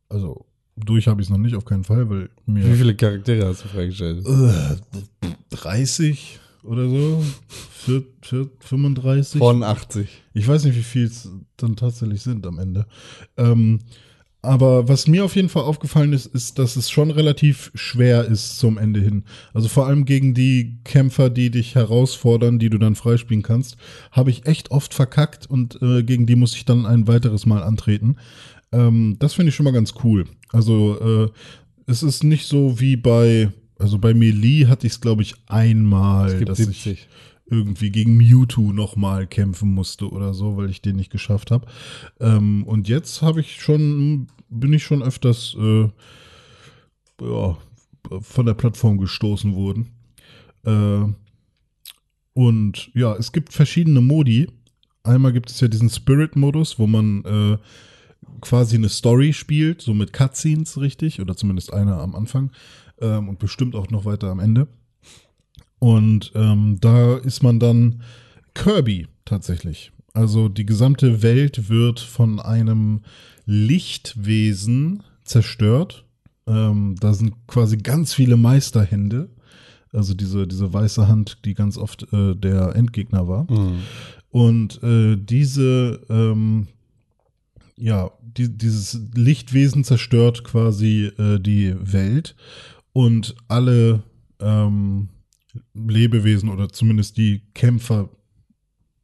Speaker 2: also durch habe ich es noch nicht, auf keinen Fall, weil mir
Speaker 1: Wie viele Charaktere hast du freigeschaltet?
Speaker 2: äh, 30 oder so, vier, vier, 35.
Speaker 1: Von 80.
Speaker 2: Ich weiß nicht, wie viel es dann tatsächlich sind am Ende. Ähm, aber was mir auf jeden Fall aufgefallen ist, ist, dass es schon relativ schwer ist zum Ende hin. Also vor allem gegen die Kämpfer, die dich herausfordern, die du dann freispielen kannst, habe ich echt oft verkackt und äh, gegen die muss ich dann ein weiteres Mal antreten. Ähm, das finde ich schon mal ganz cool. Also äh, es ist nicht so wie bei Also bei Melee hatte ich es, glaube ich, einmal, dass
Speaker 3: 70.
Speaker 2: ich irgendwie gegen Mewtwo nochmal kämpfen musste oder so, weil ich den nicht geschafft habe. Ähm, und jetzt habe ich schon, bin ich schon öfters äh, ja, von der Plattform gestoßen worden. Äh, und ja, es gibt verschiedene Modi. Einmal gibt es ja diesen Spirit-Modus, wo man äh, quasi eine Story spielt, so mit Cutscenes, richtig, oder zumindest eine am Anfang ähm, und bestimmt auch noch weiter am Ende. Und ähm, da ist man dann Kirby tatsächlich. Also die gesamte Welt wird von einem Lichtwesen zerstört. Ähm, da sind quasi ganz viele Meisterhände. Also diese, diese weiße Hand, die ganz oft äh, der Endgegner war. Und äh, diese, ähm, ja, die, dieses Lichtwesen zerstört quasi äh, die Welt und alle ähm, Lebewesen oder zumindest die Kämpfer,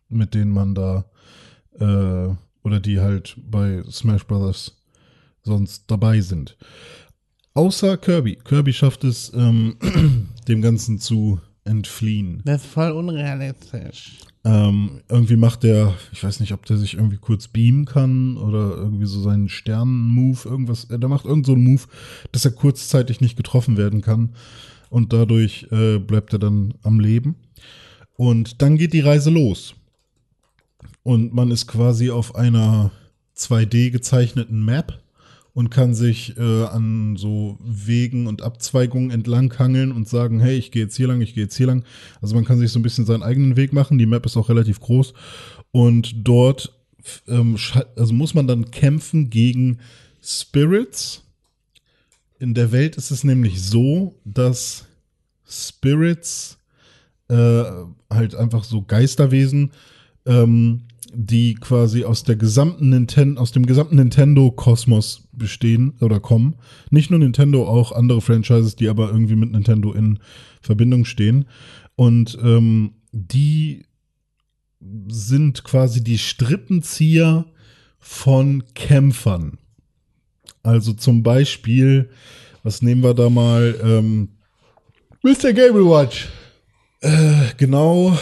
Speaker 2: mit denen man da äh, oder die halt bei Smash Brothers sonst dabei sind. Außer Kirby. Kirby schafft es, ähm, dem Ganzen zu entfliehen.
Speaker 4: Das ist voll unrealistisch.
Speaker 2: Ähm, irgendwie macht der, ich weiß nicht, ob der sich irgendwie kurz beamen kann oder irgendwie so seinen Sternen-Move, irgendwas. äh, Der macht irgend so einen Move, dass er kurzzeitig nicht getroffen werden kann. Und dadurch äh, bleibt er dann am Leben. Und dann geht die Reise los. Und man ist quasi auf einer 2D gezeichneten Map und kann sich äh, an so Wegen und Abzweigungen entlang hangeln und sagen, hey, ich gehe jetzt hier lang, ich gehe jetzt hier lang. Also man kann sich so ein bisschen seinen eigenen Weg machen. Die Map ist auch relativ groß und dort ähm, also muss man dann kämpfen gegen Spirits. In der Welt ist es nämlich so, dass Spirits äh, halt einfach so Geisterwesen, ähm, die quasi aus der gesamten Nintendo, aus dem gesamten Nintendo-Kosmos bestehen oder kommen. Nicht nur Nintendo, auch andere Franchises, die aber irgendwie mit Nintendo in Verbindung stehen. Und ähm, die sind quasi die Strippenzieher von Kämpfern. Also zum Beispiel, was nehmen wir da mal? Ähm, Mr. Game Watch. Äh, genau,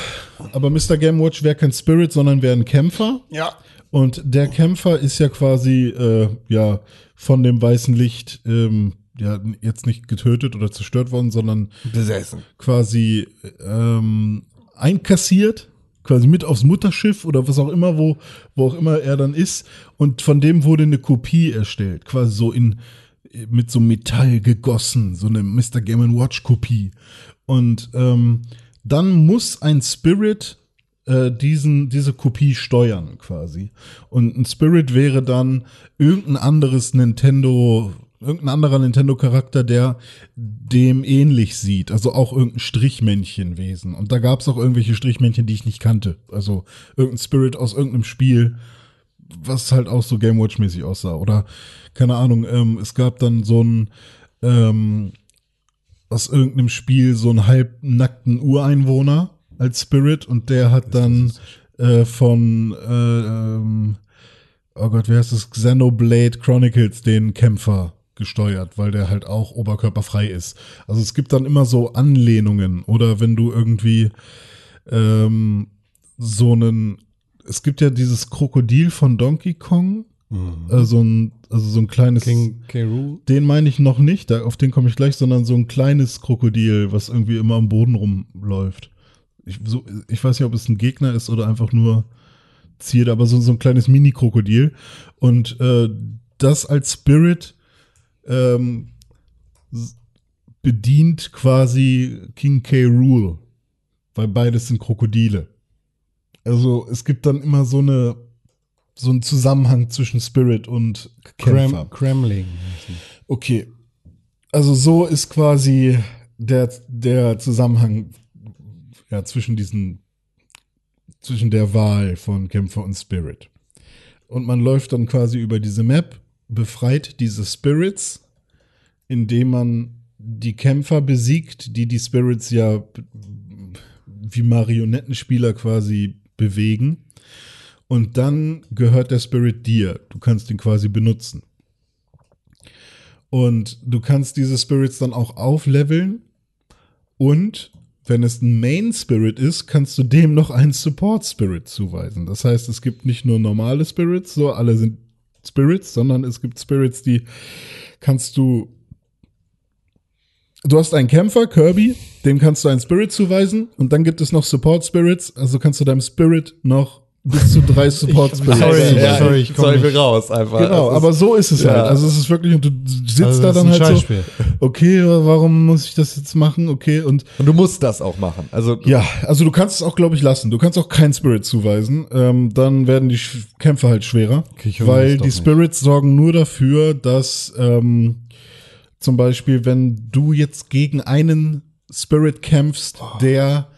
Speaker 2: aber Mr. Game Watch wäre kein Spirit, sondern wäre ein Kämpfer.
Speaker 4: Ja.
Speaker 2: Und der Kämpfer ist ja quasi äh, ja von dem weißen Licht ähm, ja jetzt nicht getötet oder zerstört worden, sondern
Speaker 4: Besessen.
Speaker 2: quasi ähm, einkassiert, quasi mit aufs Mutterschiff oder was auch immer, wo, wo auch immer er dann ist. Und von dem wurde eine Kopie erstellt, quasi so in mit so Metall gegossen, so eine Mr. Game Watch Kopie. Und ähm, dann muss ein Spirit äh, diesen, diese Kopie steuern quasi. Und ein Spirit wäre dann irgendein anderes Nintendo, irgendein anderer Nintendo-Charakter, der dem ähnlich sieht. Also auch irgendein Strichmännchenwesen. Und da gab es auch irgendwelche Strichmännchen, die ich nicht kannte. Also irgendein Spirit aus irgendeinem Spiel, was halt auch so Game Watch-mäßig aussah. Oder, keine Ahnung, ähm, es gab dann so ein ähm, aus irgendeinem Spiel so einen halbnackten Ureinwohner als Spirit und der hat dann äh, von äh, ähm, oh Gott, wie heißt das? Xenoblade Chronicles den Kämpfer gesteuert, weil der halt auch oberkörperfrei ist. Also es gibt dann immer so Anlehnungen oder wenn du irgendwie ähm, so einen es gibt ja dieses Krokodil von Donkey Kong, äh, so ein also so ein kleines
Speaker 4: King K. Rool.
Speaker 2: den meine ich noch nicht, da, auf den komme ich gleich, sondern so ein kleines Krokodil, was irgendwie immer am Boden rumläuft. Ich, so, ich weiß nicht, ob es ein Gegner ist oder einfach nur Zierde, aber so, so ein kleines Mini-Krokodil. Und äh, das als Spirit ähm, bedient quasi King K. Rule, weil beides sind Krokodile. Also es gibt dann immer so eine so einen Zusammenhang zwischen Spirit und Kämpfer.
Speaker 4: Kremling.
Speaker 2: Okay. Also so ist quasi der, der Zusammenhang ja, zwischen diesen, zwischen der Wahl von Kämpfer und Spirit. Und man läuft dann quasi über diese Map, befreit diese Spirits, indem man die Kämpfer besiegt, die die Spirits ja wie Marionettenspieler quasi bewegen. Und dann gehört der Spirit dir. Du kannst ihn quasi benutzen. Und du kannst diese Spirits dann auch aufleveln. Und wenn es ein Main Spirit ist, kannst du dem noch einen Support Spirit zuweisen. Das heißt, es gibt nicht nur normale Spirits, so alle sind Spirits, sondern es gibt Spirits, die kannst du. Du hast einen Kämpfer, Kirby, dem kannst du einen Spirit zuweisen und dann gibt es noch Support Spirits, also kannst du deinem Spirit noch bis zu drei Support Spirits
Speaker 4: sorry, ja, sorry, ich komm
Speaker 3: Zeug
Speaker 4: nicht.
Speaker 3: raus einfach.
Speaker 2: Genau, aber so ist es
Speaker 3: ja.
Speaker 2: halt. Also es ist wirklich, und du sitzt
Speaker 4: Also
Speaker 2: da dann halt so,
Speaker 4: Scheißspiel.
Speaker 2: okay, warum muss ich das jetzt machen? Okay, und
Speaker 3: Und du musst das auch machen. Also
Speaker 2: ja, also du kannst es auch, glaube ich, lassen. Du kannst auch kein Spirit zuweisen. Ähm, dann werden die Kämpfe halt schwerer,
Speaker 4: Okay,
Speaker 2: weil die
Speaker 4: nicht.
Speaker 2: Spirits sorgen nur dafür, dass ähm, zum Beispiel, wenn du jetzt gegen einen Spirit kämpfst, der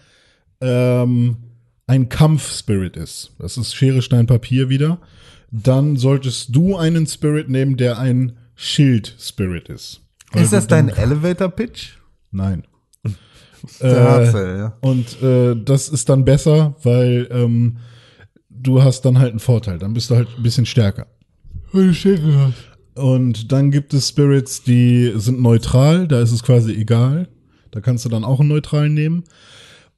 Speaker 2: ähm, ein Kampf-Spirit ist, das ist Schere, Stein, Papier wieder, dann solltest du einen Spirit nehmen, der ein Schild-Spirit ist. Weil
Speaker 5: Ist das dein Elevator-Pitch?
Speaker 2: Nein. Äh,
Speaker 5: ja.
Speaker 2: und äh, das ist dann besser, weil ähm, du hast dann halt einen Vorteil. Dann bist du halt ein bisschen stärker. Und dann gibt es Spirits, die sind neutral. Da ist es quasi egal. Da kannst du dann auch einen neutralen nehmen.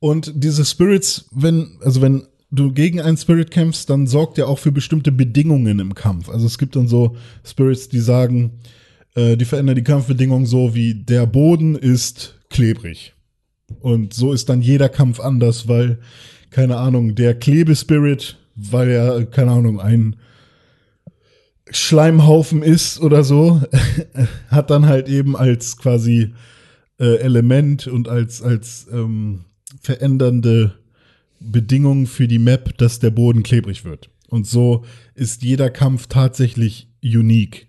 Speaker 2: Und diese Spirits, wenn, also wenn du gegen einen Spirit kämpfst, dann sorgt er auch für bestimmte Bedingungen im Kampf. Also es gibt dann so Spirits, die sagen, äh, die verändern die Kampfbedingungen so wie der Boden ist klebrig. Und so ist dann jeder Kampf anders, weil, keine Ahnung, der Klebespirit, weil er, keine Ahnung, ein Schleimhaufen ist oder so, hat dann halt eben als quasi äh, Element und als, als ähm, verändernde Bedingung für die Map, dass der Boden klebrig wird. Und so ist jeder Kampf tatsächlich unique.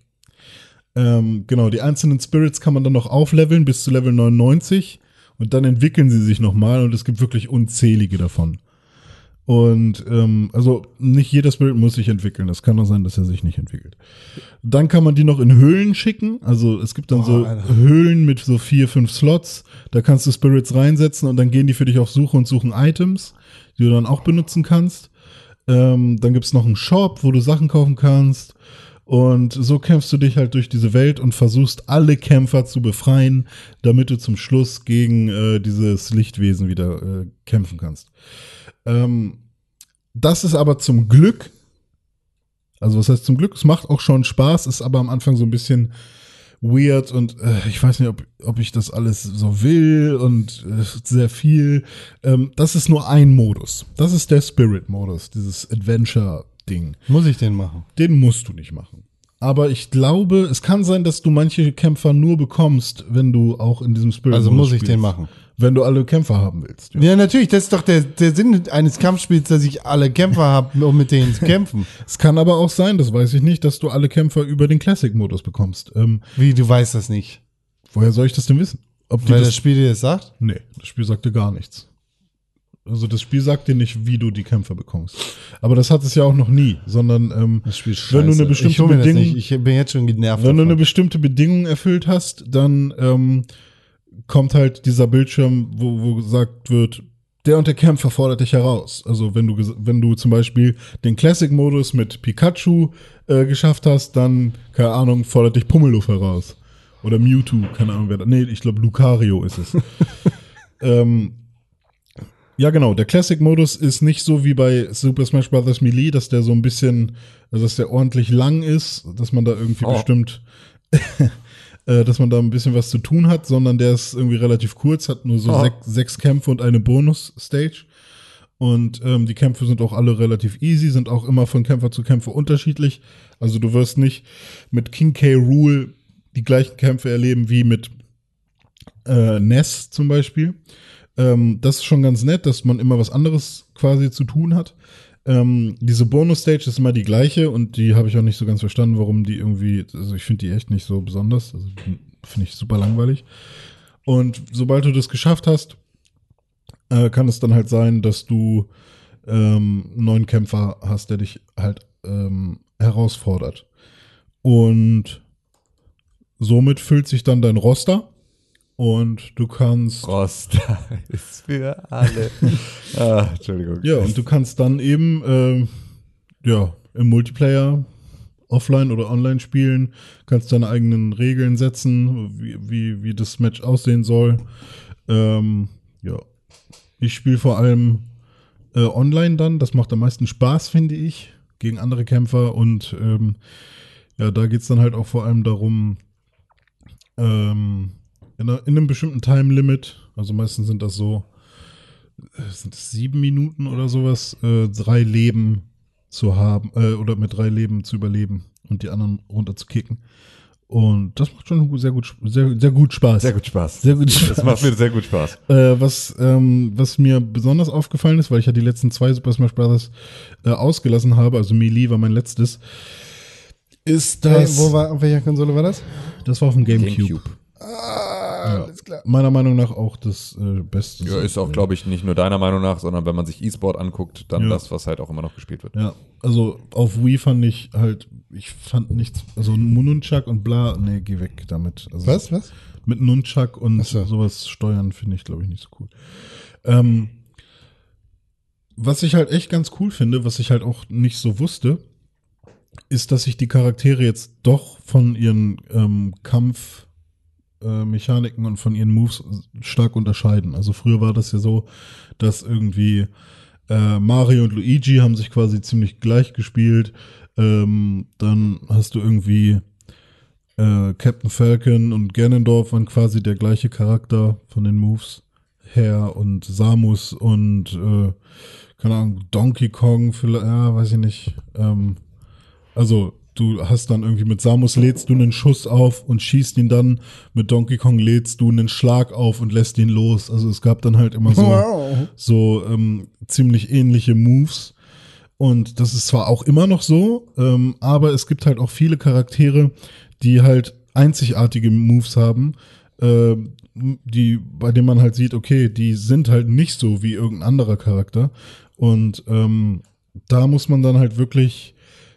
Speaker 2: Ähm, genau, die einzelnen Spirits kann man dann noch aufleveln bis zu Level 99 und dann entwickeln sie sich nochmal und es gibt wirklich unzählige davon. Und ähm, also nicht jeder Spirit muss sich entwickeln. Das kann auch sein, dass er sich nicht entwickelt. Dann kann man die noch in Höhlen schicken. Also es gibt dann so
Speaker 4: Alter.
Speaker 2: Höhlen mit so vier, fünf Slots. Da kannst du Spirits reinsetzen und dann gehen die für dich auf Suche und suchen Items, die du dann auch benutzen kannst. Ähm, dann gibt's noch einen Shop, wo du Sachen kaufen kannst. Und so kämpfst du dich halt durch diese Welt und versuchst alle Kämpfer zu befreien, damit du zum Schluss gegen äh, dieses Lichtwesen wieder äh, kämpfen kannst. Ähm, das ist aber zum Glück, also was heißt zum Glück, es macht auch schon Spaß, ist aber am Anfang so ein bisschen weird und äh, ich weiß nicht, ob, ob ich das alles so will und äh, sehr viel. Ähm, das ist nur ein Modus. Das ist der Spirit-Modus, dieses Adventure-Ding.
Speaker 4: Muss ich den machen?
Speaker 2: Den musst du nicht machen. Aber ich glaube, es kann sein, dass du manche Kämpfer nur bekommst, wenn du auch in diesem Spirit
Speaker 4: Also muss ich
Speaker 2: spielst.
Speaker 4: den machen.
Speaker 2: Wenn du alle Kämpfer haben willst. Ja.
Speaker 4: Ja, natürlich, das ist doch der, der Sinn eines Kampfspiels, dass ich alle Kämpfer habe, um mit denen zu kämpfen.
Speaker 2: Es kann aber auch sein, das weiß ich nicht, dass du alle Kämpfer über den Classic-Modus bekommst. Ähm,
Speaker 4: Wie, du weißt das nicht?
Speaker 2: woher soll ich das denn wissen? Ob
Speaker 4: Weil das
Speaker 2: das,
Speaker 4: Spiel dir das sagt?
Speaker 2: nee, das Spiel sagt dir gar nichts. Also das Spiel sagt dir nicht, wie du die Kämpfer bekommst. Aber das hat es ja auch noch nie, sondern ähm,
Speaker 4: Das Spiel ist
Speaker 2: wenn du eine bestimmte Bedingung.
Speaker 4: Ich bin jetzt schon genervt.
Speaker 2: wenn du eine
Speaker 4: davon.
Speaker 2: bestimmte Bedingung erfüllt hast, dann ähm, kommt halt dieser Bildschirm, wo, wo gesagt wird, der und der Kämpfer fordert dich heraus. Also wenn du wenn du zum Beispiel den Classic-Modus mit Pikachu äh, geschafft hast, dann keine Ahnung fordert dich Pummeluff heraus oder Mewtwo, keine Ahnung wer. da- Nee, ich glaube Lucario ist es. ähm, ja, genau. Der Classic-Modus ist nicht so wie bei Super Smash Bros. Melee, dass der so ein bisschen, also dass der ordentlich lang ist, dass man da irgendwie
Speaker 3: Oh.
Speaker 2: bestimmt, äh, dass man da ein bisschen was zu tun hat, sondern der ist irgendwie relativ kurz, hat nur so
Speaker 3: Oh.
Speaker 2: sech, sechs Kämpfe und eine Bonus-Stage. Und ähm, die Kämpfe sind auch alle relativ easy, sind auch immer von Kämpfer zu Kämpfer unterschiedlich. Also du wirst nicht mit King K. Rule die gleichen Kämpfe erleben wie mit äh, Ness zum Beispiel. Ähm, das ist schon ganz nett, dass man immer was anderes quasi zu tun hat. Ähm, diese Bonus-Stage ist immer die gleiche und die habe ich auch nicht so ganz verstanden, warum die irgendwie, also ich finde die echt nicht so besonders. Also finde ich super langweilig. Und sobald du das geschafft hast, äh, kann es dann halt sein, dass du ähm, einen neuen Kämpfer hast, der dich halt ähm, herausfordert. Und somit füllt sich dann dein Roster und du kannst
Speaker 3: Roster ist für alle. ah, Entschuldigung.
Speaker 2: Ja, und du kannst dann eben ähm, ja, im Multiplayer offline oder online spielen, kannst deine eigenen Regeln setzen, wie, wie, wie das Match aussehen soll. Ähm, ja. Ich spiele vor allem äh, online dann. Das macht am meisten Spaß, finde ich, gegen andere Kämpfer. Und ähm, ja, da geht es dann halt auch vor allem darum, ähm, in, einer, in einem bestimmten Time Limit, also meistens sind das so, äh, sind es sieben Minuten oder sowas, äh, drei Leben zu haben, äh, oder mit drei Leben zu überleben und die anderen runter zu kicken. Und das macht schon sehr gut, sehr, sehr gut Spaß.
Speaker 3: Sehr gut Spaß.
Speaker 2: Sehr gut Spaß.
Speaker 3: Das macht mir sehr gut Spaß.
Speaker 2: Äh, was, ähm, was mir besonders aufgefallen ist, weil ich ja die letzten zwei Super Smash Bros. Äh, ausgelassen habe, also Melee war mein letztes, ist
Speaker 1: Hey,
Speaker 2: das.
Speaker 1: wo war, auf welcher Konsole war das?
Speaker 2: das war auf dem Gamecube.
Speaker 3: Gamecube.
Speaker 1: Ah, alles klar.
Speaker 2: Meiner Meinung nach auch das äh, Beste.
Speaker 3: Ja, ist auch, glaube ich, nicht nur deiner Meinung nach, sondern wenn man sich E-Sport anguckt, dann
Speaker 2: Ja.
Speaker 3: das, was halt auch immer noch gespielt wird.
Speaker 2: Ja, also auf Wii fand ich halt, ich fand nichts, also Nunchuck und bla, nee, geh weg damit. Also
Speaker 1: Was, was?
Speaker 2: Mit Nunchuck und
Speaker 1: so.
Speaker 2: sowas steuern finde ich, glaube ich, nicht so cool. Ähm, was ich halt echt ganz cool finde, was ich halt auch nicht so wusste, ist, dass sich die Charaktere jetzt doch von ihren ähm, Kampfmechaniken äh, Mechaniken und von ihren Moves stark unterscheiden. Also früher war das ja so, dass irgendwie äh, Mario und Luigi haben sich quasi ziemlich gleich gespielt. Ähm, dann hast du irgendwie äh, Captain Falcon und Ganondorf waren quasi der gleiche Charakter von den Moves her und Samus und äh, keine Ahnung, Donkey Kong, vielleicht, ja, weiß ich nicht. Ähm, also du hast dann irgendwie mit Samus lädst du einen Schuss auf und schießt ihn dann, mit Donkey Kong lädst du einen Schlag auf und lässt ihn los. Also es gab dann halt immer so
Speaker 1: Wow.
Speaker 2: so ähm, ziemlich ähnliche Moves. Und das ist zwar auch immer noch so, ähm, aber es gibt halt auch viele Charaktere, die halt einzigartige Moves haben, äh, die, bei denen man halt sieht, okay, die sind halt nicht so wie irgendein anderer Charakter. Und ähm, da muss man dann halt wirklich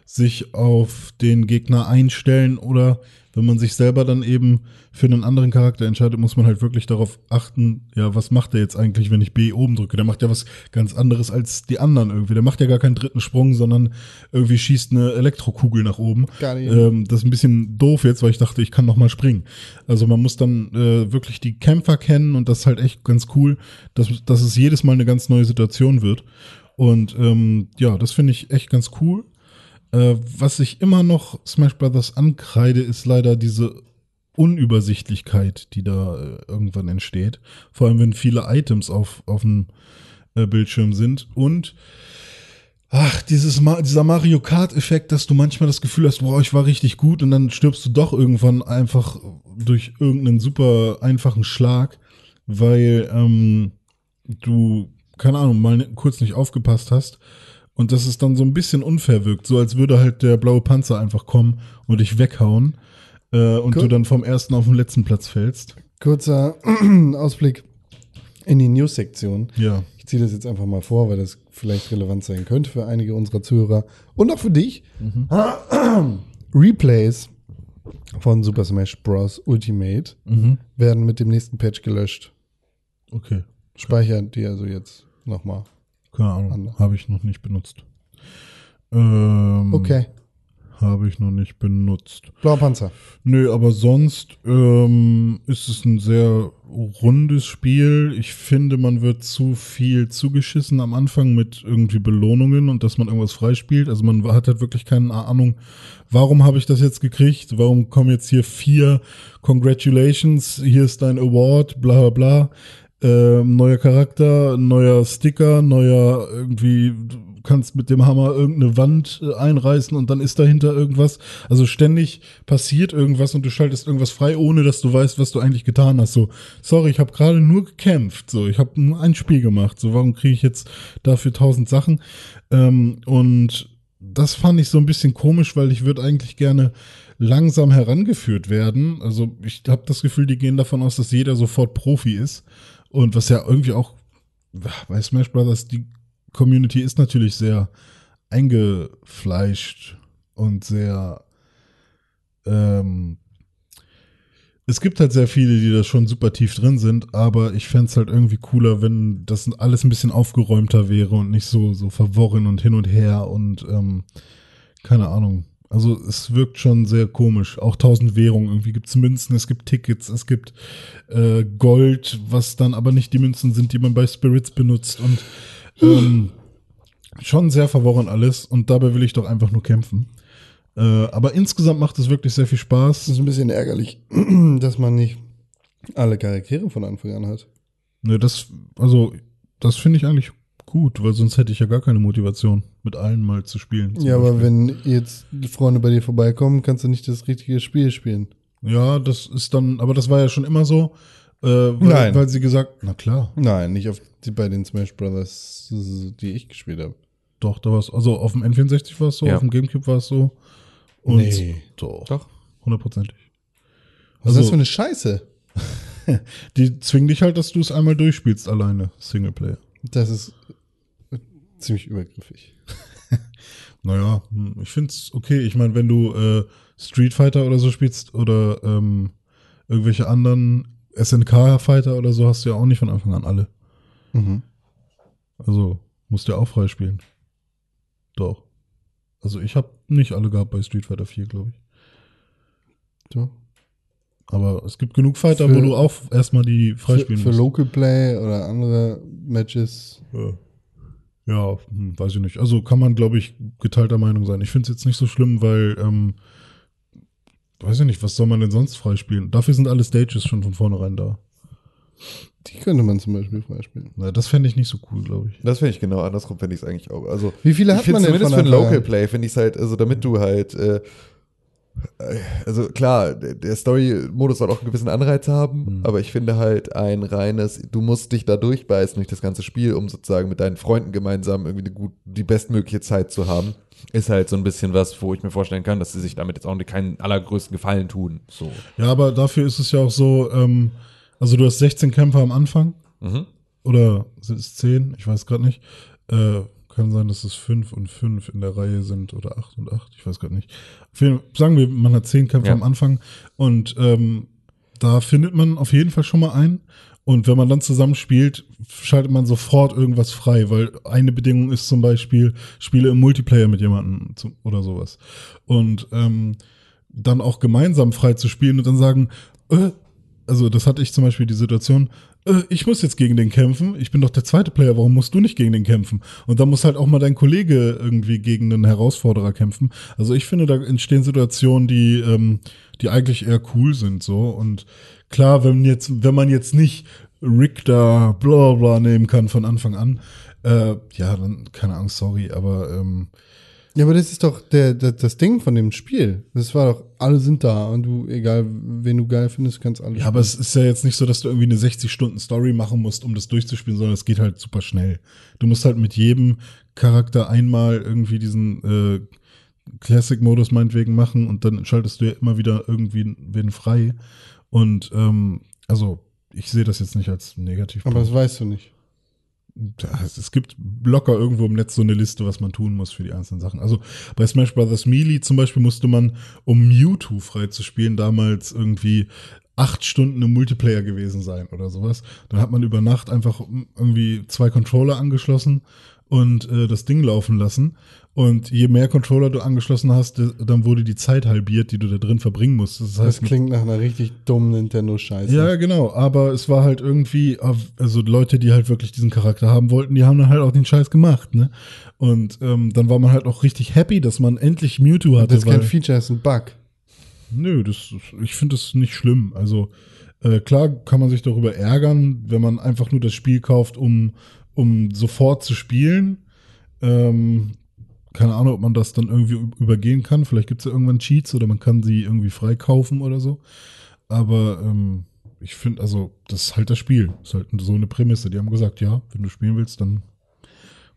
Speaker 2: sich auf den Gegner einstellen oder wenn man sich selber dann eben für einen anderen Charakter entscheidet, muss man halt wirklich darauf achten, ja, was macht der jetzt eigentlich, wenn ich B oben drücke? Der macht ja was ganz anderes als die anderen irgendwie. Der macht ja gar keinen dritten Sprung, sondern irgendwie schießt eine Elektrokugel nach oben.
Speaker 1: Geil.
Speaker 2: Ähm, das ist ein bisschen doof jetzt, weil ich dachte, ich kann noch mal springen. Also man muss dann äh, wirklich die Kämpfer kennen und das ist halt echt ganz cool, dass, dass es jedes Mal eine ganz neue Situation wird. Und ähm, ja, das finde ich echt ganz cool. Äh, was ich immer noch Smash Brothers ankreide, ist leider diese Unübersichtlichkeit, die da äh, irgendwann entsteht. Vor allem, wenn viele Items auf, auf dem äh, Bildschirm sind. Und ach, dieses Ma dieser Mario Kart-Effekt, dass du manchmal das Gefühl hast, boah, ich war richtig gut und dann stirbst du doch irgendwann einfach durch irgendeinen super einfachen Schlag, weil ähm, du, keine Ahnung, mal kurz nicht aufgepasst hast. Und dass es dann so ein bisschen unfair wirkt, so als würde halt der blaue Panzer einfach kommen und dich weghauen äh, und
Speaker 1: Cool.
Speaker 2: du dann vom ersten auf den letzten Platz fällst.
Speaker 1: Kurzer Ausblick in die News-Sektion.
Speaker 2: Ja.
Speaker 1: Ich ziehe das jetzt einfach mal vor, weil das vielleicht relevant sein könnte für einige unserer Zuhörer und auch für dich. Replays von Super Smash Bros. Ultimate
Speaker 2: Mhm.
Speaker 1: werden mit dem nächsten Patch gelöscht.
Speaker 2: Okay.
Speaker 1: Speichert die also jetzt nochmal.
Speaker 2: Keine Ahnung. Habe ich noch nicht benutzt. Ähm,
Speaker 1: Okay.
Speaker 2: Habe ich noch nicht benutzt.
Speaker 1: Blauer Panzer.
Speaker 2: Nö, aber sonst ähm, ist es ein sehr rundes Spiel. Ich finde, man wird zu viel zugeschissen am Anfang mit irgendwie Belohnungen und dass man irgendwas freispielt. Also man hat halt wirklich keine Ahnung, warum habe ich das jetzt gekriegt? Warum kommen jetzt hier vier Congratulations, hier ist dein Award, bla bla bla. Ähm, neuer Charakter, neuer Sticker, neuer irgendwie, kannst mit dem Hammer irgendeine Wand äh, einreißen und dann ist dahinter irgendwas. Also ständig passiert irgendwas und du schaltest irgendwas frei, ohne dass du weißt, was du eigentlich getan hast. So, sorry, ich habe gerade nur gekämpft. So, ich habe nur ein Spiel gemacht. So, warum kriege ich jetzt dafür tausend Sachen? Ähm, und das fand ich so ein bisschen komisch, weil ich würde eigentlich gerne langsam herangeführt werden. Also ich habe das Gefühl, die gehen davon aus, dass jeder sofort Profi ist. Und was ja irgendwie auch bei Smash Brothers, die Community ist natürlich sehr eingefleischt und sehr ähm, es gibt halt sehr viele, die da schon super tief drin sind, aber ich fänd's halt irgendwie cooler, wenn das alles ein bisschen aufgeräumter wäre und nicht so, so verworren und hin und her und ähm, keine Ahnung. Also es wirkt schon sehr komisch. Auch tausend Währungen. Irgendwie gibt es Münzen, es gibt Tickets, es gibt äh, Gold, was dann aber nicht die Münzen sind, die man bei Spirits benutzt. Und ähm, schon sehr verworren alles. Und dabei will ich doch einfach nur kämpfen. Äh, aber insgesamt macht es wirklich sehr viel
Speaker 1: Das
Speaker 2: Spaß.
Speaker 1: ist ein bisschen ärgerlich, dass man nicht alle Charaktere von Anfang an hat.
Speaker 2: Ne, das, also, das finde ich eigentlich gut, weil sonst hätte ich ja gar keine Motivation, mit allen mal zu spielen.
Speaker 1: Ja, aber
Speaker 2: Beispiel.
Speaker 1: wenn jetzt die Freunde bei dir vorbeikommen, kannst du nicht das richtige Spiel spielen.
Speaker 2: Ja, das ist dann, aber das war ja schon immer so, äh, weil,
Speaker 1: Nein.
Speaker 2: weil sie gesagt, na klar,
Speaker 1: Nein, nicht auf die, bei den Smash Brothers, die ich gespielt habe.
Speaker 2: doch, da war es, also auf dem N64 war es so,
Speaker 3: Ja.
Speaker 2: auf dem Gamecube war es so. Und
Speaker 1: Nee.
Speaker 2: doch,
Speaker 3: Doch.
Speaker 2: hundertprozentig.
Speaker 1: Was ist
Speaker 2: Also-
Speaker 1: das für eine Scheiße?
Speaker 2: Die zwingen dich halt, dass du es einmal durchspielst alleine, Singleplayer.
Speaker 1: Das ist ziemlich übergriffig.
Speaker 2: Naja, hm, ich find's okay. Ich meine, wenn du äh, Street Fighter oder so spielst oder ähm, irgendwelche anderen SNK-Fighter oder so, hast du ja auch nicht von Anfang an alle.
Speaker 1: Mhm.
Speaker 2: Also musst du ja auch freispielen. Doch. Also ich habe nicht alle gehabt bei Street Fighter 4, glaube ich.
Speaker 1: So.
Speaker 2: Aber es gibt genug Fighter,
Speaker 1: Für-
Speaker 2: wo du auch erstmal die
Speaker 1: Für,
Speaker 2: freispielen
Speaker 1: für
Speaker 2: musst.
Speaker 1: Local Play oder andere Matches.
Speaker 2: Ja, ja hm, weiß ich nicht. Also kann man, glaube ich, geteilter Meinung sein. Ich finde es jetzt nicht so schlimm, weil, ähm, weiß ich nicht, was soll man denn sonst freispielen? Dafür sind alle Stages schon von vornherein da.
Speaker 1: Die könnte man zum Beispiel freispielen.
Speaker 2: Na, das fände ich nicht so cool, glaube ich.
Speaker 3: Das finde ich genau andersrum, finde ich es eigentlich auch. Also,
Speaker 1: Wie viele hat man denn
Speaker 3: zumindest
Speaker 1: von
Speaker 3: für ein Local? Play, finde ich es halt, also damit du halt, äh, also klar, der Story-Modus soll auch einen gewissen Anreiz haben,
Speaker 2: Mhm.
Speaker 3: aber ich finde halt ein reines, du musst dich da durchbeißen durch das ganze Spiel, um sozusagen mit deinen Freunden gemeinsam irgendwie eine gut, die bestmögliche Zeit zu haben, ist halt so ein bisschen was, wo ich mir vorstellen kann, dass sie sich damit jetzt auch nicht keinen allergrößten Gefallen tun. So.
Speaker 2: Ja, aber dafür ist es ja auch so, ähm, also du hast 16 Kämpfer am Anfang
Speaker 3: Mhm.
Speaker 2: oder sind es 10? Ich weiß gerade nicht. Äh, kann sein, dass es 5 und 5 in der Reihe sind oder 8 und 8, ich weiß gerade nicht. Jeden, sagen wir, man hat 10 Kämpfer
Speaker 3: Ja.
Speaker 2: am Anfang und ähm, da findet man auf jeden Fall schon mal ein. Und wenn man dann zusammen spielt, schaltet man sofort irgendwas frei, weil eine Bedingung ist zum Beispiel, spiele im Multiplayer mit jemandem oder sowas. Und ähm, dann auch gemeinsam frei zu spielen und dann sagen, äh, also das hatte ich zum Beispiel die Situation, äh, ich muss jetzt gegen den kämpfen, ich bin doch der zweite Player, warum musst du nicht gegen den kämpfen? Und dann muss halt auch mal dein Kollege irgendwie gegen einen Herausforderer kämpfen. Also ich finde, da entstehen Situationen, die, ähm, die eigentlich eher cool sind, so. Und klar, wenn jetzt, wenn man jetzt nicht Rick da bla bla nehmen kann von Anfang an, äh, ja, dann, keine Ahnung, sorry, aber ähm,
Speaker 1: Ja, aber das ist doch der, der, das Ding von dem Spiel. Das war doch, alle sind da und du, egal wen du geil findest, kannst alle
Speaker 2: Ja, aber es ist ja jetzt nicht so, dass du irgendwie eine 60-Stunden-Story machen musst, um das durchzuspielen, sondern es geht halt super schnell. Du musst halt mit jedem Charakter einmal irgendwie diesen äh, Classic-Modus meinetwegen machen und dann schaltest du ja immer wieder irgendwie wen frei. Und ähm, also, ich sehe das jetzt nicht als negativ.
Speaker 1: Aber das weißt du nicht.
Speaker 2: Es gibt locker irgendwo im Netz so eine Liste, was man tun muss für die einzelnen Sachen. Also bei Smash Bros. Melee zum Beispiel musste man, um Mewtwo freizuspielen, damals irgendwie acht Stunden im Multiplayer gewesen sein oder sowas. Dann hat man über Nacht einfach irgendwie zwei Controller angeschlossen und äh, das Ding laufen lassen. Und je mehr Controller du angeschlossen hast, dann wurde die Zeit halbiert, die du da drin verbringen musst. Das
Speaker 1: Das
Speaker 2: heißt,
Speaker 1: klingt nach einer richtig dummen Nintendo-Scheiße.
Speaker 2: ja, genau, aber es war halt irgendwie, also Leute, die halt wirklich diesen Charakter haben wollten, die haben dann halt auch den Scheiß gemacht, ne? Und ähm, dann war man halt auch richtig happy, dass man endlich Mewtwo hatte.
Speaker 1: das ist kein Feature, das ist ein Bug.
Speaker 2: Nö, das, ich finde das nicht schlimm. Also äh, klar kann man sich darüber ärgern, wenn man einfach nur das Spiel kauft, um, um sofort zu spielen. Ähm, keine Ahnung, ob man das dann irgendwie übergehen kann. Vielleicht gibt es ja irgendwann Cheats oder man kann sie irgendwie freikaufen oder so. Aber ähm, ich finde, also, das ist halt das Spiel. Das ist halt so eine Prämisse. Die haben gesagt, ja, wenn du spielen willst, dann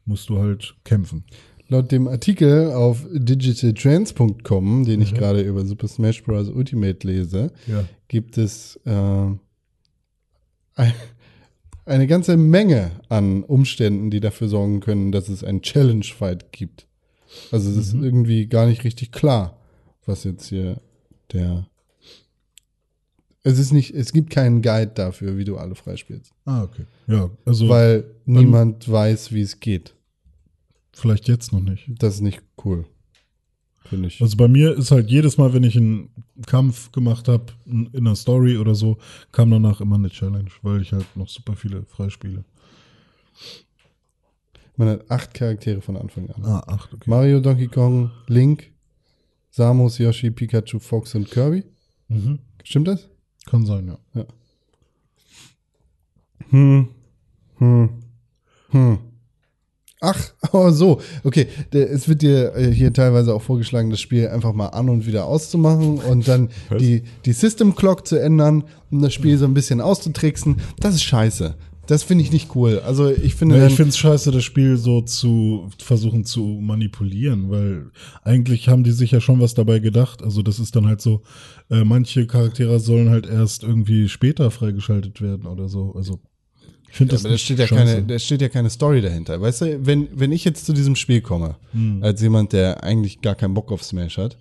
Speaker 2: musst du halt kämpfen.
Speaker 1: Laut dem Artikel auf digitaltrends.com, den ich
Speaker 2: Mhm.
Speaker 1: gerade über Super Smash Bros. Ultimate lese,
Speaker 2: Ja.
Speaker 1: gibt es äh, ein- eine ganze Menge an Umständen, die dafür sorgen können, dass es einen Challenge-Fight gibt. Also es ist
Speaker 2: Mhm.
Speaker 1: irgendwie gar nicht richtig klar, was jetzt hier der. Es ist nicht, es gibt keinen Guide dafür, wie du alle freispielst.
Speaker 2: Ah, okay. Ja, also
Speaker 1: Weil niemand weiß, wie es geht.
Speaker 2: vielleicht jetzt noch nicht.
Speaker 1: Das ist nicht cool. finde ich.
Speaker 2: Also bei mir ist halt jedes Mal, wenn ich einen Kampf gemacht habe, in einer Story oder so, kam danach immer eine Challenge, weil ich halt noch super viele freispiele.
Speaker 1: Man hat acht Charaktere von Anfang an.
Speaker 2: Ah, ach, okay.
Speaker 1: Mario, Donkey Kong, Link, Samus, Yoshi, Pikachu, Fox und Kirby.
Speaker 2: Mhm.
Speaker 1: Stimmt das?
Speaker 2: Kann sein, ja.
Speaker 1: Hm. Hm. Hm. Ach, oh so. Okay, es wird dir äh, hier teilweise auch vorgeschlagen, das Spiel einfach mal an und wieder auszumachen und dann die, die System Clock zu ändern, um das Spiel so ein bisschen auszutricksen. Das ist scheiße. Das finde ich nicht cool. Also ich finde,
Speaker 2: Ja, ich finde es scheiße, das Spiel so zu versuchen zu manipulieren, weil eigentlich haben die sich ja schon was dabei gedacht. Also das ist dann halt so, äh, manche Charaktere sollen halt erst irgendwie später freigeschaltet werden oder so. Also ich finde das
Speaker 1: aber da
Speaker 2: nicht
Speaker 1: steht ja
Speaker 2: scheiße.
Speaker 1: keine, da steht ja keine Story dahinter. Weißt du, wenn, wenn ich jetzt zu diesem Spiel komme, als jemand, der eigentlich gar keinen Bock auf Smash hat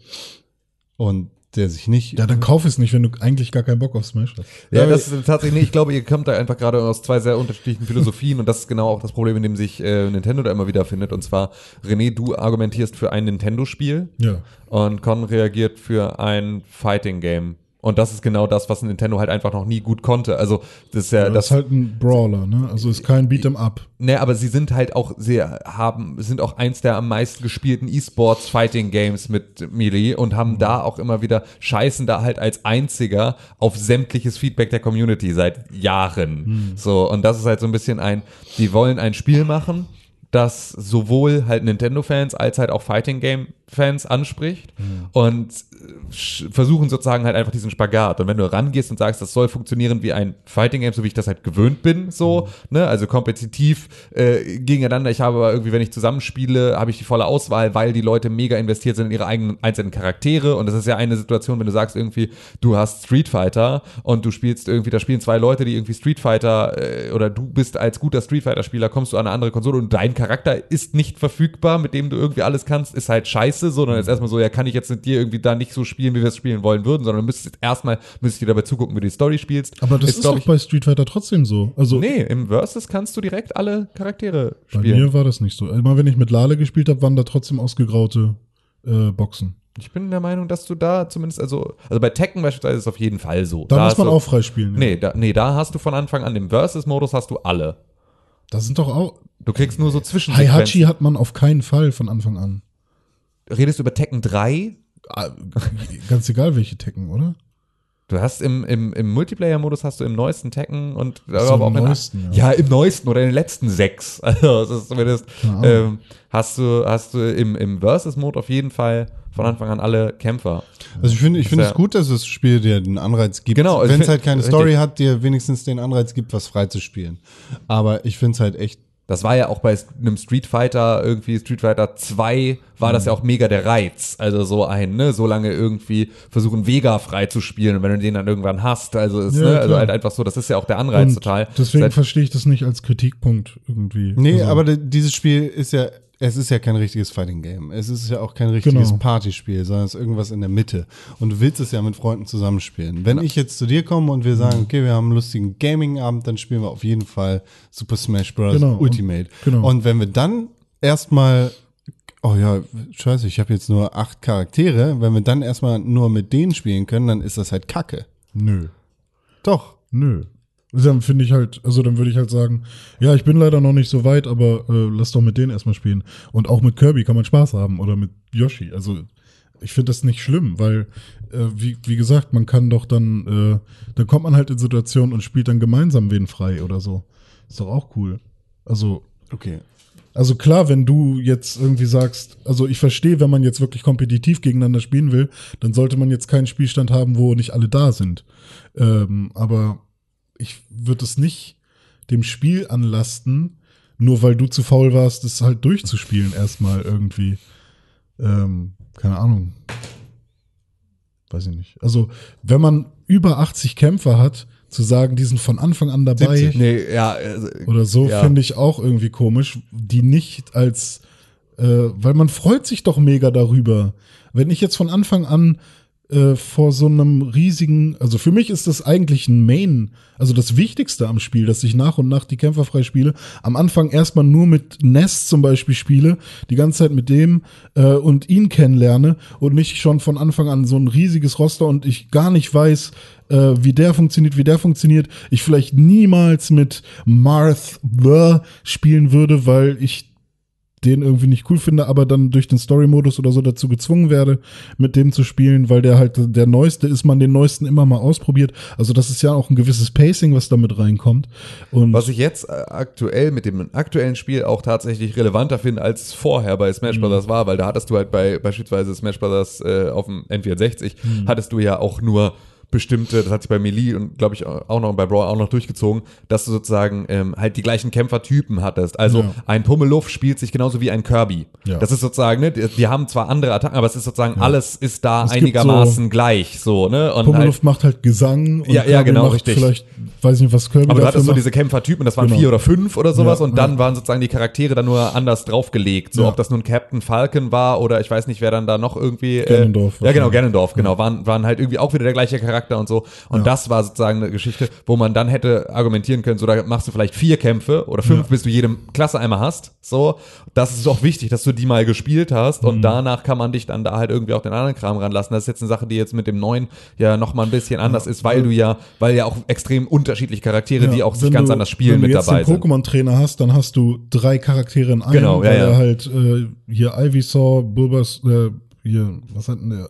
Speaker 1: und der sich nicht.
Speaker 2: Ja, dann kauf es nicht, wenn du eigentlich gar keinen Bock auf Smash hast.
Speaker 3: Ja, das ist tatsächlich, ich glaube, ihr kommt da einfach gerade aus zwei sehr unterschiedlichen Philosophien und das ist genau auch das Problem, in dem sich äh, Nintendo da immer wieder findet. Und zwar, René, du argumentierst für ein Nintendo-Spiel
Speaker 2: Ja.
Speaker 3: und Con reagiert für ein Fighting-Game. Und das ist genau das, was Nintendo halt einfach noch nie gut konnte. Also, das ist ja,
Speaker 2: das ist halt ein Brawler, ne? Also ist kein Beat'em Up.
Speaker 3: Ne, aber sie sind halt auch, sie haben, sind auch eins der am meisten gespielten E-Sports Fighting Games mit Melee und haben da auch immer wieder, scheißen da halt als einziger auf sämtliches Feedback der Community seit Jahren. So, und das ist halt so ein bisschen ein, die wollen ein Spiel machen, das sowohl halt Nintendo-Fans als halt auch Fighting Game-Fans anspricht und äh, versuchen sozusagen halt einfach diesen Spagat. Und wenn du rangehst und sagst, das soll funktionieren wie ein Fighting Game, so wie ich das halt gewöhnt bin, so, ne, also kompetitiv äh, gegeneinander. Ich habe aber irgendwie, wenn ich zusammenspiele, habe ich die volle Auswahl, weil die Leute mega investiert sind in ihre eigenen einzelnen Charaktere. Und das ist ja eine Situation, wenn du sagst irgendwie, du hast Street Fighter und du spielst irgendwie, da spielen zwei Leute, die irgendwie Street Fighter äh, oder du bist als guter Street Fighter Spieler, kommst du an eine andere Konsole und dein Charakter ist nicht verfügbar, mit dem du irgendwie alles kannst, ist halt scheiße, sondern ist erstmal so, ja, kann ich jetzt mit dir irgendwie da nicht so spielen, wie wir es spielen wollen würden, sondern du müsstest jetzt erstmal, müsstest dir dabei zugucken, wie du die Story spielst.
Speaker 2: Aber das ist,
Speaker 3: glaub
Speaker 2: doch bei Street Fighter trotzdem so. Also
Speaker 3: Nee, im Versus kannst du direkt alle Charaktere
Speaker 2: bei
Speaker 3: spielen.
Speaker 2: mir war das nicht so. Immer wenn ich mit Lale gespielt habe, waren da trotzdem ausgegraute äh, Boxen.
Speaker 3: Ich bin der Meinung, dass du da zumindest, also, also bei Tekken beispielsweise ist es auf jeden Fall so.
Speaker 2: Da, muss
Speaker 3: hast
Speaker 2: man
Speaker 3: du,
Speaker 2: auch freispielen. Ja.
Speaker 3: Nee, da, nee, da hast du von Anfang an im Versus-Modus hast du alle.
Speaker 2: Das sind doch auch.
Speaker 3: Du kriegst nur so zwischen.
Speaker 2: Heihachi hat man auf keinen Fall von Anfang an.
Speaker 3: Redest du über Tekken 3?
Speaker 2: Ah, Ganz egal, welche Tekken, oder?
Speaker 3: Du hast im, im, im Multiplayer-Modus hast du im neuesten Tekken und
Speaker 2: So,
Speaker 3: aber
Speaker 2: im
Speaker 3: in-
Speaker 2: neuesten,
Speaker 3: ja.
Speaker 2: ja.
Speaker 3: im neuesten oder in den letzten sechs. Also das ist zumindest ähm, hast du hast du im, im Versus-Mode auf jeden Fall von Anfang an alle Kämpfer.
Speaker 1: Also ich finde ich finde
Speaker 3: Ja.
Speaker 1: es gut, dass das Spiel dir den Anreiz gibt.
Speaker 3: Genau,
Speaker 1: Wenn es halt keine
Speaker 3: richtig.
Speaker 1: Story hat, dir wenigstens den Anreiz gibt, was freizuspielen. Aber ich finde es halt echt.
Speaker 3: Das war ja auch bei einem Street Fighter, irgendwie Street Fighter 2, war das ja auch mega der Reiz. Also so ein, ne, so lange irgendwie versuchen, Vega frei zu spielen und wenn du den dann irgendwann hast, also ist,
Speaker 2: Ja,
Speaker 3: ne, also halt einfach so, das ist ja auch der Anreiz
Speaker 2: Und
Speaker 3: total.
Speaker 2: Deswegen
Speaker 3: Seit-
Speaker 2: verstehe ich das nicht als Kritikpunkt irgendwie.
Speaker 1: Nee,
Speaker 2: Also,
Speaker 1: aber dieses Spiel ist ja, es ist ja kein richtiges Fighting Game. Es ist ja auch kein richtiges
Speaker 2: Genau.
Speaker 1: Partyspiel, sondern es ist irgendwas in der Mitte. Und du willst es ja mit Freunden zusammenspielen. Wenn ich jetzt zu dir komme und wir sagen, okay, wir haben einen lustigen Gaming-Abend, dann spielen wir auf jeden Fall Super Smash Bros.
Speaker 2: Genau. Und-
Speaker 1: Ultimate.
Speaker 2: genau.
Speaker 1: Und wenn wir dann erstmal Oh ja, scheiße, ich habe jetzt nur acht Charaktere. Wenn wir dann erstmal nur mit denen spielen können, dann ist das halt Kacke.
Speaker 2: Nö.
Speaker 1: Doch.
Speaker 2: Nö. Dann finde ich halt, also dann würde ich halt sagen, ja, ich bin leider noch nicht so weit, aber äh, lass doch mit denen erstmal spielen. Und auch mit Kirby kann man Spaß haben oder mit Yoshi. Also ich finde das nicht schlimm, weil, äh, wie, wie gesagt, man kann doch dann, äh, dann kommt man halt in Situationen und spielt dann gemeinsam wen frei oder so. Ist doch auch cool. Also,
Speaker 1: Okay.
Speaker 2: also klar, wenn du jetzt irgendwie sagst, also ich verstehe, wenn man jetzt wirklich kompetitiv gegeneinander spielen will, dann sollte man jetzt keinen Spielstand haben, wo nicht alle da sind. Ähm, aber ich würde es nicht dem Spiel anlasten, nur weil du zu faul warst, es halt durchzuspielen erstmal irgendwie. Ähm, keine Ahnung. Weiß ich nicht. Also, wenn man über 80 Kämpfer hat, zu sagen, die sind von Anfang an dabei
Speaker 1: 70.
Speaker 3: Nee, ja, also,
Speaker 2: oder so,
Speaker 3: Ja.
Speaker 2: finde ich auch irgendwie komisch, die nicht als, äh, weil man freut sich doch mega darüber. Wenn ich jetzt von Anfang an äh, vor so einem riesigen, also für mich ist das eigentlich ein Main, also das Wichtigste am Spiel, dass ich nach und nach die Kämpfer frei spiele. Am Anfang erstmal nur mit Ness zum Beispiel spiele, die ganze Zeit mit dem äh, und ihn kennenlerne und nicht schon von Anfang an so ein riesiges Roster und ich gar nicht weiß, äh, wie der funktioniert, wie der funktioniert. Ich vielleicht niemals mit Marth spielen würde, weil ich den irgendwie nicht cool finde, aber dann durch den Story-Modus oder so dazu gezwungen werde, mit dem zu spielen, weil der halt der neueste ist, man den neuesten immer mal ausprobiert. Also das ist ja auch ein gewisses Pacing, was damit reinkommt. Und
Speaker 3: Was ich jetzt äh, aktuell mit dem aktuellen Spiel auch tatsächlich relevanter finde, als es vorher bei Smash
Speaker 2: Mhm.
Speaker 3: Bros. war, weil da hattest du halt bei beispielsweise Smash Bros. Äh, auf dem N64,
Speaker 2: Mhm.
Speaker 3: hattest du ja auch nur bestimmte, das hat sich bei Melee und glaube ich auch noch bei Brawl auch noch durchgezogen, dass du sozusagen ähm, halt die gleichen Kämpfertypen hattest. Also
Speaker 2: Ja.
Speaker 3: ein Pummeluff spielt sich genauso wie ein Kirby.
Speaker 2: Ja.
Speaker 3: Das ist sozusagen, ne, die, die haben zwar andere Attacken, aber es ist sozusagen alles ist da
Speaker 2: Es
Speaker 3: einigermaßen gleich, so, ne? Und halt,
Speaker 2: Pummeluft macht halt Gesang. Und
Speaker 3: Ja, ja,
Speaker 2: Kirby
Speaker 3: genau, richtig.
Speaker 2: Vielleicht, weiß ich nicht, was Kirby
Speaker 3: Aber du hattest so
Speaker 2: macht.
Speaker 3: diese Kämpfertypen, das waren
Speaker 2: Genau.
Speaker 3: vier oder fünf oder sowas
Speaker 2: Ja,
Speaker 3: und dann waren sozusagen die Charaktere dann nur anders draufgelegt. So,
Speaker 2: Ja.
Speaker 3: ob das nun Captain Falcon war oder ich weiß nicht, wer dann da noch irgendwie. Äh, ja, genau. Ganondorf, genau. Waren, waren halt irgendwie auch wieder der gleiche Charakter und so. Und das war sozusagen eine Geschichte, wo man dann hätte argumentieren können, so, da machst du vielleicht vier Kämpfe oder fünf, bis du jede Klasse einmal hast. So, das ist auch wichtig, dass du die mal gespielt hast
Speaker 2: Mhm.
Speaker 3: und danach kann man dich dann da halt irgendwie auch den anderen Kram ranlassen. Das ist jetzt eine Sache, die jetzt mit dem neuen ja noch mal ein bisschen anders ist, weil du ja, weil ja auch extrem unterschiedliche Charaktere, die
Speaker 2: Ja,
Speaker 3: auch sich
Speaker 2: wenn
Speaker 3: ganz
Speaker 2: du,
Speaker 3: anders spielen,
Speaker 2: wenn
Speaker 3: mit
Speaker 2: du jetzt
Speaker 3: dabei
Speaker 2: den
Speaker 3: sind.
Speaker 2: Pokémon-Trainer hast, dann hast du drei Charaktere in einem,
Speaker 3: Genau, ja, ja.
Speaker 2: halt äh, hier Ivysaur, Bulbas, äh, hier, was hat denn der?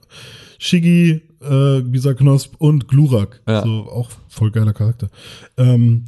Speaker 2: Shiggy, äh, dieser Knosp und Glurak.
Speaker 3: Ja.
Speaker 2: So auch voll geiler Charakter. Ähm,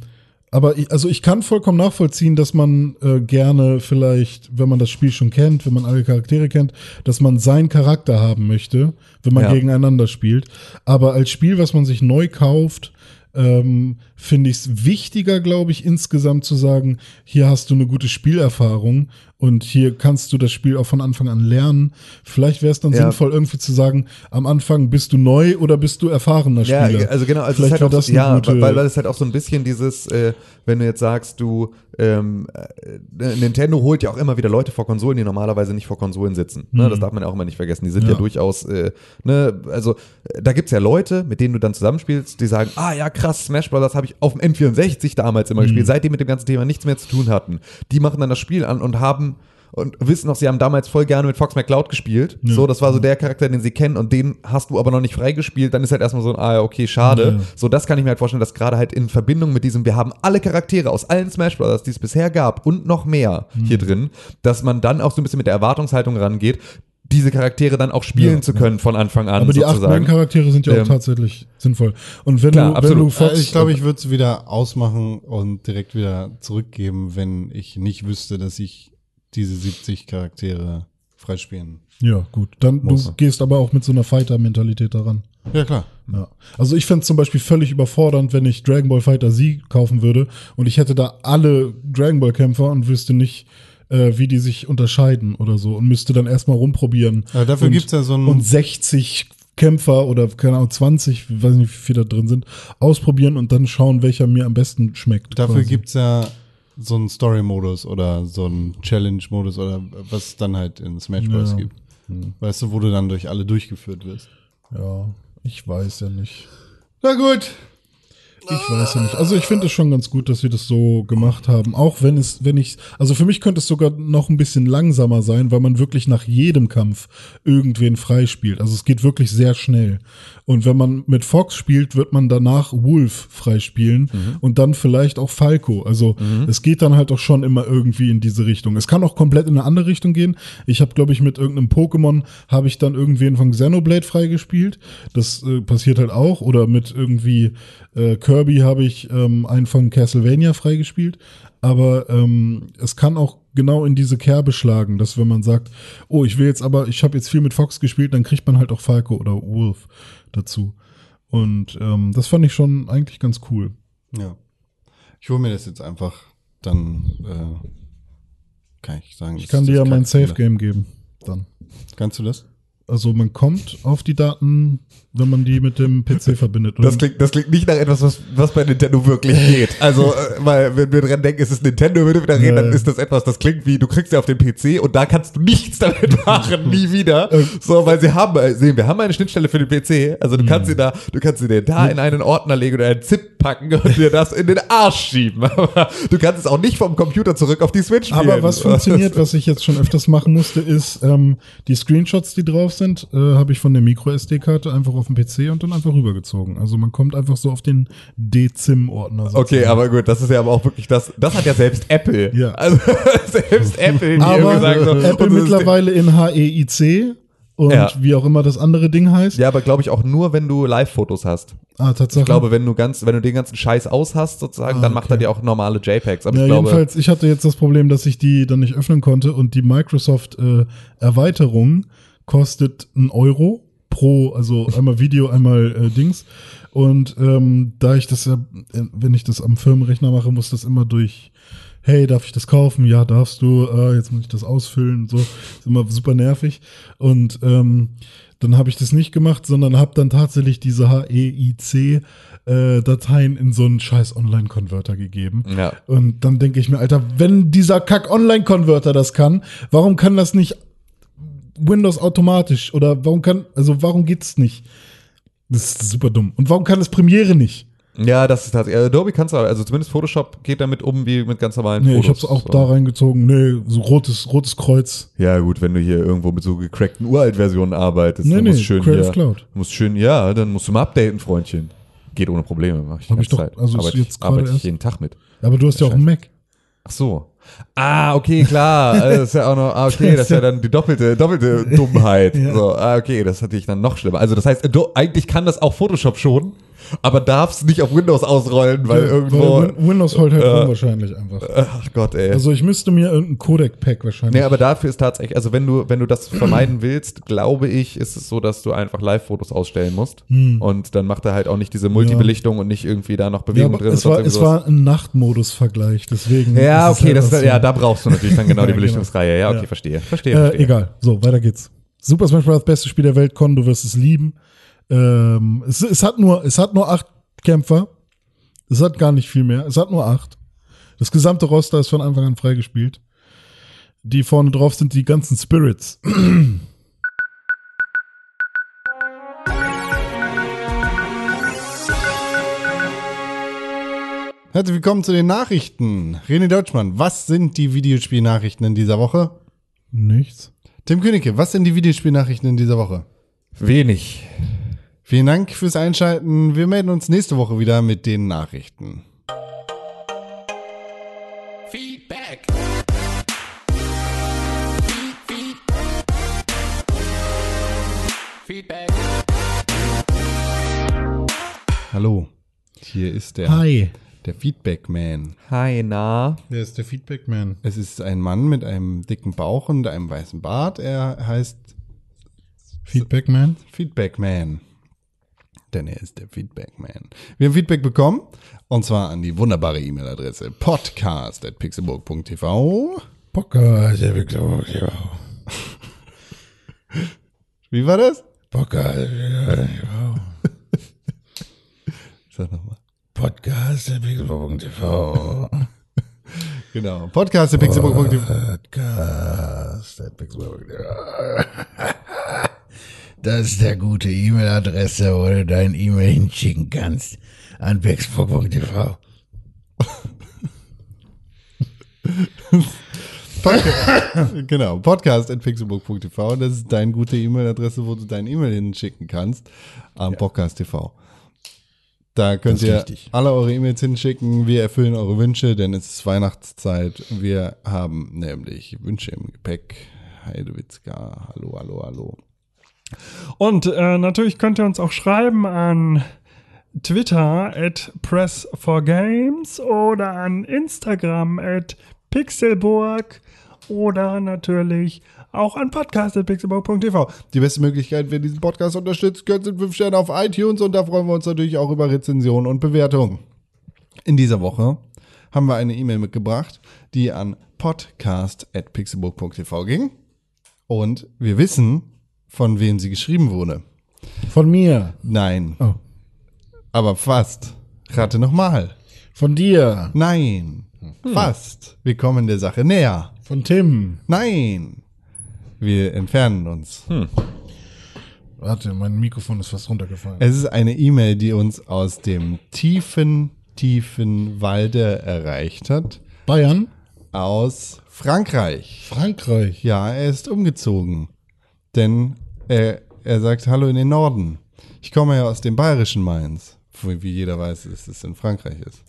Speaker 2: aber ich, also ich kann vollkommen nachvollziehen, dass man äh, gerne vielleicht, wenn man das Spiel schon kennt, wenn man alle Charaktere kennt, dass man seinen Charakter haben möchte, wenn man
Speaker 3: Ja.
Speaker 2: gegeneinander spielt. Aber als Spiel, was man sich neu kauft, ähm, finde ich es wichtiger, glaube ich, insgesamt zu sagen, hier hast du eine gute Spielerfahrung und hier kannst du das Spiel auch von Anfang an lernen. Vielleicht wäre es dann
Speaker 3: Ja.
Speaker 2: sinnvoll, irgendwie zu sagen, am Anfang bist du neu oder bist du erfahrener
Speaker 3: Ja,
Speaker 2: Spieler.
Speaker 3: also genau, also
Speaker 2: Vielleicht
Speaker 3: es halt auch,
Speaker 2: das eine
Speaker 3: ja,
Speaker 2: gute-
Speaker 3: weil, weil es halt auch so ein bisschen dieses, äh, wenn du jetzt sagst, du, ähm, äh, Nintendo holt ja auch immer wieder Leute vor Konsolen, die normalerweise nicht vor Konsolen sitzen. Ne? Das darf man ja auch immer nicht vergessen. Die sind ja,
Speaker 2: Mhm. Ja.
Speaker 3: durchaus, äh, ne, also äh, da gibt's ja Leute, mit denen du dann zusammenspielst, die sagen, ah ja, krass, Smash Bros. habe ich auf dem N64 damals immer
Speaker 2: Mhm.
Speaker 3: gespielt, seitdem mit dem ganzen Thema nichts mehr zu tun hatten. Die machen dann das Spiel an und haben und wissen noch, sie haben damals voll gerne mit Fox McCloud gespielt. So, das war so der Charakter, den sie kennen und den hast du aber noch nicht freigespielt. Dann ist halt erstmal so ein, ah, ja, okay, schade.
Speaker 2: Ja.
Speaker 3: So, das kann ich mir halt vorstellen, dass gerade halt in Verbindung mit diesem, wir haben alle Charaktere aus allen Smash Bros., die es bisher gab und noch mehr
Speaker 2: Mhm.
Speaker 3: hier drin, dass man dann auch so ein bisschen mit der Erwartungshaltung rangeht, diese Charaktere dann auch spielen
Speaker 2: Ja,
Speaker 3: zu können von Anfang an.
Speaker 2: Aber die acht
Speaker 3: sozusagen.
Speaker 2: Main-Charaktere sind ja auch
Speaker 3: Ähm,
Speaker 2: tatsächlich sinnvoll. Und wenn
Speaker 3: klar,
Speaker 2: du, wenn
Speaker 3: absolut.
Speaker 2: du Fox,
Speaker 1: Äh, ich glaube, ich würde es wieder ausmachen und direkt wieder zurückgeben, wenn ich nicht wüsste, dass ich diese 70 Charaktere freispielen.
Speaker 2: ja gut, dann
Speaker 1: Muss
Speaker 2: du gehst aber auch mit so einer Fighter-Mentalität daran.
Speaker 1: Ja, klar.
Speaker 2: Ja. Also ich fände zum Beispiel völlig überfordernd, wenn ich Dragon Ball Fighter Z kaufen würde und ich hätte da alle Dragon Ball Kämpfer und wüsste nicht, äh, wie die sich unterscheiden oder so und müsste dann erstmal rumprobieren.
Speaker 1: Aber dafür
Speaker 2: und,
Speaker 1: gibt's ja so ein-
Speaker 2: Und 60 Kämpfer oder keine Ahnung, 20, ich weiß nicht, wie viele da drin sind, ausprobieren und dann schauen, welcher mir am besten schmeckt.
Speaker 1: Dafür
Speaker 2: quasi.
Speaker 1: gibt's ja so einen Story-Modus oder so einen Challenge-Modus oder was es dann halt in Smash Bros.
Speaker 2: Ja.
Speaker 1: gibt. Weißt du, wo du dann durch alle durchgeführt wirst.
Speaker 2: Ja, ich weiß ja nicht.
Speaker 1: Na gut.
Speaker 2: Ich weiß ja nicht. Also ich finde es schon ganz gut, dass sie das so gemacht haben. Auch wenn es, wenn ich, also für mich könnte es sogar noch ein bisschen langsamer sein, weil man wirklich nach jedem Kampf irgendwen freispielt. Also es geht wirklich sehr schnell. Und wenn man mit Fox spielt, wird man danach Wolf freispielen und dann vielleicht auch Falco. Also es geht dann halt auch schon immer irgendwie in diese Richtung. Es kann auch komplett in eine andere Richtung gehen. Ich habe, glaube ich, mit irgendeinem Pokémon habe ich dann irgendwen von Xenoblade freigespielt. Das äh, passiert halt auch. Oder mit irgendwie äh, Kirby habe ich ähm, einen von Castlevania freigespielt. Aber ähm, es kann auch genau in diese Kerbe schlagen, dass wenn man sagt, oh, ich will jetzt aber, ich habe jetzt viel mit Fox gespielt, dann kriegt man halt auch Falco oder Wolf dazu. Und ähm, das fand ich schon eigentlich ganz cool.
Speaker 1: Ja. Ich hole mir das jetzt einfach, dann äh, kann ich sagen.
Speaker 2: Ich kann dir ja mein Safe Game geben. Dann.
Speaker 1: Kannst du das?
Speaker 2: Also man kommt auf die Daten, wenn man die mit dem PC verbindet. Und
Speaker 3: Das klingt, das klingt nicht nach etwas, was, was bei Nintendo wirklich geht. Also, äh, weil, wenn wir dran denken, es ist Nintendo, wenn wir wieder reden, dann ist das etwas, das klingt wie, du kriegst ja auf den PC und da kannst du nichts damit machen, nie wieder. So, weil sie haben, äh, sehen, wir haben eine Schnittstelle für den PC. Also, du kannst sie da, du kannst sie dir da in einen Ordner legen oder einen ZIP packen und dir das in den Arsch schieben. Aber du kannst es auch nicht vom Computer zurück auf die Switch spielen.
Speaker 2: Aber was funktioniert, was ich jetzt schon öfters machen musste, ist ähm, die Screenshots, die drauf sind, äh, habe ich von der Micro-SD-Karte einfach auf den PC und dann einfach rübergezogen. Also man kommt einfach so auf den DZIM-Ordner.
Speaker 3: Okay, aber gut, das ist ja aber auch wirklich das, das hat ja selbst Apple.
Speaker 2: Ja.
Speaker 3: Also, selbst Apple,
Speaker 2: Aber
Speaker 3: sagen so,
Speaker 2: Apple mittlerweile in HEIC und
Speaker 3: Ja.
Speaker 2: wie auch immer das andere Ding heißt.
Speaker 3: Ja, aber glaube ich auch nur, wenn du Live-Fotos hast.
Speaker 2: Ah, Tatsache.
Speaker 3: Ich glaube, wenn du ganz, wenn du den ganzen Scheiß aus hast, sozusagen, dann macht er dir auch normale JPEGs. Aber
Speaker 2: ja,
Speaker 3: ich glaube,
Speaker 2: jedenfalls, ich hatte jetzt das Problem, dass ich die dann nicht öffnen konnte und die Microsoft äh, Erweiterung kostet einen Euro pro, also einmal Video, einmal äh, Dings. Und ähm, da ich das ja, wenn ich das am Firmenrechner mache, muss das immer durch, hey, darf ich das kaufen? Ja, darfst du. Äh, jetzt muss ich das ausfüllen und so. Ist immer super nervig. Und ähm, dann habe ich das nicht gemacht, sondern habe dann tatsächlich diese HEIC äh, Dateien in so einen scheiß Online-Converter gegeben.
Speaker 3: Ja.
Speaker 2: Und dann denke ich mir, Alter, wenn dieser Kack-Online-Converter das kann, warum kann das nicht Windows automatisch? Oder warum kann, also warum geht's nicht? Das ist super dumm. Und warum kann das Premiere nicht?
Speaker 3: ja, das ist tatsächlich. Adobe kannst du, also zumindest Photoshop geht damit um wie mit ganz normalen
Speaker 2: Nee, ich
Speaker 3: Fotos.
Speaker 2: hab's auch
Speaker 3: so.
Speaker 2: da reingezogen. Nee, so rotes, rotes Kreuz.
Speaker 3: Ja, gut, wenn du hier irgendwo mit so gecrackten Uralt-Versionen arbeitest,
Speaker 2: Nee,
Speaker 3: dann
Speaker 2: nee,
Speaker 3: musst du schön
Speaker 2: Creative
Speaker 3: hier,
Speaker 2: Cloud.
Speaker 3: musst schön, ja, dann musst du mal updaten, Freundchen. Geht ohne Probleme, mach ich
Speaker 2: Hab ich doch- also ist
Speaker 3: arbeite,
Speaker 2: jetzt
Speaker 3: ich, arbeite ich jeden Tag mit.
Speaker 2: Aber du hast ja auch einen Mac.
Speaker 3: Ach so. Ah, okay, klar. Also, Das ist ja auch noch, ah, okay, das ist ja dann die doppelte, doppelte Dummheit.
Speaker 2: Ja.
Speaker 3: So, ah, okay, das hatte ich dann noch schlimmer. Also das heißt, eigentlich kann das auch Photoshop schon, aber darf es nicht auf Windows ausrollen, weil irgendwo.
Speaker 2: Weil Win- Windows holt halt
Speaker 3: äh,
Speaker 2: wahrscheinlich einfach.
Speaker 3: Ach Gott, ey.
Speaker 2: Also ich müsste mir irgendein Codec-Pack wahrscheinlich.
Speaker 3: Nee, aber dafür ist tatsächlich, also wenn du, wenn du das vermeiden willst, glaube ich, ist es so, dass du einfach Live-Fotos ausstellen musst. Und dann macht er halt auch nicht diese Multibelichtung und nicht irgendwie da noch
Speaker 2: Hm. ja,
Speaker 3: Bewegung
Speaker 2: aber
Speaker 3: drin.
Speaker 2: es war, es war ein Nachtmodus-Vergleich, deswegen.
Speaker 3: ja, okay,
Speaker 2: halt
Speaker 3: das, ja, da brauchst du natürlich dann genau die
Speaker 2: Ja,
Speaker 3: Belichtungsreihe. Ja, okay,
Speaker 2: Ja.
Speaker 3: verstehe. Verstehe,
Speaker 2: Äh,
Speaker 3: verstehe.
Speaker 2: egal. So, weiter geht's. Super Smash Bros. beste Spiel der Welt, Con, du wirst es lieben. Ähm, es, es, hat nur, es hat nur acht Kämpfer. Es hat gar nicht viel mehr. Es hat nur acht. Das gesamte Roster ist von Anfang an freigespielt. Die vorne drauf sind die ganzen Spirits.
Speaker 1: Herzlich willkommen zu den Nachrichten. René Deutschmann, was sind die Videospielnachrichten in dieser Woche?
Speaker 2: Nichts.
Speaker 1: Tim Königke, was sind die Videospielnachrichten in dieser Woche?
Speaker 3: Wenig.
Speaker 1: Vielen Dank fürs Einschalten. Wir melden uns nächste Woche wieder mit den Nachrichten.
Speaker 6: Feedback. Feedback.
Speaker 1: Hallo, hier ist der,
Speaker 2: Hi.
Speaker 1: der Feedback Man.
Speaker 3: Hi, na.
Speaker 2: Wer ist der Feedback Man?
Speaker 1: Es ist ein Mann mit einem dicken Bauch und einem weißen Bart. Er heißt
Speaker 2: Feedback Man?
Speaker 1: Feedback Man. Denn er ist der Feedback Man. Wir haben Feedback bekommen und zwar an die wunderbare E-Mail-Adresse podcast.pixelburg.tv.
Speaker 2: Victor.
Speaker 1: Wie war das?
Speaker 2: Bocker,
Speaker 1: Sag nochmal.
Speaker 2: Podcast, der Pixelburg.tv.
Speaker 1: Genau. Podcast.pixelburg.tv.
Speaker 2: Podcast, Pixelburg.tv. Das ist der gute E-Mail-Adresse, wo du dein E-Mail hinschicken kannst. An pixelburg.tv.
Speaker 1: Genau, podcast.pixelburg.tv. Das ist deine gute E-Mail-Adresse, wo du dein E-Mail hinschicken kannst am Podcast TV. Da könnt ihr
Speaker 2: richtig.
Speaker 1: alle eure E-Mails hinschicken. Wir erfüllen eure Wünsche, denn es ist Weihnachtszeit. Wir haben nämlich Wünsche im Gepäck. Heidewitzka, hallo, hallo, hallo.
Speaker 7: Und äh, natürlich könnt ihr uns auch schreiben an Twitter at Press4Games oder an Instagram at Pixelburg oder natürlich auch an podcast.pixelburg.tv.
Speaker 1: Die beste Möglichkeit, wer diesen Podcast unterstützt, gehört sind 5 Sterne auf iTunes und da freuen wir uns natürlich auch über Rezensionen und Bewertungen. In dieser Woche haben wir eine E-Mail mitgebracht, die an podcast.pixelburg.tv ging. Und wir wissen von wem sie geschrieben wurde.
Speaker 2: Von mir.
Speaker 1: Nein.
Speaker 2: Oh.
Speaker 1: Aber fast. Rate nochmal.
Speaker 2: Von dir.
Speaker 1: Nein. Fast. Wir kommen der Sache näher.
Speaker 2: Von Tim.
Speaker 1: Nein. Wir entfernen uns.
Speaker 2: Warte, mein Mikrofon ist fast runtergefallen.
Speaker 1: Es ist eine E-Mail, die uns aus dem tiefen, tiefen Walde erreicht hat.
Speaker 2: Bayern.
Speaker 1: Aus Frankreich.
Speaker 2: Frankreich.
Speaker 1: Ja, er ist umgezogen. Denn er, er sagt Hallo in den Norden. Ich komme ja aus dem bayerischen Mainz. Wo, wie jeder weiß, dass es in Frankreich ist.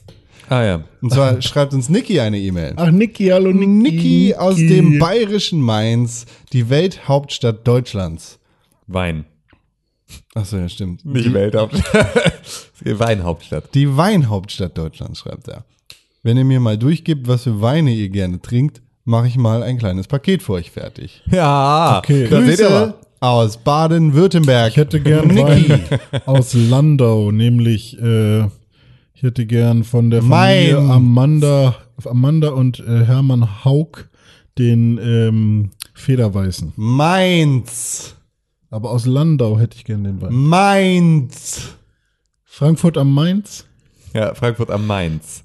Speaker 3: Ah ja.
Speaker 1: Und zwar schreibt uns Niki eine E-Mail.
Speaker 2: Ach, Niki, hallo Niki.
Speaker 1: Niki aus dem bayerischen Mainz, die Welthauptstadt Deutschlands.
Speaker 3: Wein.
Speaker 1: Achso, ja, stimmt.
Speaker 3: Nicht Welthauptstadt. Weinhauptstadt.
Speaker 1: Die Weinhauptstadt Deutschlands, schreibt er. Wenn ihr mir mal durchgibt, was für Weine ihr gerne trinkt, mache ich mal ein kleines Paket für euch fertig.
Speaker 3: Ja,
Speaker 2: Okay.
Speaker 3: da seht ihr
Speaker 1: Grüße
Speaker 3: mal.
Speaker 1: Aus Baden-Württemberg.
Speaker 2: Ich hätte gern. Wein aus Landau, nämlich äh, ich hätte gern von der Familie
Speaker 1: Mein.
Speaker 2: Amanda, Amanda und äh, Hermann Haug den ähm, Federweißen.
Speaker 1: Mainz.
Speaker 2: Aber aus Landau hätte ich gern den Wein.
Speaker 1: Mainz.
Speaker 2: Frankfurt am Mainz?
Speaker 3: Ja, Frankfurt am Mainz.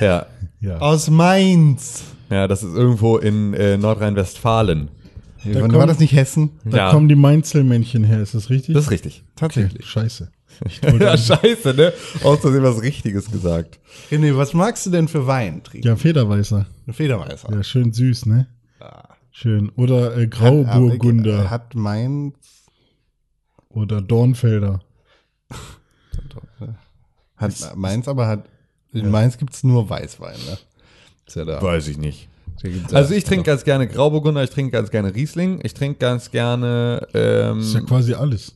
Speaker 3: Ja.
Speaker 2: Ja.
Speaker 1: Aus Mainz.
Speaker 3: Ja, das ist irgendwo in äh, Nordrhein-Westfalen.
Speaker 1: War
Speaker 2: kommt-
Speaker 1: das nicht Hessen?
Speaker 2: Da
Speaker 3: ja.
Speaker 2: kommen die Mainzelmännchen her, ist das richtig?
Speaker 3: Das ist richtig.
Speaker 1: Tatsächlich.
Speaker 2: Scheiße.
Speaker 3: Ja, scheiße, ne? Außerdem was Richtiges gesagt.
Speaker 1: René, was magst du denn für Wein trinken?
Speaker 2: Ja, Federweißer.
Speaker 1: Ein Federweißer.
Speaker 2: Ja, schön süß, ne? Schön. Oder äh,
Speaker 1: Hat-
Speaker 2: Grauburgunder.
Speaker 1: Hat Mainz.
Speaker 2: oder Dornfelder.
Speaker 1: Hat Mainz aber hat. In Mainz gibt es nur Weißwein, ne? Ist ja da.
Speaker 3: Weiß ich nicht. Also
Speaker 1: ja-
Speaker 3: ich trinke ganz gerne Grauburgunder, ich trinke ganz gerne Riesling, ich trinke ganz gerne ähm,
Speaker 2: ist ja quasi alles.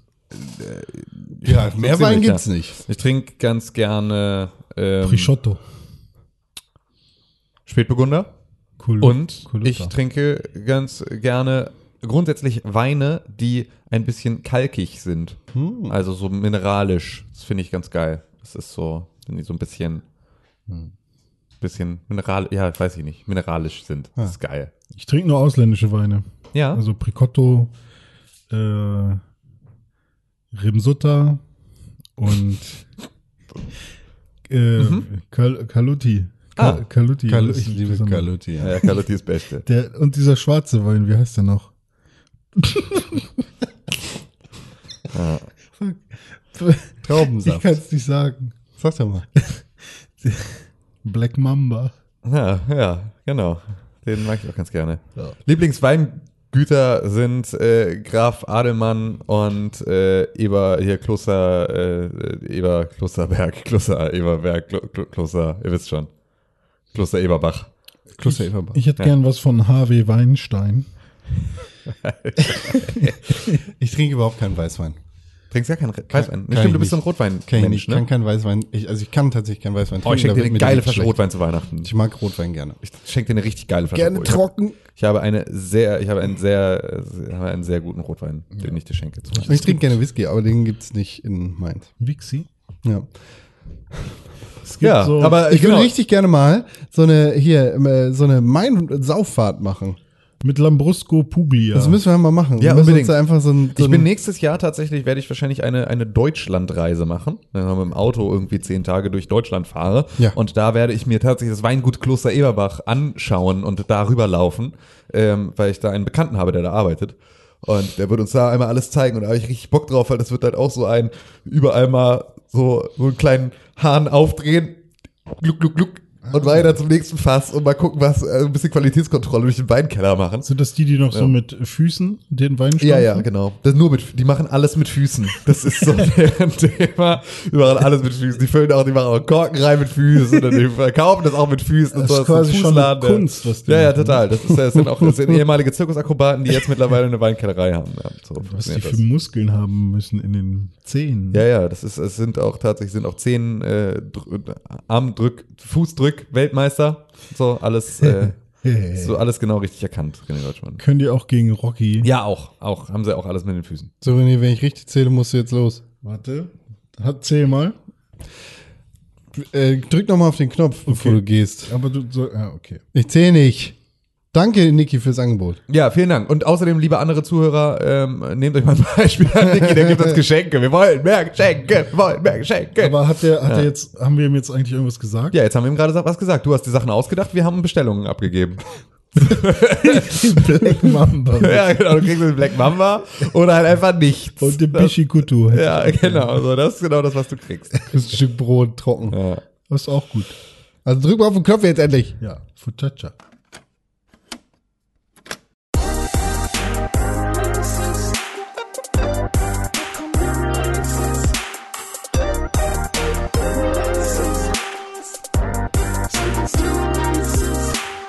Speaker 1: Ja, mehr
Speaker 3: so
Speaker 1: Wein gibt's
Speaker 3: ja.
Speaker 1: nicht.
Speaker 3: Ich trinke ganz gerne ähm,
Speaker 2: Prisciotto.
Speaker 3: Spätburgunder
Speaker 2: Cool.
Speaker 3: und
Speaker 2: Coluta.
Speaker 3: ich trinke ganz gerne grundsätzlich Weine, die ein bisschen kalkig sind.
Speaker 1: Hm.
Speaker 3: Also so mineralisch. Das finde ich ganz geil. Das ist so, wenn die so ein bisschen,
Speaker 1: Hm.
Speaker 3: Bisschen mineral, ja, weiß ich nicht, mineralisch sind. Das ist geil.
Speaker 2: Ich trinke nur ausländische Weine.
Speaker 3: Ja.
Speaker 2: Also Pricotto, äh, Rimsutta und äh, Kal Kaluti.
Speaker 3: Ah.
Speaker 2: Ka Kaluti.
Speaker 1: Kal
Speaker 2: ist
Speaker 1: ich liebe. Kaluti. Ja.
Speaker 3: ja, Carlotti ist Beste.
Speaker 2: Der, und dieser schwarze Wein, wie heißt der noch? Ich
Speaker 1: Traubensaft.
Speaker 2: kann es nicht sagen.
Speaker 1: Sag doch mal.
Speaker 2: Black Mamba.
Speaker 3: Ja, ja, genau. Den mag ich auch ganz gerne. Lieblingsweingüter sind äh, Graf Adelmann und äh, Eber, hier Kloster, äh, Eber, Klosterberg, Kloster Eberberg, Klo, Klo, Kloster, ihr wisst schon. Kloster Eberbach.
Speaker 1: Kloster Everbach.
Speaker 2: Ich hätte gern was von HW Weinstein.
Speaker 1: Ich trinke überhaupt keinen Weißwein.
Speaker 3: Trinkst gar keinen Re- Weißwein?
Speaker 1: kann
Speaker 3: Stimmt,
Speaker 1: ich
Speaker 3: du bist so ein
Speaker 1: nicht.
Speaker 3: Rotwein-Mensch,
Speaker 1: Kann ich nicht.
Speaker 3: ne?
Speaker 1: kann keinen Weißwein. Ich, also ich kann tatsächlich keinen Weißwein trinken.
Speaker 3: Oh, ich schenke dir eine geile Flasche
Speaker 1: schlecht.
Speaker 3: Rotwein zu Weihnachten.
Speaker 1: Ich mag Rotwein gerne.
Speaker 3: Ich schenke dir eine richtig geile Flasche Rotwein. Ich hab- Ich habe eine sehr, ich habe einen sehr, äh, habe einen sehr guten Rotwein, den ich dir schenke. Zum
Speaker 1: Ich trinke gerne Whisky, aber den gibt's nicht in Mainz.
Speaker 2: Wixi.
Speaker 1: Ja.
Speaker 2: Es gibt
Speaker 3: Ja,
Speaker 2: so,
Speaker 3: aber
Speaker 1: Ich würde
Speaker 3: genau.
Speaker 1: richtig gerne mal so eine hier äh, so eine Main-Sauffahrt machen.
Speaker 2: Mit Lambrusco Puglia.
Speaker 1: Das müssen wir mal machen.
Speaker 3: Ja, unbedingt.
Speaker 1: einfach so ein, so
Speaker 3: Ich bin nächstes Jahr tatsächlich, werde ich wahrscheinlich eine, eine Deutschlandreise machen. Wenn ich mit dem Auto irgendwie zehn Tage durch Deutschland fahre.
Speaker 1: Ja.
Speaker 3: Und da werde ich mir tatsächlich das Weingut Kloster Eberbach anschauen und darüber laufen, ähm, weil ich da einen Bekannten habe, der da arbeitet. Und der wird uns da einmal alles zeigen und da habe ich richtig Bock drauf, weil das wird halt auch so ein, überall mal so, so einen kleinen Hahn aufdrehen, gluck, gluck, gluck und weiter zum nächsten Fass und mal gucken, was, äh, ein bisschen Qualitätskontrolle durch den Weinkeller machen.
Speaker 2: Sind das die, die noch so mit Füßen den Wein
Speaker 3: Ja, ja,
Speaker 2: stampfen?
Speaker 3: genau. Das nur mit, die machen alles mit Füßen. Das ist so deren Thema. Die machen alles mit Füßen. Die füllen auch, die machen auch Korken rein mit Füßen und die verkaufen das auch mit Füßen. und
Speaker 2: Das
Speaker 3: so.
Speaker 2: ist quasi
Speaker 3: ein
Speaker 2: schon eine Kunst, was die
Speaker 3: Ja, ja,
Speaker 2: machen.
Speaker 3: total. Das, ist, das sind auch das sind ehemalige Zirkusakrobaten, die jetzt mittlerweile eine Weinkellerei haben. Ja, so
Speaker 2: Was die für
Speaker 3: das.
Speaker 2: Muskeln haben müssen in den Zehen.
Speaker 3: Ja, ja, das ist, es sind auch tatsächlich, sind auch zehn äh, Dr- Armdrück, Fußdrück, Weltmeister. So, alles, äh, so alles genau richtig erkannt, René Deutschmann.
Speaker 2: Können die auch gegen Rocky?
Speaker 3: Ja, auch, auch, haben sie auch alles mit den Füßen.
Speaker 1: So, René, wenn ich richtig zähle, musst du jetzt los.
Speaker 2: Warte. Hat, zähl mal.
Speaker 1: Äh, drück noch mal auf den Knopf, bevor
Speaker 2: Okay.
Speaker 1: du gehst.
Speaker 2: Aber du so, ja, okay.
Speaker 1: Ich zähle nicht. Danke, Niki, fürs Angebot.
Speaker 3: Ja, vielen Dank. Und außerdem, liebe andere Zuhörer, ähm, nehmt euch mal ein Beispiel an Niki, der gibt uns Geschenke. Wir wollen mehr Geschenke, wir wollen mehr Geschenke.
Speaker 2: Aber hat der, hat er jetzt, haben wir ihm jetzt eigentlich irgendwas gesagt?
Speaker 3: ja, jetzt haben wir ihm gerade was gesagt. Du hast die Sachen ausgedacht, wir haben Bestellungen abgegeben.
Speaker 2: Black Mamba.
Speaker 3: Ja, genau, du kriegst den Black Mamba oder halt einfach nichts.
Speaker 2: Und den Bishikutu.
Speaker 3: ja, genau, so, das ist genau das, was du kriegst.
Speaker 1: Kriegst ein Stück Brot trocken.
Speaker 3: Ja.
Speaker 2: Das ist auch gut.
Speaker 1: Also drück mal auf den Knopf jetzt endlich.
Speaker 2: Ja, Futacha.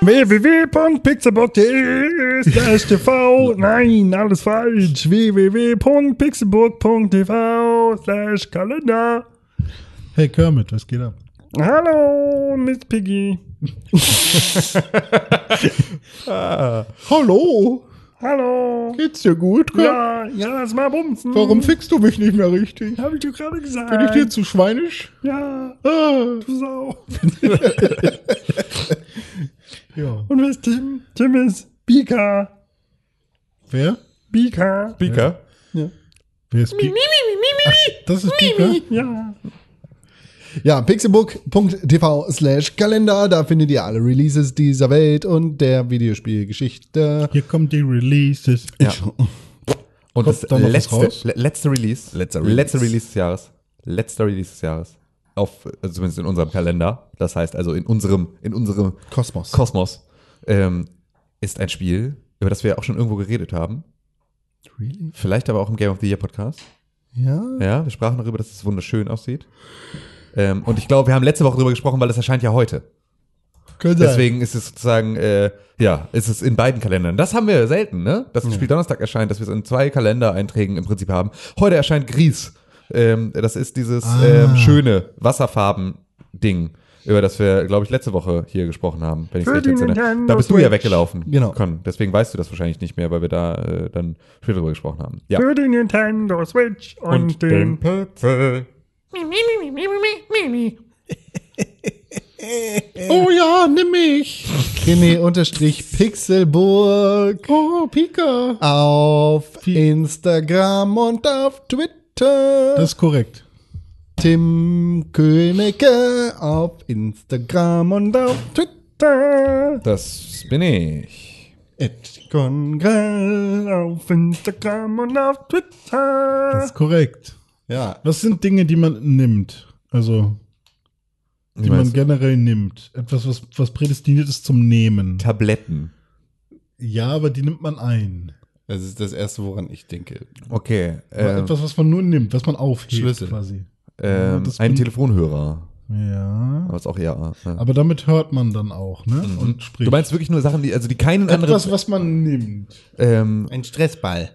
Speaker 7: www.pixelburg.de slash TV. Nein, alles falsch. www.pixelburg.tv slash Kalender.
Speaker 2: Hey Kermit, was geht ab?
Speaker 7: Hallo, Miss Piggy.
Speaker 1: Hallo,
Speaker 7: Hallo.
Speaker 1: geht's dir gut?
Speaker 7: Ja, ja, lass mal bumsen.
Speaker 1: Warum fickst du mich nicht mehr richtig?
Speaker 7: Hab ich dir gerade gesagt.
Speaker 1: Bin ich dir zu schweinisch?
Speaker 7: Ja,
Speaker 1: Ah.
Speaker 7: du Sau.
Speaker 2: Ja.
Speaker 7: Und wer ist Tim? Tim ist Bika.
Speaker 2: Wer?
Speaker 7: Bika.
Speaker 3: Speaker.
Speaker 2: Wer ist? Ach, das ist Pika?
Speaker 7: Ja.
Speaker 1: Ja, pixelbook.tv slash Kalender, da findet ihr alle Releases dieser Welt und der Videospielgeschichte.
Speaker 2: Hier kommen die Releases.
Speaker 3: Ja. Und
Speaker 2: Kommt
Speaker 3: das letzte, letzte Release,
Speaker 1: Letzter Release.
Speaker 3: letzte Release des Jahres, letzter Release des Jahres, auf, also zumindest in unserem Kalender, das heißt also in unserem, in unserem
Speaker 1: Kosmos.
Speaker 3: Kosmos, ähm, ist ein Spiel, über das wir auch schon irgendwo geredet haben.
Speaker 1: Really?
Speaker 3: Vielleicht aber auch im Game of the Year Podcast.
Speaker 1: Ja.
Speaker 3: Ja, wir sprachen darüber, dass es wunderschön aussieht. Ähm, und ich glaube, wir haben letzte Woche darüber gesprochen, weil es erscheint ja heute.
Speaker 1: Könnte sein.
Speaker 3: Deswegen ist es sozusagen, äh, ja, ist es in beiden Kalendern. Das haben wir selten, ne? Dass das Spiel Donnerstag erscheint, dass wir es in zwei Kalendereinträgen im Prinzip haben. Heute erscheint Gries. Ähm, das ist dieses ähm, schöne Wasserfarben-Ding, über das wir, glaube ich, letzte Woche hier gesprochen haben, wenn ich es recht.
Speaker 7: Nintendo
Speaker 3: Da bist du ja weggelaufen.
Speaker 1: Genau.
Speaker 3: Con. Deswegen weißt du das wahrscheinlich nicht mehr, weil wir da äh, dann später drüber gesprochen haben. Ja.
Speaker 7: Für die Nintendo Switch und, den.
Speaker 3: Pixel.
Speaker 1: Oh ja, nimm mich. René unterstrich Pixelburg. Oh, Pika. Auf Instagram und auf Twitter.
Speaker 2: Das ist korrekt.
Speaker 1: Tim Königke auf Instagram und auf Twitter.
Speaker 3: Das bin ich.
Speaker 1: Et Congress.
Speaker 7: Auf Instagram und auf
Speaker 2: Das
Speaker 7: Twitter.
Speaker 2: ist korrekt.
Speaker 1: Ja.
Speaker 2: Was sind Dinge, die man nimmt? Also, die man generell nimmt. Etwas, was, was prädestiniert ist zum Nehmen.
Speaker 3: Tabletten.
Speaker 2: Ja, aber die nimmt man ein.
Speaker 1: Das ist das Erste, woran ich denke.
Speaker 3: Okay. Ähm,
Speaker 2: Etwas, was man nur nimmt, was man aufhebt
Speaker 1: Schlüssel.
Speaker 2: quasi.
Speaker 3: ähm, ein Telefonhörer.
Speaker 2: Ja.
Speaker 3: Aber ist auch ja. ne?
Speaker 2: Aber damit hört man dann auch, ne? Und spricht.
Speaker 3: Du meinst wirklich nur Sachen, die, also die keinen anderen.
Speaker 2: etwas, was man nimmt.
Speaker 3: ähm,
Speaker 1: Ein Stressball.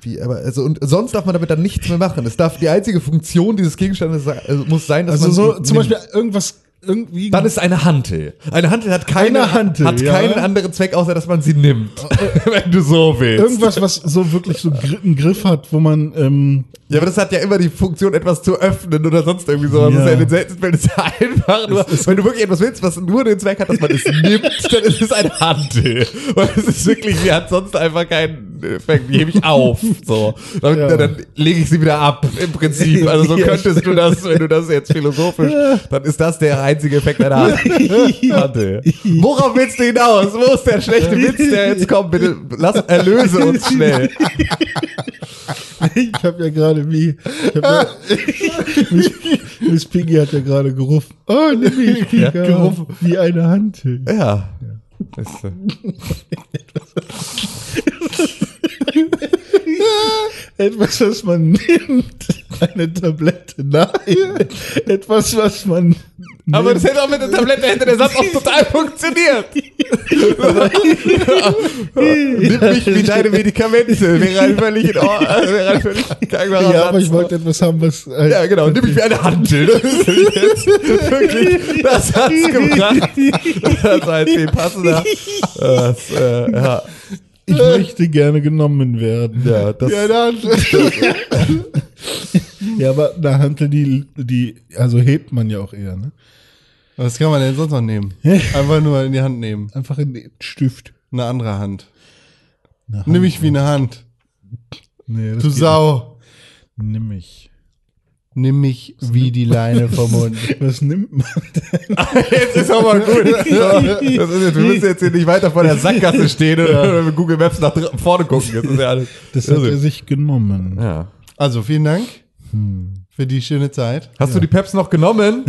Speaker 3: wie, aber, also, und sonst darf man damit dann nichts mehr machen. Es darf die einzige Funktion dieses Gegenstandes also muss sein, dass
Speaker 2: Also
Speaker 3: man.
Speaker 2: so
Speaker 3: ihn
Speaker 2: zum
Speaker 3: nimmt.
Speaker 2: Beispiel irgendwas irgendwie.
Speaker 3: Dann ist eine Hantel. Eine Hantel hat keine
Speaker 2: Eine Hantel,
Speaker 3: hat
Speaker 2: ja.
Speaker 3: keinen anderen Zweck, außer dass man sie nimmt. Wenn du so willst.
Speaker 2: irgendwas, was so wirklich so einen Griff hat, wo man ähm,
Speaker 3: Ja, aber das hat ja immer die Funktion, etwas zu öffnen oder sonst irgendwie so. Das
Speaker 2: Ja.
Speaker 3: ist ja in den seltensten Fällen ist ja einfach nur, wenn du wirklich etwas willst, was nur den Zweck hat, dass man es nimmt, dann ist es ein Hantel. Weil es ist wirklich, sie hat sonst einfach keinen Effekt. Die hebe ich auf. So. Dann,
Speaker 2: Ja.
Speaker 3: dann lege ich sie wieder ab, im Prinzip. Also so
Speaker 2: Ja,
Speaker 3: könntest du das, wenn du das jetzt philosophisch, dann ist das der einzige Effekt einer Hand. Hantel. Worauf willst du hinaus? Wo ist der schlechte Witz, der jetzt kommt? Bitte lass, erlöse uns schnell.
Speaker 2: ich habe ja gerade wie ja, Miss, Miss Piggy hat ja gerade gerufen. Oh, nimm mich, Pika.
Speaker 3: gerufen.
Speaker 2: Wie eine Hantel.
Speaker 3: Ja. Ist, äh,
Speaker 2: Etwas, was man nimmt. Eine Tablette. Nein. Etwas, was man.
Speaker 3: Aber das hätte auch mit der Tablette hätte der Satz auch total funktioniert. Nimm mich wie deine Medikamente. Wäre ein völlig in Ordnung. Wäre völlig gangbarer
Speaker 2: Ja, aber
Speaker 3: Satz.
Speaker 2: ich wollte etwas haben, was. Äh,
Speaker 3: ja, genau. Nimm mich wie eine Hantel. Das ist jetzt wirklich, das hat's gebracht. Das war jetzt viel passender. Das, äh, ja,
Speaker 2: Ich möchte gerne genommen werden.
Speaker 3: ja, das,
Speaker 1: Ja, dann.
Speaker 2: Ja, aber eine Hantel, die, die, also hebt man ja auch eher, ne?
Speaker 1: Was kann man denn sonst noch nehmen? Einfach nur in die Hand nehmen.
Speaker 2: Einfach in den Stift.
Speaker 1: Eine andere Hand.
Speaker 2: Eine
Speaker 1: Nimm
Speaker 2: Hand.
Speaker 1: mich wie eine Hand.
Speaker 2: Nee, das
Speaker 1: Du Sau.
Speaker 2: nicht. Nimm mich.
Speaker 1: Nimm mich wie die Leine vom Mund.
Speaker 2: Was nimmt man?
Speaker 3: Jetzt ist aber gut. Das ist jetzt, wir müssen jetzt hier nicht weiter vor der Sackgasse stehen oder mit Google Maps nach vorne gucken. Das ist ja alles.
Speaker 2: Das hat er sich genommen.
Speaker 3: Ja.
Speaker 1: Also, vielen Dank
Speaker 2: Hm.
Speaker 1: für die schöne Zeit.
Speaker 3: Hast du die Peps noch genommen?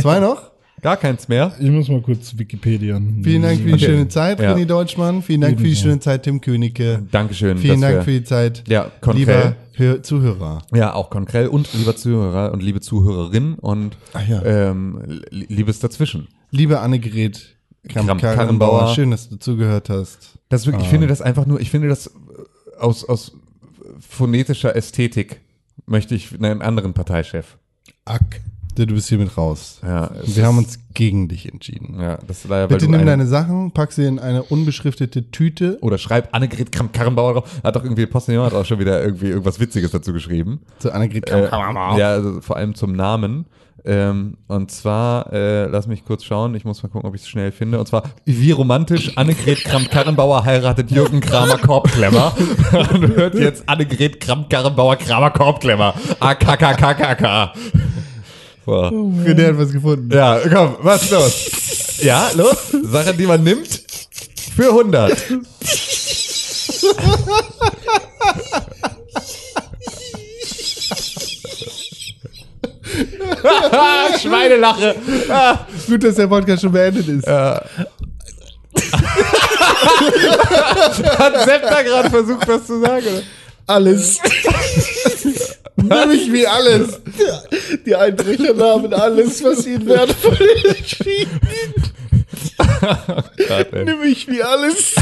Speaker 1: Zwei noch?
Speaker 3: Gar keins mehr.
Speaker 2: Ich muss mal kurz Wikipedia.
Speaker 1: Vielen Dank für die
Speaker 3: Okay.
Speaker 1: schöne Zeit,
Speaker 3: Ja.
Speaker 1: René Deutschmann. Vielen Dank für die schöne Zeit, Tim Königke.
Speaker 3: Dankeschön.
Speaker 1: Vielen Dank
Speaker 3: wir-
Speaker 1: für die Zeit,
Speaker 3: Ja, Konkrell.
Speaker 1: lieber Hör Zuhörer.
Speaker 3: Ja, auch Konkrell und lieber Zuhörer und liebe Zuhörerin und
Speaker 1: Ach ja.
Speaker 3: ähm, li- Liebes dazwischen.
Speaker 1: Liebe Annegret
Speaker 3: Kram-
Speaker 1: Kramp-Karrenbauer,
Speaker 3: Karrenbauer.
Speaker 1: schön, dass du zugehört hast.
Speaker 3: Das wirklich, ich finde das einfach nur, ich finde das äh, aus, aus phonetischer Ästhetik möchte ich einen anderen Parteichef.
Speaker 2: Ack.
Speaker 1: Du bist hiermit raus.
Speaker 3: Ja,
Speaker 1: Wir haben uns gegen dich entschieden.
Speaker 3: Ja, das ist leider,
Speaker 1: Bitte nimm
Speaker 3: eine-
Speaker 1: deine Sachen, pack sie in eine unbeschriftete Tüte.
Speaker 3: oder schreib Annegret Kram Karrenbauer drauf. Hat doch irgendwie Postillon hat auch schon wieder irgendwie irgendwas Witziges dazu geschrieben.
Speaker 1: Zu Annegret
Speaker 3: Äh,
Speaker 1: Kramp-Karrenbauer.
Speaker 3: ja, also vor allem zum Namen. Ähm, und zwar, äh, lass mich kurz schauen, ich muss mal gucken, ob ich es schnell finde. Und zwar, wie romantisch Annegret Kramp-Karrenbauer heiratet Jürgen Kramer Korbklemmer. und hört jetzt Annegret Kramp-Karrenbauer Kramer Korbklemmer. AKKKKK. So.
Speaker 1: René hat was gefunden.
Speaker 3: Ja, komm, was ist los? Ja, los? Sachen, die man nimmt für 100. Schweinelache. Ah,
Speaker 1: Gut, dass der Podcast schon beendet ist.
Speaker 3: Hat Sepp da gerade versucht, was zu sagen? Oder?
Speaker 2: Alles.
Speaker 1: Nämlich wie alles.
Speaker 2: Die Einbrecher nahmen alles, was ihnen wertvoll erschien.
Speaker 3: Grad, ey.
Speaker 2: Nämlich wie alles.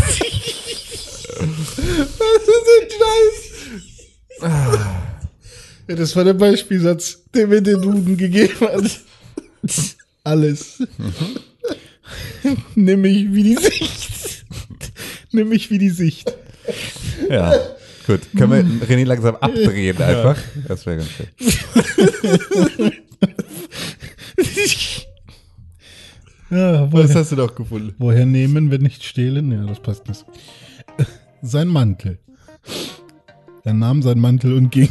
Speaker 2: Ja, das war der Beispielsatz, der mir den Duden gegeben hat. Alles. Nimm mich wie die Sicht. Nimm mich wie die Sicht.
Speaker 3: Ja, gut. Können wir René langsam abdrehen einfach? Das wäre ganz schön.
Speaker 2: Ja,
Speaker 1: Das
Speaker 2: woher,
Speaker 1: hast du doch gefunden.
Speaker 2: woher nehmen, wenn nicht stehlen? Ja, das passt nicht. Sein Mantel. Er nahm seinen Mantel und ging.